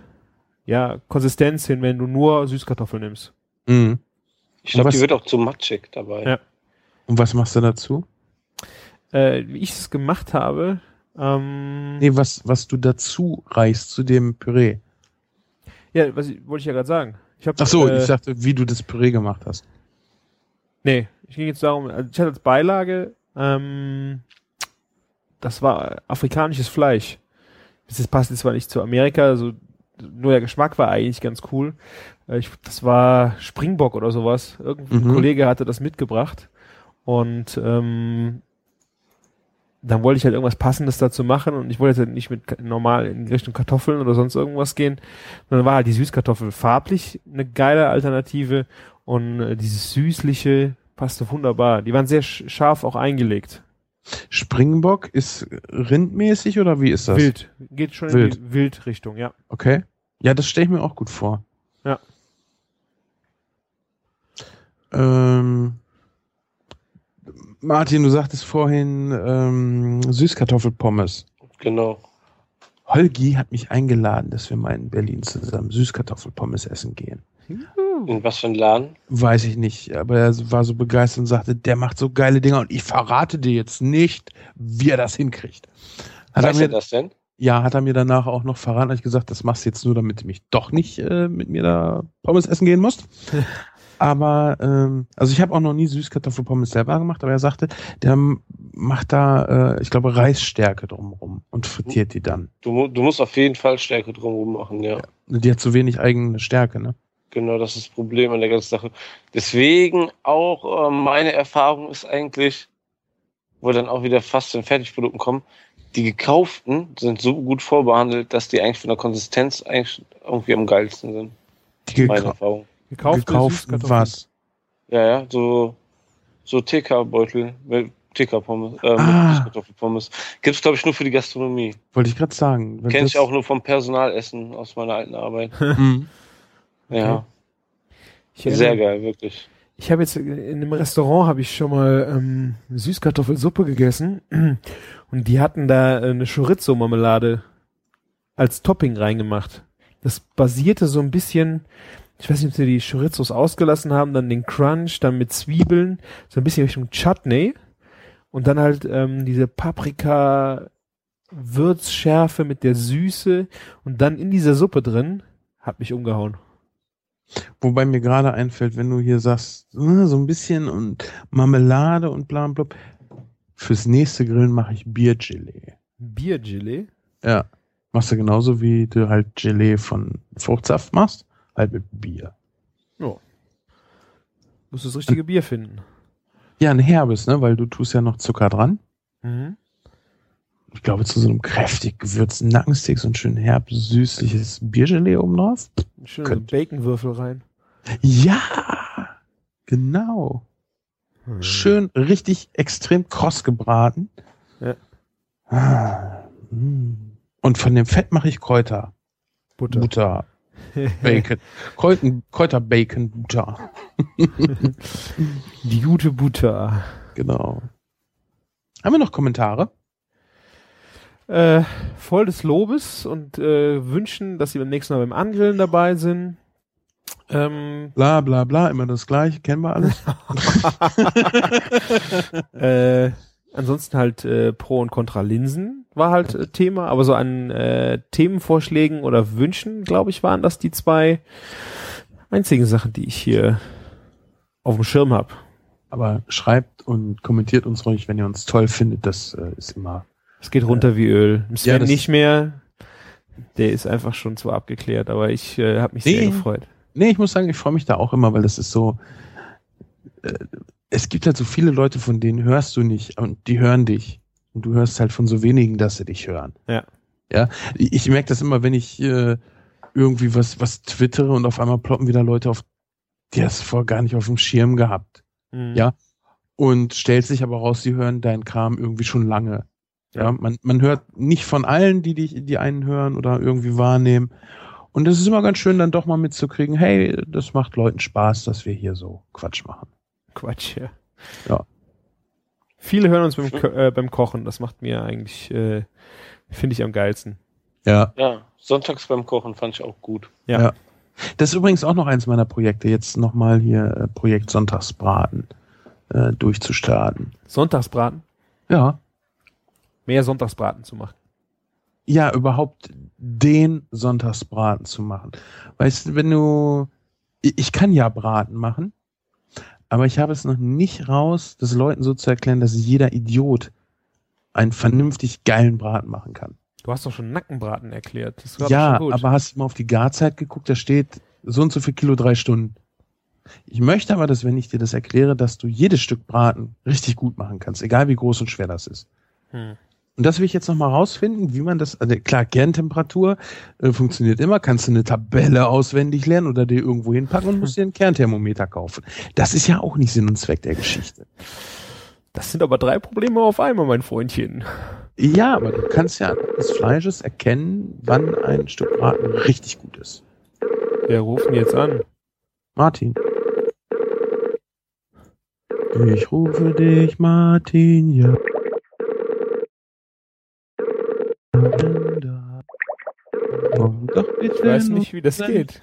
ja, Konsistenz hin, wenn du nur Süßkartoffeln nimmst. Mhm. Ich glaube, die wird auch zu matschig dabei. Ja. Und was machst du dazu? Äh, wie ich es gemacht habe, ähm, Nee, was, was du dazu reichst zu dem Püree. ja, was ich, wollte ich ja gerade sagen. Ich hab, Ach so, äh, ich dachte, wie du das Püree gemacht hast. Nee, ich ging jetzt darum, also ich hatte als Beilage, ähm, das war afrikanisches Fleisch. Das passt jetzt zwar nicht zu Amerika, also nur der Geschmack war eigentlich ganz cool. Äh, Ich, das war Springbock oder sowas. Irgendein Mhm. Kollege hatte das mitgebracht. Und ähm, dann wollte ich halt irgendwas Passendes dazu machen und ich wollte jetzt halt nicht mit normal in Richtung Kartoffeln oder sonst irgendwas gehen. Und dann war halt die Süßkartoffel farblich eine geile Alternative und äh, dieses süßliche passte wunderbar. Die waren sehr sch scharf auch eingelegt. Springbock ist rindmäßig oder wie ist das? Wild. Geht schon Wild. in die Wildrichtung, ja. Okay. Ja, das stelle ich mir auch gut vor. Ja. Ähm, Martin, du sagtest vorhin ähm, Süßkartoffelpommes. Genau. Holgi hat mich eingeladen, dass wir mal in Berlin zusammen Süßkartoffelpommes essen gehen. In was für ein Laden? Weiß ich nicht, aber er war so begeistert und sagte, der macht so geile Dinger und ich verrate dir jetzt nicht, wie er das hinkriegt. Hat er Weiß mir, er das denn? Ja, hat er mir danach auch noch verraten. Ich gesagt, das machst du jetzt nur, damit du mich doch nicht äh, mit mir da Pommes essen gehen musst. aber, ähm, also ich habe auch noch nie Süßkartoffelpommes selber gemacht, aber er sagte, der macht da, äh, ich glaube, Reisstärke drumrum und frittiert die dann. Du, du musst auf jeden Fall Stärke drumherum machen, ja. Die hat zu wenig eigene Stärke, ne? Genau, das ist das Problem an der ganzen Sache. Deswegen auch äh, meine Erfahrung ist eigentlich, wo dann auch wieder fast zu den Fertigprodukten kommen, die gekauften sind so gut vorbehandelt, dass die eigentlich von der Konsistenz eigentlich irgendwie am geilsten sind. Die Meine Erfahrung. Gekaufte gekauft was? Ja, ja, so, so TK-Beutel TK-Pommes, äh, Ah. Süßkartoffelpommes. Gibt's, glaube ich, nur für die Gastronomie. Wollte ich gerade sagen. Kenn ich auch nur vom Personalessen aus meiner alten Arbeit. Mhm. Ja, Ich sehr erinnere- geil, wirklich. Ich habe jetzt in einem Restaurant habe ich schon mal ähm, Süßkartoffelsuppe gegessen und die hatten da äh, eine Chorizo-Marmelade als Topping reingemacht. Das basierte so ein bisschen, ich weiß nicht, ob sie die Chorizos ausgelassen haben, dann den Crunch, dann mit Zwiebeln, so ein bisschen Richtung Chutney und dann halt ähm, diese Paprika Würzschärfe mit der Süße und dann in dieser Suppe drin Hat mich umgehauen. Wobei mir gerade einfällt, wenn du hier sagst, äh, so ein bisschen und Marmelade und bla bla. Fürs nächste Grillen mache ich Biergelee. Biergelee? Ja. Machst du genauso wie du halt Gelee von Fruchtsaft machst, halt mit Bier. Ja. Musst du das richtige Bier finden. Ja, ein herbes, ne, weil du tust ja noch Zucker dran. Mhm. Ich glaube, zu so einem kräftig gewürzten Nackensteak so ein schön herb süßliches Biergelee oben drauf. Könnt- Baconwürfel rein. Ja, genau. Hm. Schön, richtig extrem kross gebraten. Ja. Ah, mm. Und von dem Fett mache ich Kräuter. Butter. Butter. Bacon. Kräuten, Kräuter, Bacon, Butter. Die gute Butter. Genau. Haben wir noch Kommentare? Äh, voll des Lobes und äh, wünschen, dass sie beim nächsten Mal beim Angrillen dabei sind. Ähm, Bla bla bla, immer das gleiche, kennen wir alles. äh, ansonsten halt äh, Pro und Contra Linsen war halt äh, Thema, aber so an äh, Themenvorschlägen oder Wünschen, glaube ich, waren das die zwei einzigen Sachen, die ich hier auf dem Schirm habe. Aber schreibt und kommentiert uns ruhig, wenn ihr uns toll findet. Das äh, ist immer. Es geht runter wie Öl. Sven Ja, nicht mehr. Der ist einfach schon zu abgeklärt, aber ich äh, habe mich sehr Nee. gefreut. Nee, ich muss sagen, ich freue mich da auch immer, weil das ist so. Äh, es gibt halt so viele Leute, von denen hörst du nicht und die hören dich. Und du hörst halt von so wenigen, dass sie dich hören. Ja. Ja. Ich, merke das immer, wenn ich äh, irgendwie was, was twittere und auf einmal ploppen wieder Leute auf, die hast vorher gar nicht auf dem Schirm gehabt. Mhm. Ja. Und stellt sich aber raus, sie hören deinen Kram irgendwie schon lange. Ja, Ja. man, man hört nicht von allen, die dich, die einen hören oder irgendwie wahrnehmen. Und es ist immer ganz schön, dann doch mal mitzukriegen, hey, das macht Leuten Spaß, dass wir hier so Quatsch machen. Quatsch, ja. Ja. Viele hören uns beim, äh, beim Kochen. Das macht mir eigentlich, äh, finde ich am geilsten. Ja. Ja, sonntags beim Kochen fand ich auch gut. Ja. Ja. Das ist übrigens auch noch eins meiner Projekte, jetzt nochmal hier äh, Projekt Sonntagsbraten äh, durchzustarten. Sonntagsbraten. Ja. Mehr Sonntagsbraten zu machen. Ja, überhaupt den Sonntagsbraten zu machen. Weißt du, wenn du, ich kann ja Braten machen, aber ich habe es noch nicht raus, das Leuten so zu erklären, dass jeder Idiot einen vernünftig geilen Braten machen kann. Du hast doch schon Nackenbraten erklärt. Ja, aber hast du mal auf die Garzeit geguckt? Da steht so und so viel Kilo, drei Stunden. Ich möchte aber, dass wenn ich dir das erkläre, dass du jedes Stück Braten richtig gut machen kannst, egal wie groß und schwer das ist. Hm. Und das will ich jetzt nochmal rausfinden, wie man das, also klar, Kerntemperatur äh, funktioniert immer, kannst du eine Tabelle auswendig lernen oder dir irgendwo hinpacken und musst dir ein Kernthermometer kaufen. Das ist ja auch nicht Sinn und Zweck der Geschichte. Das sind aber drei Probleme auf einmal, mein Freundchen. Ja, aber du kannst ja des Fleisches erkennen, wann ein Stück Braten richtig gut ist. Wer ruft denn jetzt an? Martin. Ich rufe dich, Martin, ja. Komm doch bitte Ich weiß nicht, wie das geht.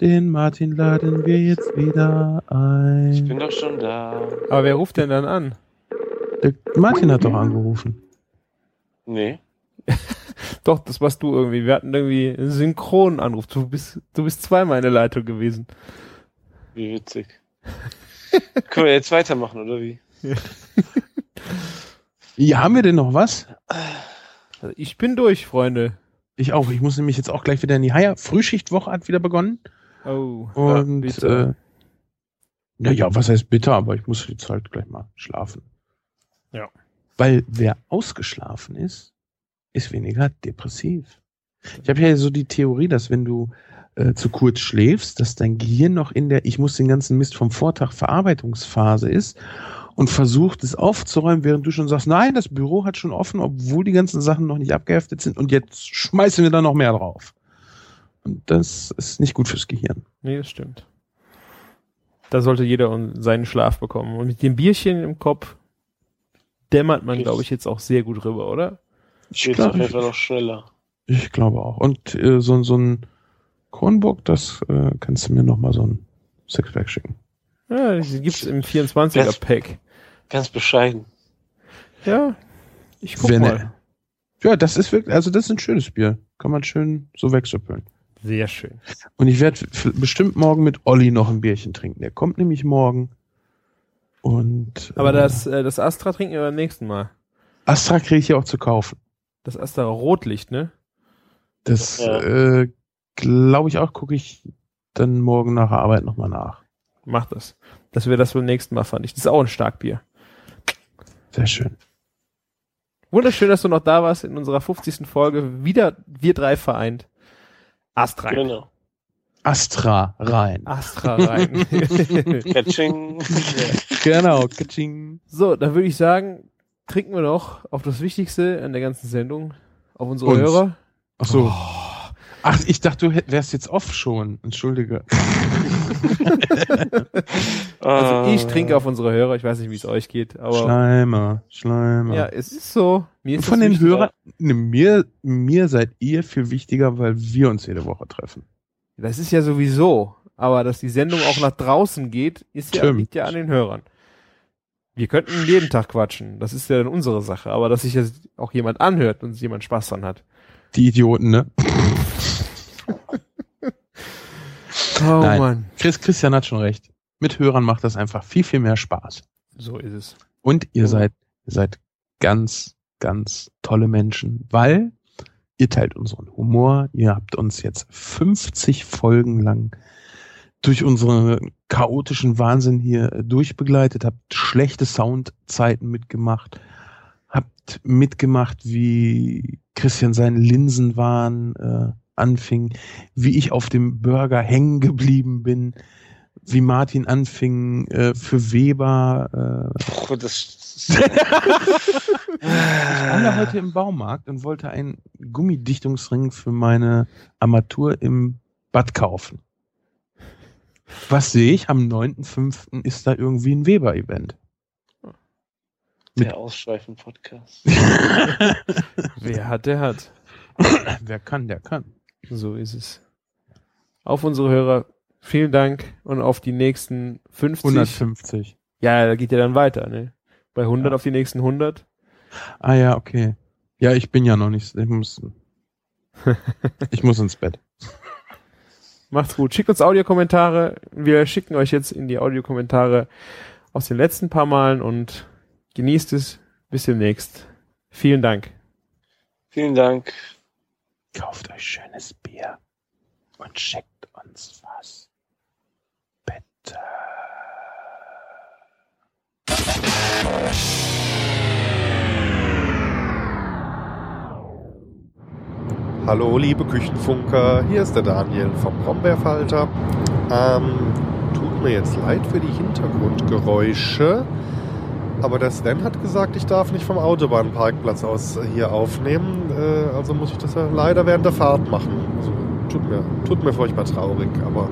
Den Martin laden wir jetzt wieder Ich ein. bin doch schon da. Aber wer ruft denn dann an? Der Martin hat doch angerufen. Nee. Doch, das warst du irgendwie. Wir hatten irgendwie einen Synchronanruf. Du bist, du bist zweimal in der Leitung gewesen. Wie witzig. Können wir jetzt weitermachen, oder wie? Ja, haben wir denn noch was? Also ich bin durch, Freunde. Ich auch. Ich muss nämlich jetzt auch gleich wieder in die Haier. Frühschichtwoche hat wieder begonnen. Oh. Und bitte. äh, naja, was heißt bitter, aber ich muss jetzt halt gleich mal schlafen. Ja. Weil wer ausgeschlafen ist, ist weniger depressiv. Ich habe ja so die Theorie, dass wenn du äh, zu kurz schläfst, dass dein Gehirn noch in der Ich muss den ganzen Mist vom Vortag Verarbeitungsphase ist und versucht es aufzuräumen, während du schon sagst, nein, das Büro hat schon offen, obwohl die ganzen Sachen noch nicht abgeheftet sind und jetzt schmeißen wir da noch mehr drauf. Und das ist nicht gut fürs Gehirn. Nee, das stimmt. Da sollte jeder seinen Schlaf bekommen. Und mit dem Bierchen im Kopf dämmert man, glaube ich, jetzt auch sehr gut rüber, oder? Ich Geht's auf glaube jeden Fall noch schneller. ich glaube auch. Und äh, so, so ein Kronburg, das äh, kannst du mir noch mal so ein Sixpack schicken. Ja, die gibt's im 24er-Pack. Ganz bescheiden. Ja, ich guck Wenn mal. Ja, das ist wirklich, also das ist ein schönes Bier. Kann man schön so wegsuppeln. Sehr schön. Und ich werde bestimmt morgen mit Olli noch ein Bierchen trinken. Der kommt nämlich morgen. Und Aber äh, das, äh, das Astra trinken wir beim nächsten Mal. Astra kriege ich ja auch zu kaufen. Das Astra Rotlicht, ne? Das Ja. äh, glaube ich auch, gucke ich dann morgen nach der Arbeit nochmal nach. Mach das. Dass wir das beim nächsten Mal fand ich. Das ist auch ein Starkbier. Sehr schön. Wunderschön, dass du noch da warst in unserer 50. Folge. Wieder wir drei vereint. Astra. Genau. Astra rein. Astra rein. Catching. Genau. Katsching. so, dann würde ich sagen, trinken wir noch auf das Wichtigste an der ganzen Sendung. Auf unsere Uns. Hörer. Ach so. Ach, ich dachte, du wärst jetzt off schon. Entschuldige. Also ich Ah. trinke auf unsere Hörer. Ich weiß nicht, wie es euch geht, aber Schleimer, Schleimer. ja, es ist so. Mir ist Von den. Hörern, ne, mir, mir seid ihr viel wichtiger, weil wir uns jede Woche treffen. Das ist ja sowieso. Aber dass die Sendung auch nach draußen geht, ist ja, liegt ja an den Hörern. Wir könnten jeden Tag quatschen. Das ist ja dann unsere Sache. Aber dass sich das auch jemand anhört und jemand Spaß dran hat. Die Idioten, ne? Oh Nein. Mann. Chris, Christian hat schon recht. Mit Hörern macht das einfach viel, viel mehr Spaß. So ist es. Und ihr seid, ihr seid ganz, ganz tolle Menschen, weil ihr teilt unseren Humor. Ihr habt uns jetzt 50 Folgen lang durch unseren chaotischen Wahnsinn hier durchbegleitet, habt schlechte Soundzeiten mitgemacht, habt mitgemacht, wie Christian seinen Linsenwahn äh, anfing, wie ich auf dem Burger hängen geblieben bin, wie Martin anfing, äh, für Weber äh, Puh, das ich war da heute im Baumarkt und wollte einen Gummidichtungsring für meine Armatur im Bad kaufen. Was sehe ich? Am 9.5. ist da irgendwie ein Weber-Event. der Ausschweifen-Podcast. Wer hat, der hat. Wer kann, der kann. So ist es. Auf unsere Hörer, vielen Dank und auf die nächsten 50. 150. Ja, da geht ja dann weiter, ne? Bei 100 Ja. auf die nächsten 100. Ah ja, okay. Ja, ich bin ja noch nicht. Ich muss, ich muss ins Bett. Macht's gut. Schickt uns Audiokommentare. Wir schicken euch jetzt in die Audiokommentare aus den letzten paar Malen und genießt es. Bis demnächst. Vielen Dank. Vielen Dank. Kauft euch schönes Bier und schickt uns was. Bitte. Hallo, liebe Küchenfunker, hier ist der Daniel vom Brombeerfalter. Ähm, tut mir jetzt leid für die Hintergrundgeräusche, aber der Sven hat gesagt, ich darf nicht vom Autobahnparkplatz aus hier aufnehmen. Äh, also muss ich das ja leider während der Fahrt machen. Also, tut, mir, tut mir furchtbar traurig, aber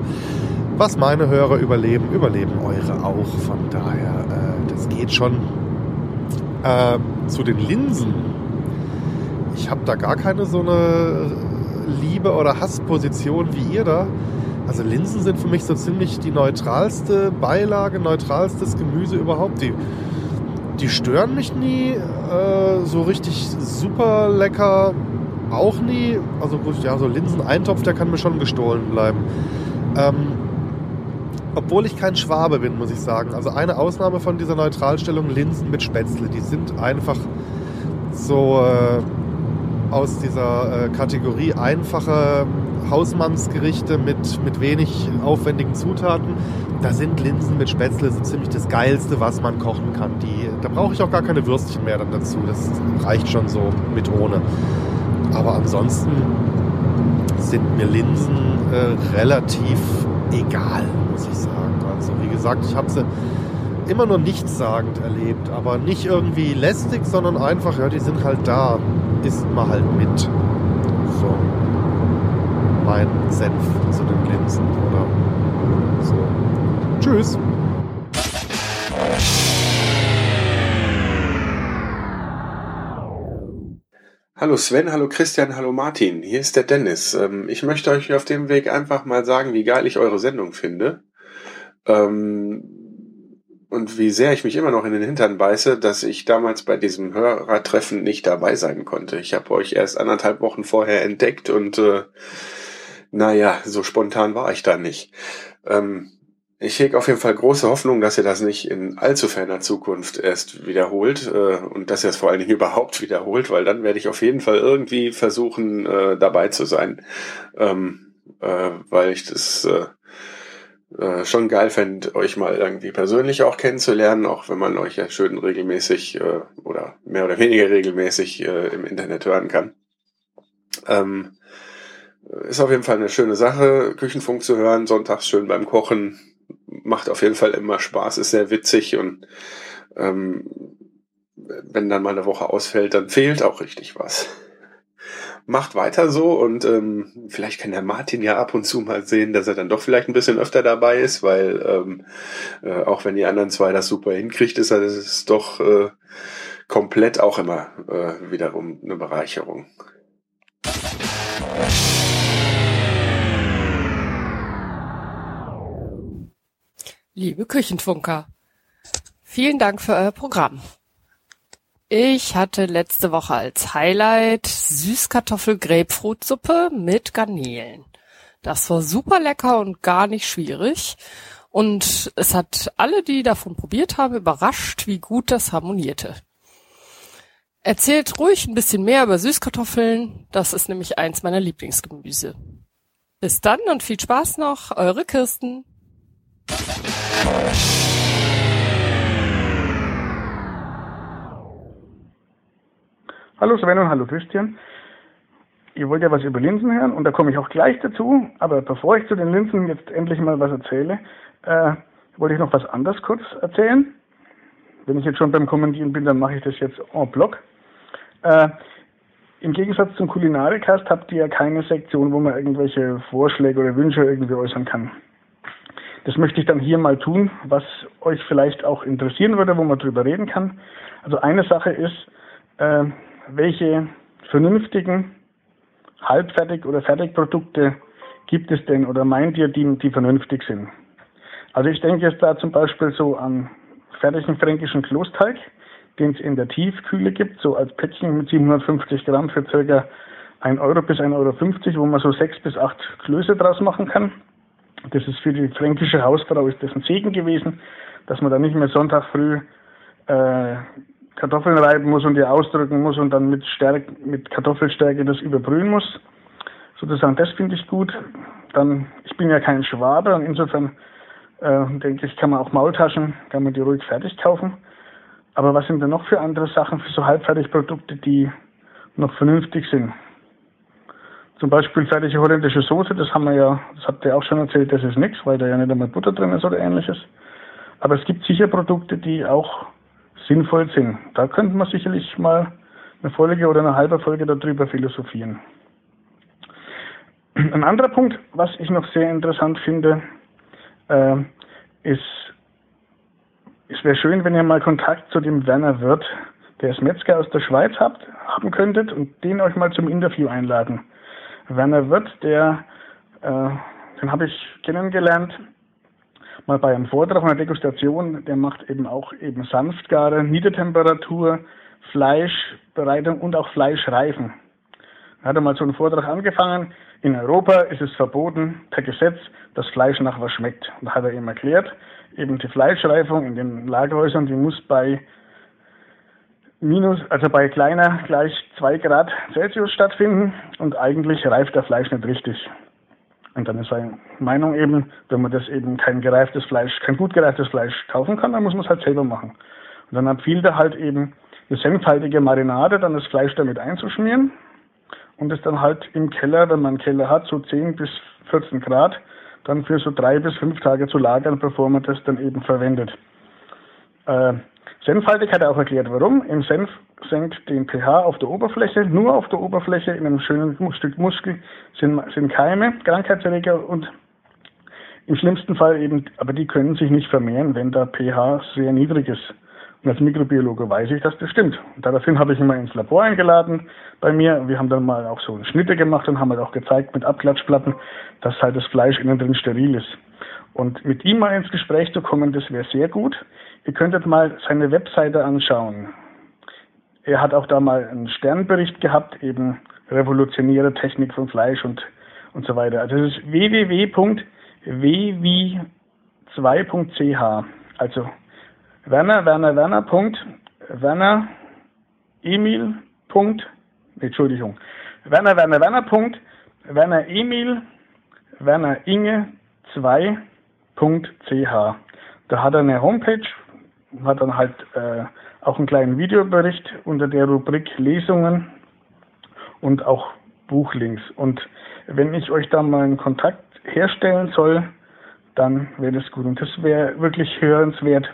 was meine Hörer überleben, überleben eure auch. Von daher, äh, das geht schon. Ähm, zu den Linsen ich habe da gar keine so eine Liebe- oder Hassposition wie ihr da. Also Linsen sind für mich so ziemlich die neutralste Beilage, neutralstes Gemüse überhaupt. Die, die stören mich nie. Äh, so richtig super lecker auch nie. Also gut, ja, so Linseneintopf, der kann mir schon gestohlen bleiben. Ähm, obwohl ich kein Schwabe bin, muss ich sagen. Also eine Ausnahme von dieser Neutralstellung Linsen mit Spätzle. Die sind einfach so äh, aus dieser äh, Kategorie einfache Hausmannsgerichte mit, mit wenig aufwendigen Zutaten. Da sind Linsen mit Spätzle so ziemlich das Geilste, was man kochen kann. Die, da brauche ich auch gar keine Würstchen mehr dann dazu. Das reicht schon so mit ohne. Aber ansonsten sind mir Linsen äh, relativ egal, muss ich sagen. Also wie gesagt, ich habe sie immer nur nichtssagend erlebt, aber nicht irgendwie lästig, sondern einfach, ja, die sind halt da, isst man halt mit. So. Mein Senf zu den Linsen oder so. Tschüss. Hallo Sven, hallo Christian, hallo Martin. Hier ist der Dennis. Ähm, Ich möchte euch auf dem Weg einfach mal sagen, wie geil ich eure Sendung finde. Ähm, Und wie sehr ich mich immer noch in den Hintern beiße, dass ich damals bei diesem Hörertreffen nicht dabei sein konnte. Ich habe euch erst anderthalb Wochen vorher entdeckt und äh, naja, so spontan war ich da nicht. Ähm, ich hege auf jeden Fall große Hoffnung, dass ihr das nicht in allzu ferner Zukunft erst wiederholt äh, und dass ihr es vor allen Dingen überhaupt wiederholt, weil dann werde ich auf jeden Fall irgendwie versuchen, äh, dabei zu sein, ähm, äh, weil ich das äh, äh, schon geil fände, euch mal irgendwie persönlich auch kennenzulernen, auch wenn man euch ja schön regelmäßig äh, oder mehr oder weniger regelmäßig im Internet hören kann. Ähm, ist auf jeden Fall eine schöne Sache, Küchenfunk zu hören, sonntags schön beim Kochen. Macht auf jeden Fall immer Spaß, ist sehr witzig und ähm, wenn dann mal eine Woche ausfällt, dann fehlt auch richtig was. Macht weiter so und ähm, vielleicht kann der Martin ja ab und zu mal sehen, dass er dann doch vielleicht ein bisschen öfter dabei ist, weil ähm, äh, auch wenn die anderen zwei das super hinkriegt, ist es doch äh, komplett auch immer äh, wiederum eine Bereicherung. Liebe Küchenfunker, vielen Dank für euer Programm. Ich hatte letzte Woche als Highlight Süßkartoffel-Grapefruit-Suppe mit Garnelen. Das war super lecker und gar nicht schwierig. Und es hat alle, die davon probiert haben, überrascht, wie gut das harmonierte. Erzählt ruhig ein bisschen mehr über Süßkartoffeln. Das ist nämlich eins meiner Lieblingsgemüse. Bis dann und viel Spaß noch. Eure Kirsten. Hallo Sven und hallo Christian. Ihr wollt ja was über Linsen hören und da komme ich auch gleich dazu. Aber bevor ich zu den Linsen jetzt endlich mal was erzähle, äh, wollte ich noch was anderes kurz erzählen. Wenn ich jetzt schon beim Kommentieren bin, dann mache ich das jetzt en bloc. Äh, Im Gegensatz zum Kulinarikast habt ihr ja keine Sektion, wo man irgendwelche Vorschläge oder Wünsche irgendwie äußern kann. Das möchte ich dann hier mal tun, was euch vielleicht auch interessieren würde, wo man drüber reden kann. Also eine Sache ist, äh, welche vernünftigen Halbfertig- oder Fertigprodukte gibt es denn oder meint ihr, die, die vernünftig sind? Also ich denke jetzt da zum Beispiel so an fertigen fränkischen Klosteig, den es in der Tiefkühle gibt, so als Päckchen mit 750 Gramm für circa 1 Euro bis 1,50 Euro, wo man so sechs bis acht Klöße draus machen kann. Das ist für die fränkische Hausfrau ist das ein Segen gewesen, dass man da nicht mehr Sonntag früh äh, Kartoffeln reiben muss und die ausdrücken muss und dann mit, Stärke, mit Kartoffelstärke das überbrühen muss. Sozusagen, das finde ich gut. Dann, ich bin ja kein Schwabe und insofern äh, denke ich, kann man auch Maultaschen, kann man die ruhig fertig kaufen. Aber was sind denn noch für andere Sachen, für so Halbfertigprodukte, die noch vernünftig sind? Zum Beispiel fertige holländische Soße, das haben wir ja, das habt ihr auch schon erzählt, das ist nichts, weil da ja nicht einmal Butter drin ist oder ähnliches. Aber es gibt sicher Produkte, die auch sinnvoll sind. Da könnte man sicherlich mal eine Folge oder eine halbe Folge darüber philosophieren. Ein anderer Punkt, was ich noch sehr interessant finde, äh, ist, es wäre schön, wenn ihr mal Kontakt zu dem Werner Wirth, der ist Metzger aus der Schweiz habt, haben könntet und den euch mal zum Interview einladen. Werner Wirth, der, äh, den habe ich kennengelernt, mal bei einem Vortrag, einer Degustation, der macht eben auch eben Sanftgare, Niedertemperatur, Fleischbereitung und auch Fleischreifen. Er hatte mal so einen Vortrag angefangen, in Europa ist es verboten per Gesetz, dass Fleisch nach was schmeckt. Und da hat er eben erklärt, eben die Fleischreifung in den Lagerhäusern, die muss bei minus, also bei kleiner gleich zwei Grad Celsius stattfinden und eigentlich reift der Fleisch nicht richtig. Und dann ist seine Meinung eben, wenn man das eben kein gereiftes Fleisch, kein gut gereiftes Fleisch kaufen kann, dann muss man es halt selber machen. Und dann empfiehlt er halt eben eine senfhaltige Marinade, dann das Fleisch damit einzuschmieren und es dann halt im Keller, wenn man einen Keller hat, so 10 bis 14 Grad, dann für so drei bis fünf Tage zu lagern, bevor man das dann eben verwendet. Äh, Senfhaltig hat er auch erklärt, warum. Im Senf senkt den pH auf der Oberfläche, nur auf der Oberfläche, in einem schönen Stück Muskel sind, sind Keime, Krankheitserreger und im schlimmsten Fall eben, aber die können sich nicht vermehren, wenn der pH sehr niedrig ist. Und als Mikrobiologe weiß ich, dass das stimmt. Und daraufhin habe ich ihn mal ins Labor eingeladen bei mir. Wir haben dann mal auch so Schnitte gemacht und haben halt auch gezeigt mit Abklatschplatten, dass halt das Fleisch innen drin steril ist. Und mit ihm mal ins Gespräch zu kommen, das wäre sehr gut. Ihr könntet mal seine Webseite anschauen. Er hat auch da mal einen Sternbericht gehabt, eben revolutionäre Technik von Fleisch und, und so weiter. Also es ist www.ww2.ch. Also Werner, Werner, Werner, Punkt, Werner, Emil, Punkt, Entschuldigung, Werner, Werner, Werner, Punkt, Werner, Emil, Werner, Inge, 2.ch. Da hat er eine Homepage, hat dann halt äh, auch einen kleinen Videobericht unter der Rubrik Lesungen und auch Buchlinks. Und wenn ich euch da mal einen Kontakt herstellen soll, dann wäre das gut. Und das wäre wirklich hörenswert,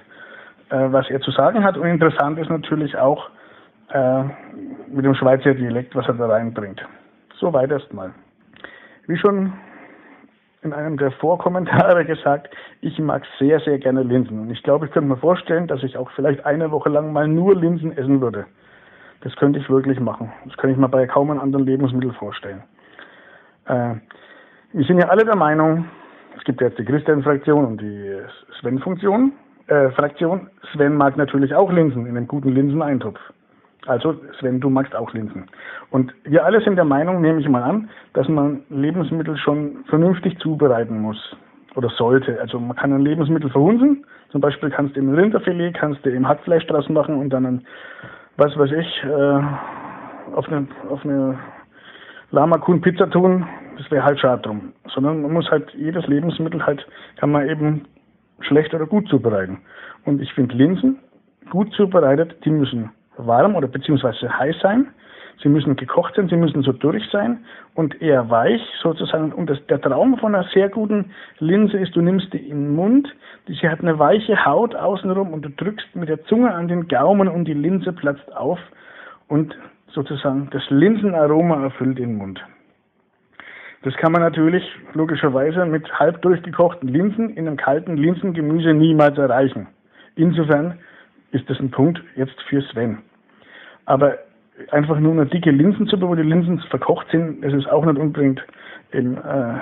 äh, was er zu sagen hat. Und interessant ist natürlich auch äh, mit dem Schweizer Dialekt, was er da reinbringt. Soweit erstmal. Wie schon in einem der Vorkommentare gesagt, ich mag sehr, sehr gerne Linsen. Und ich glaube, ich könnte mir vorstellen, dass ich auch vielleicht eine Woche lang mal nur Linsen essen würde. Das könnte ich wirklich machen. Das kann ich mir bei kaum einem anderen Lebensmittel vorstellen. Äh, wir sind ja alle der Meinung, es gibt jetzt die Christian-Fraktion und die Sven-Funktion. Äh, Fraktion. Sven mag natürlich auch Linsen in einem guten Linseneintopf. Also Sven, du magst auch Linsen. Und wir alle sind der Meinung, nehme ich mal an, dass man Lebensmittel schon vernünftig zubereiten muss oder sollte. Also man kann ein Lebensmittel verhunzen. Zum Beispiel kannst du im Rinderfilet, kannst du im Hackfleisch draus machen und dann ein, was weiß ich, äh, auf eine, auf eine Lama-Kuhn-Pizza tun. Das wäre halt schade drum. Sondern man muss halt jedes Lebensmittel halt, kann man eben schlecht oder gut zubereiten. Und ich finde Linsen gut zubereitet, die müssen warm oder beziehungsweise heiß sein. Sie müssen gekocht sein, sie müssen so durch sein und eher weich sozusagen. Und das, der Traum von einer sehr guten Linse ist, du nimmst die in den Mund, die, sie hat eine weiche Haut außenrum und du drückst mit der Zunge an den Gaumen und die Linse platzt auf und sozusagen das Linsenaroma erfüllt den Mund. Das kann man natürlich logischerweise mit halb durchgekochten Linsen in einem kalten Linsengemüse niemals erreichen. Insofern ist das ein Punkt jetzt für Sven. Aber einfach nur eine dicke Linsensuppe, wo die Linsen verkocht sind, das ist auch nicht unbedingt eben, äh,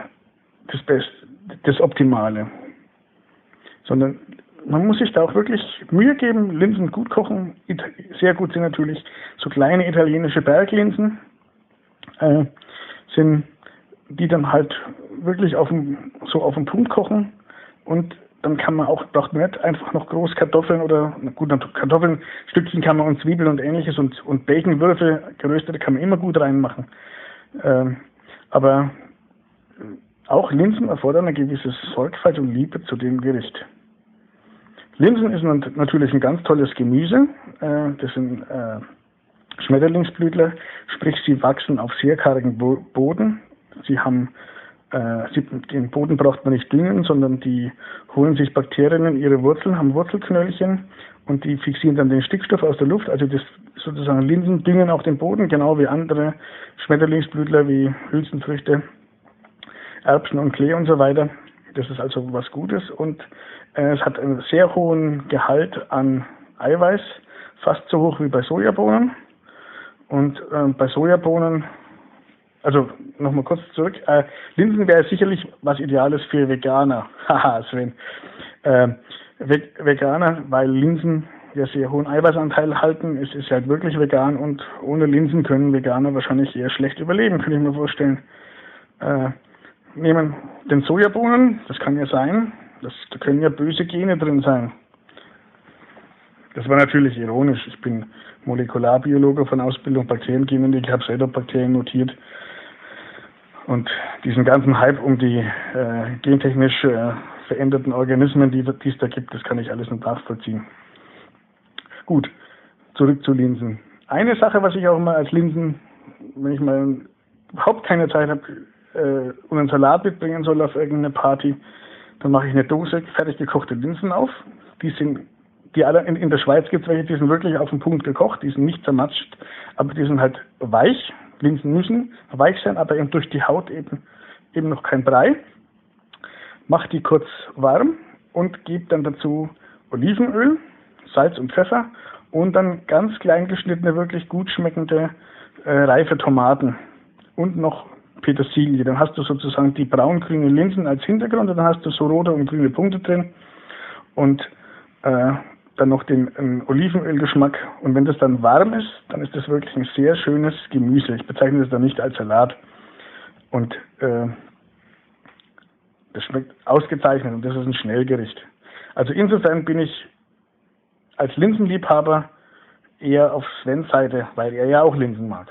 das Beste, das Optimale. Sondern man muss sich da auch wirklich Mühe geben, Linsen gut kochen. Sehr gut sind natürlich so kleine italienische Berglinsen, äh, sind die dann halt wirklich auf dem, so auf den Punkt kochen und dann kann man auch, man nicht einfach noch groß Kartoffeln oder, gut, Kartoffeln, Stückchen kann man und Zwiebeln und ähnliches und, und Baconwürfel, geröstete kann man immer gut reinmachen. Ähm, aber auch Linsen erfordern eine gewisse Sorgfalt und Liebe zu dem Gericht. Linsen ist natürlich ein ganz tolles Gemüse. Äh, das sind äh, Schmetterlingsblütler, sprich sie wachsen auf sehr kargen Boden. Sie haben äh, sie, den Boden braucht man nicht düngen, sondern die holen sich Bakterien in ihre Wurzeln, haben Wurzelknöllchen und die fixieren dann den Stickstoff aus der Luft. Also das sozusagen Linsen düngen auch den Boden, genau wie andere Schmetterlingsblütler wie Hülsenfrüchte, Erbsen und Klee und so weiter. Das ist also was Gutes und äh, es hat einen sehr hohen Gehalt an Eiweiß, fast so hoch wie bei Sojabohnen. Und äh, bei Sojabohnen also nochmal kurz zurück. Äh, Linsen wäre sicherlich was Ideales für Veganer. Haha, Sven. Äh, Ve Veganer, weil Linsen ja sehr hohen Eiweißanteil halten. Es ist halt wirklich vegan und ohne Linsen können Veganer wahrscheinlich eher schlecht überleben, könnte ich mir vorstellen. Äh, nehmen den Sojabohnen, das kann ja sein, das, da können ja böse Gene drin sein. Das war natürlich ironisch. Ich bin Molekularbiologe von Ausbildung Bakteriengene, ich habe selber Bakterien notiert. Und diesen ganzen Hype um die äh, gentechnisch äh, veränderten Organismen, die, es da gibt, das kann ich alles nicht nachvollziehen. Gut, zurück zu Linsen. Eine Sache, was ich auch immer als Linsen, wenn ich mal überhaupt keine Zeit habe äh, und einen Salat mitbringen soll auf irgendeine Party, dann mache ich eine Dose fertig gekochte Linsen auf. Die sind, die alle in, in der Schweiz gibt es welche, die sind wirklich auf den Punkt gekocht, die sind nicht zermatscht, aber die sind halt weich, Linsen müssen weich sein, aber eben durch die Haut eben, eben noch kein Brei. Mach die kurz warm und gib dann dazu Olivenöl, Salz und Pfeffer und dann ganz klein geschnittene, wirklich gut schmeckende äh, reife Tomaten und noch Petersilie. Dann hast du sozusagen die braun-grünen Linsen als Hintergrund und dann hast du so rote und grüne Punkte drin und äh, dann noch den Olivenölgeschmack. Und wenn das dann warm ist, dann ist das wirklich ein sehr schönes Gemüse. Ich bezeichne das dann nicht als Salat. Und äh, Das schmeckt ausgezeichnet und das ist ein Schnellgericht. Also insofern bin ich als Linsenliebhaber eher auf Svens Seite, weil er ja auch Linsen mag.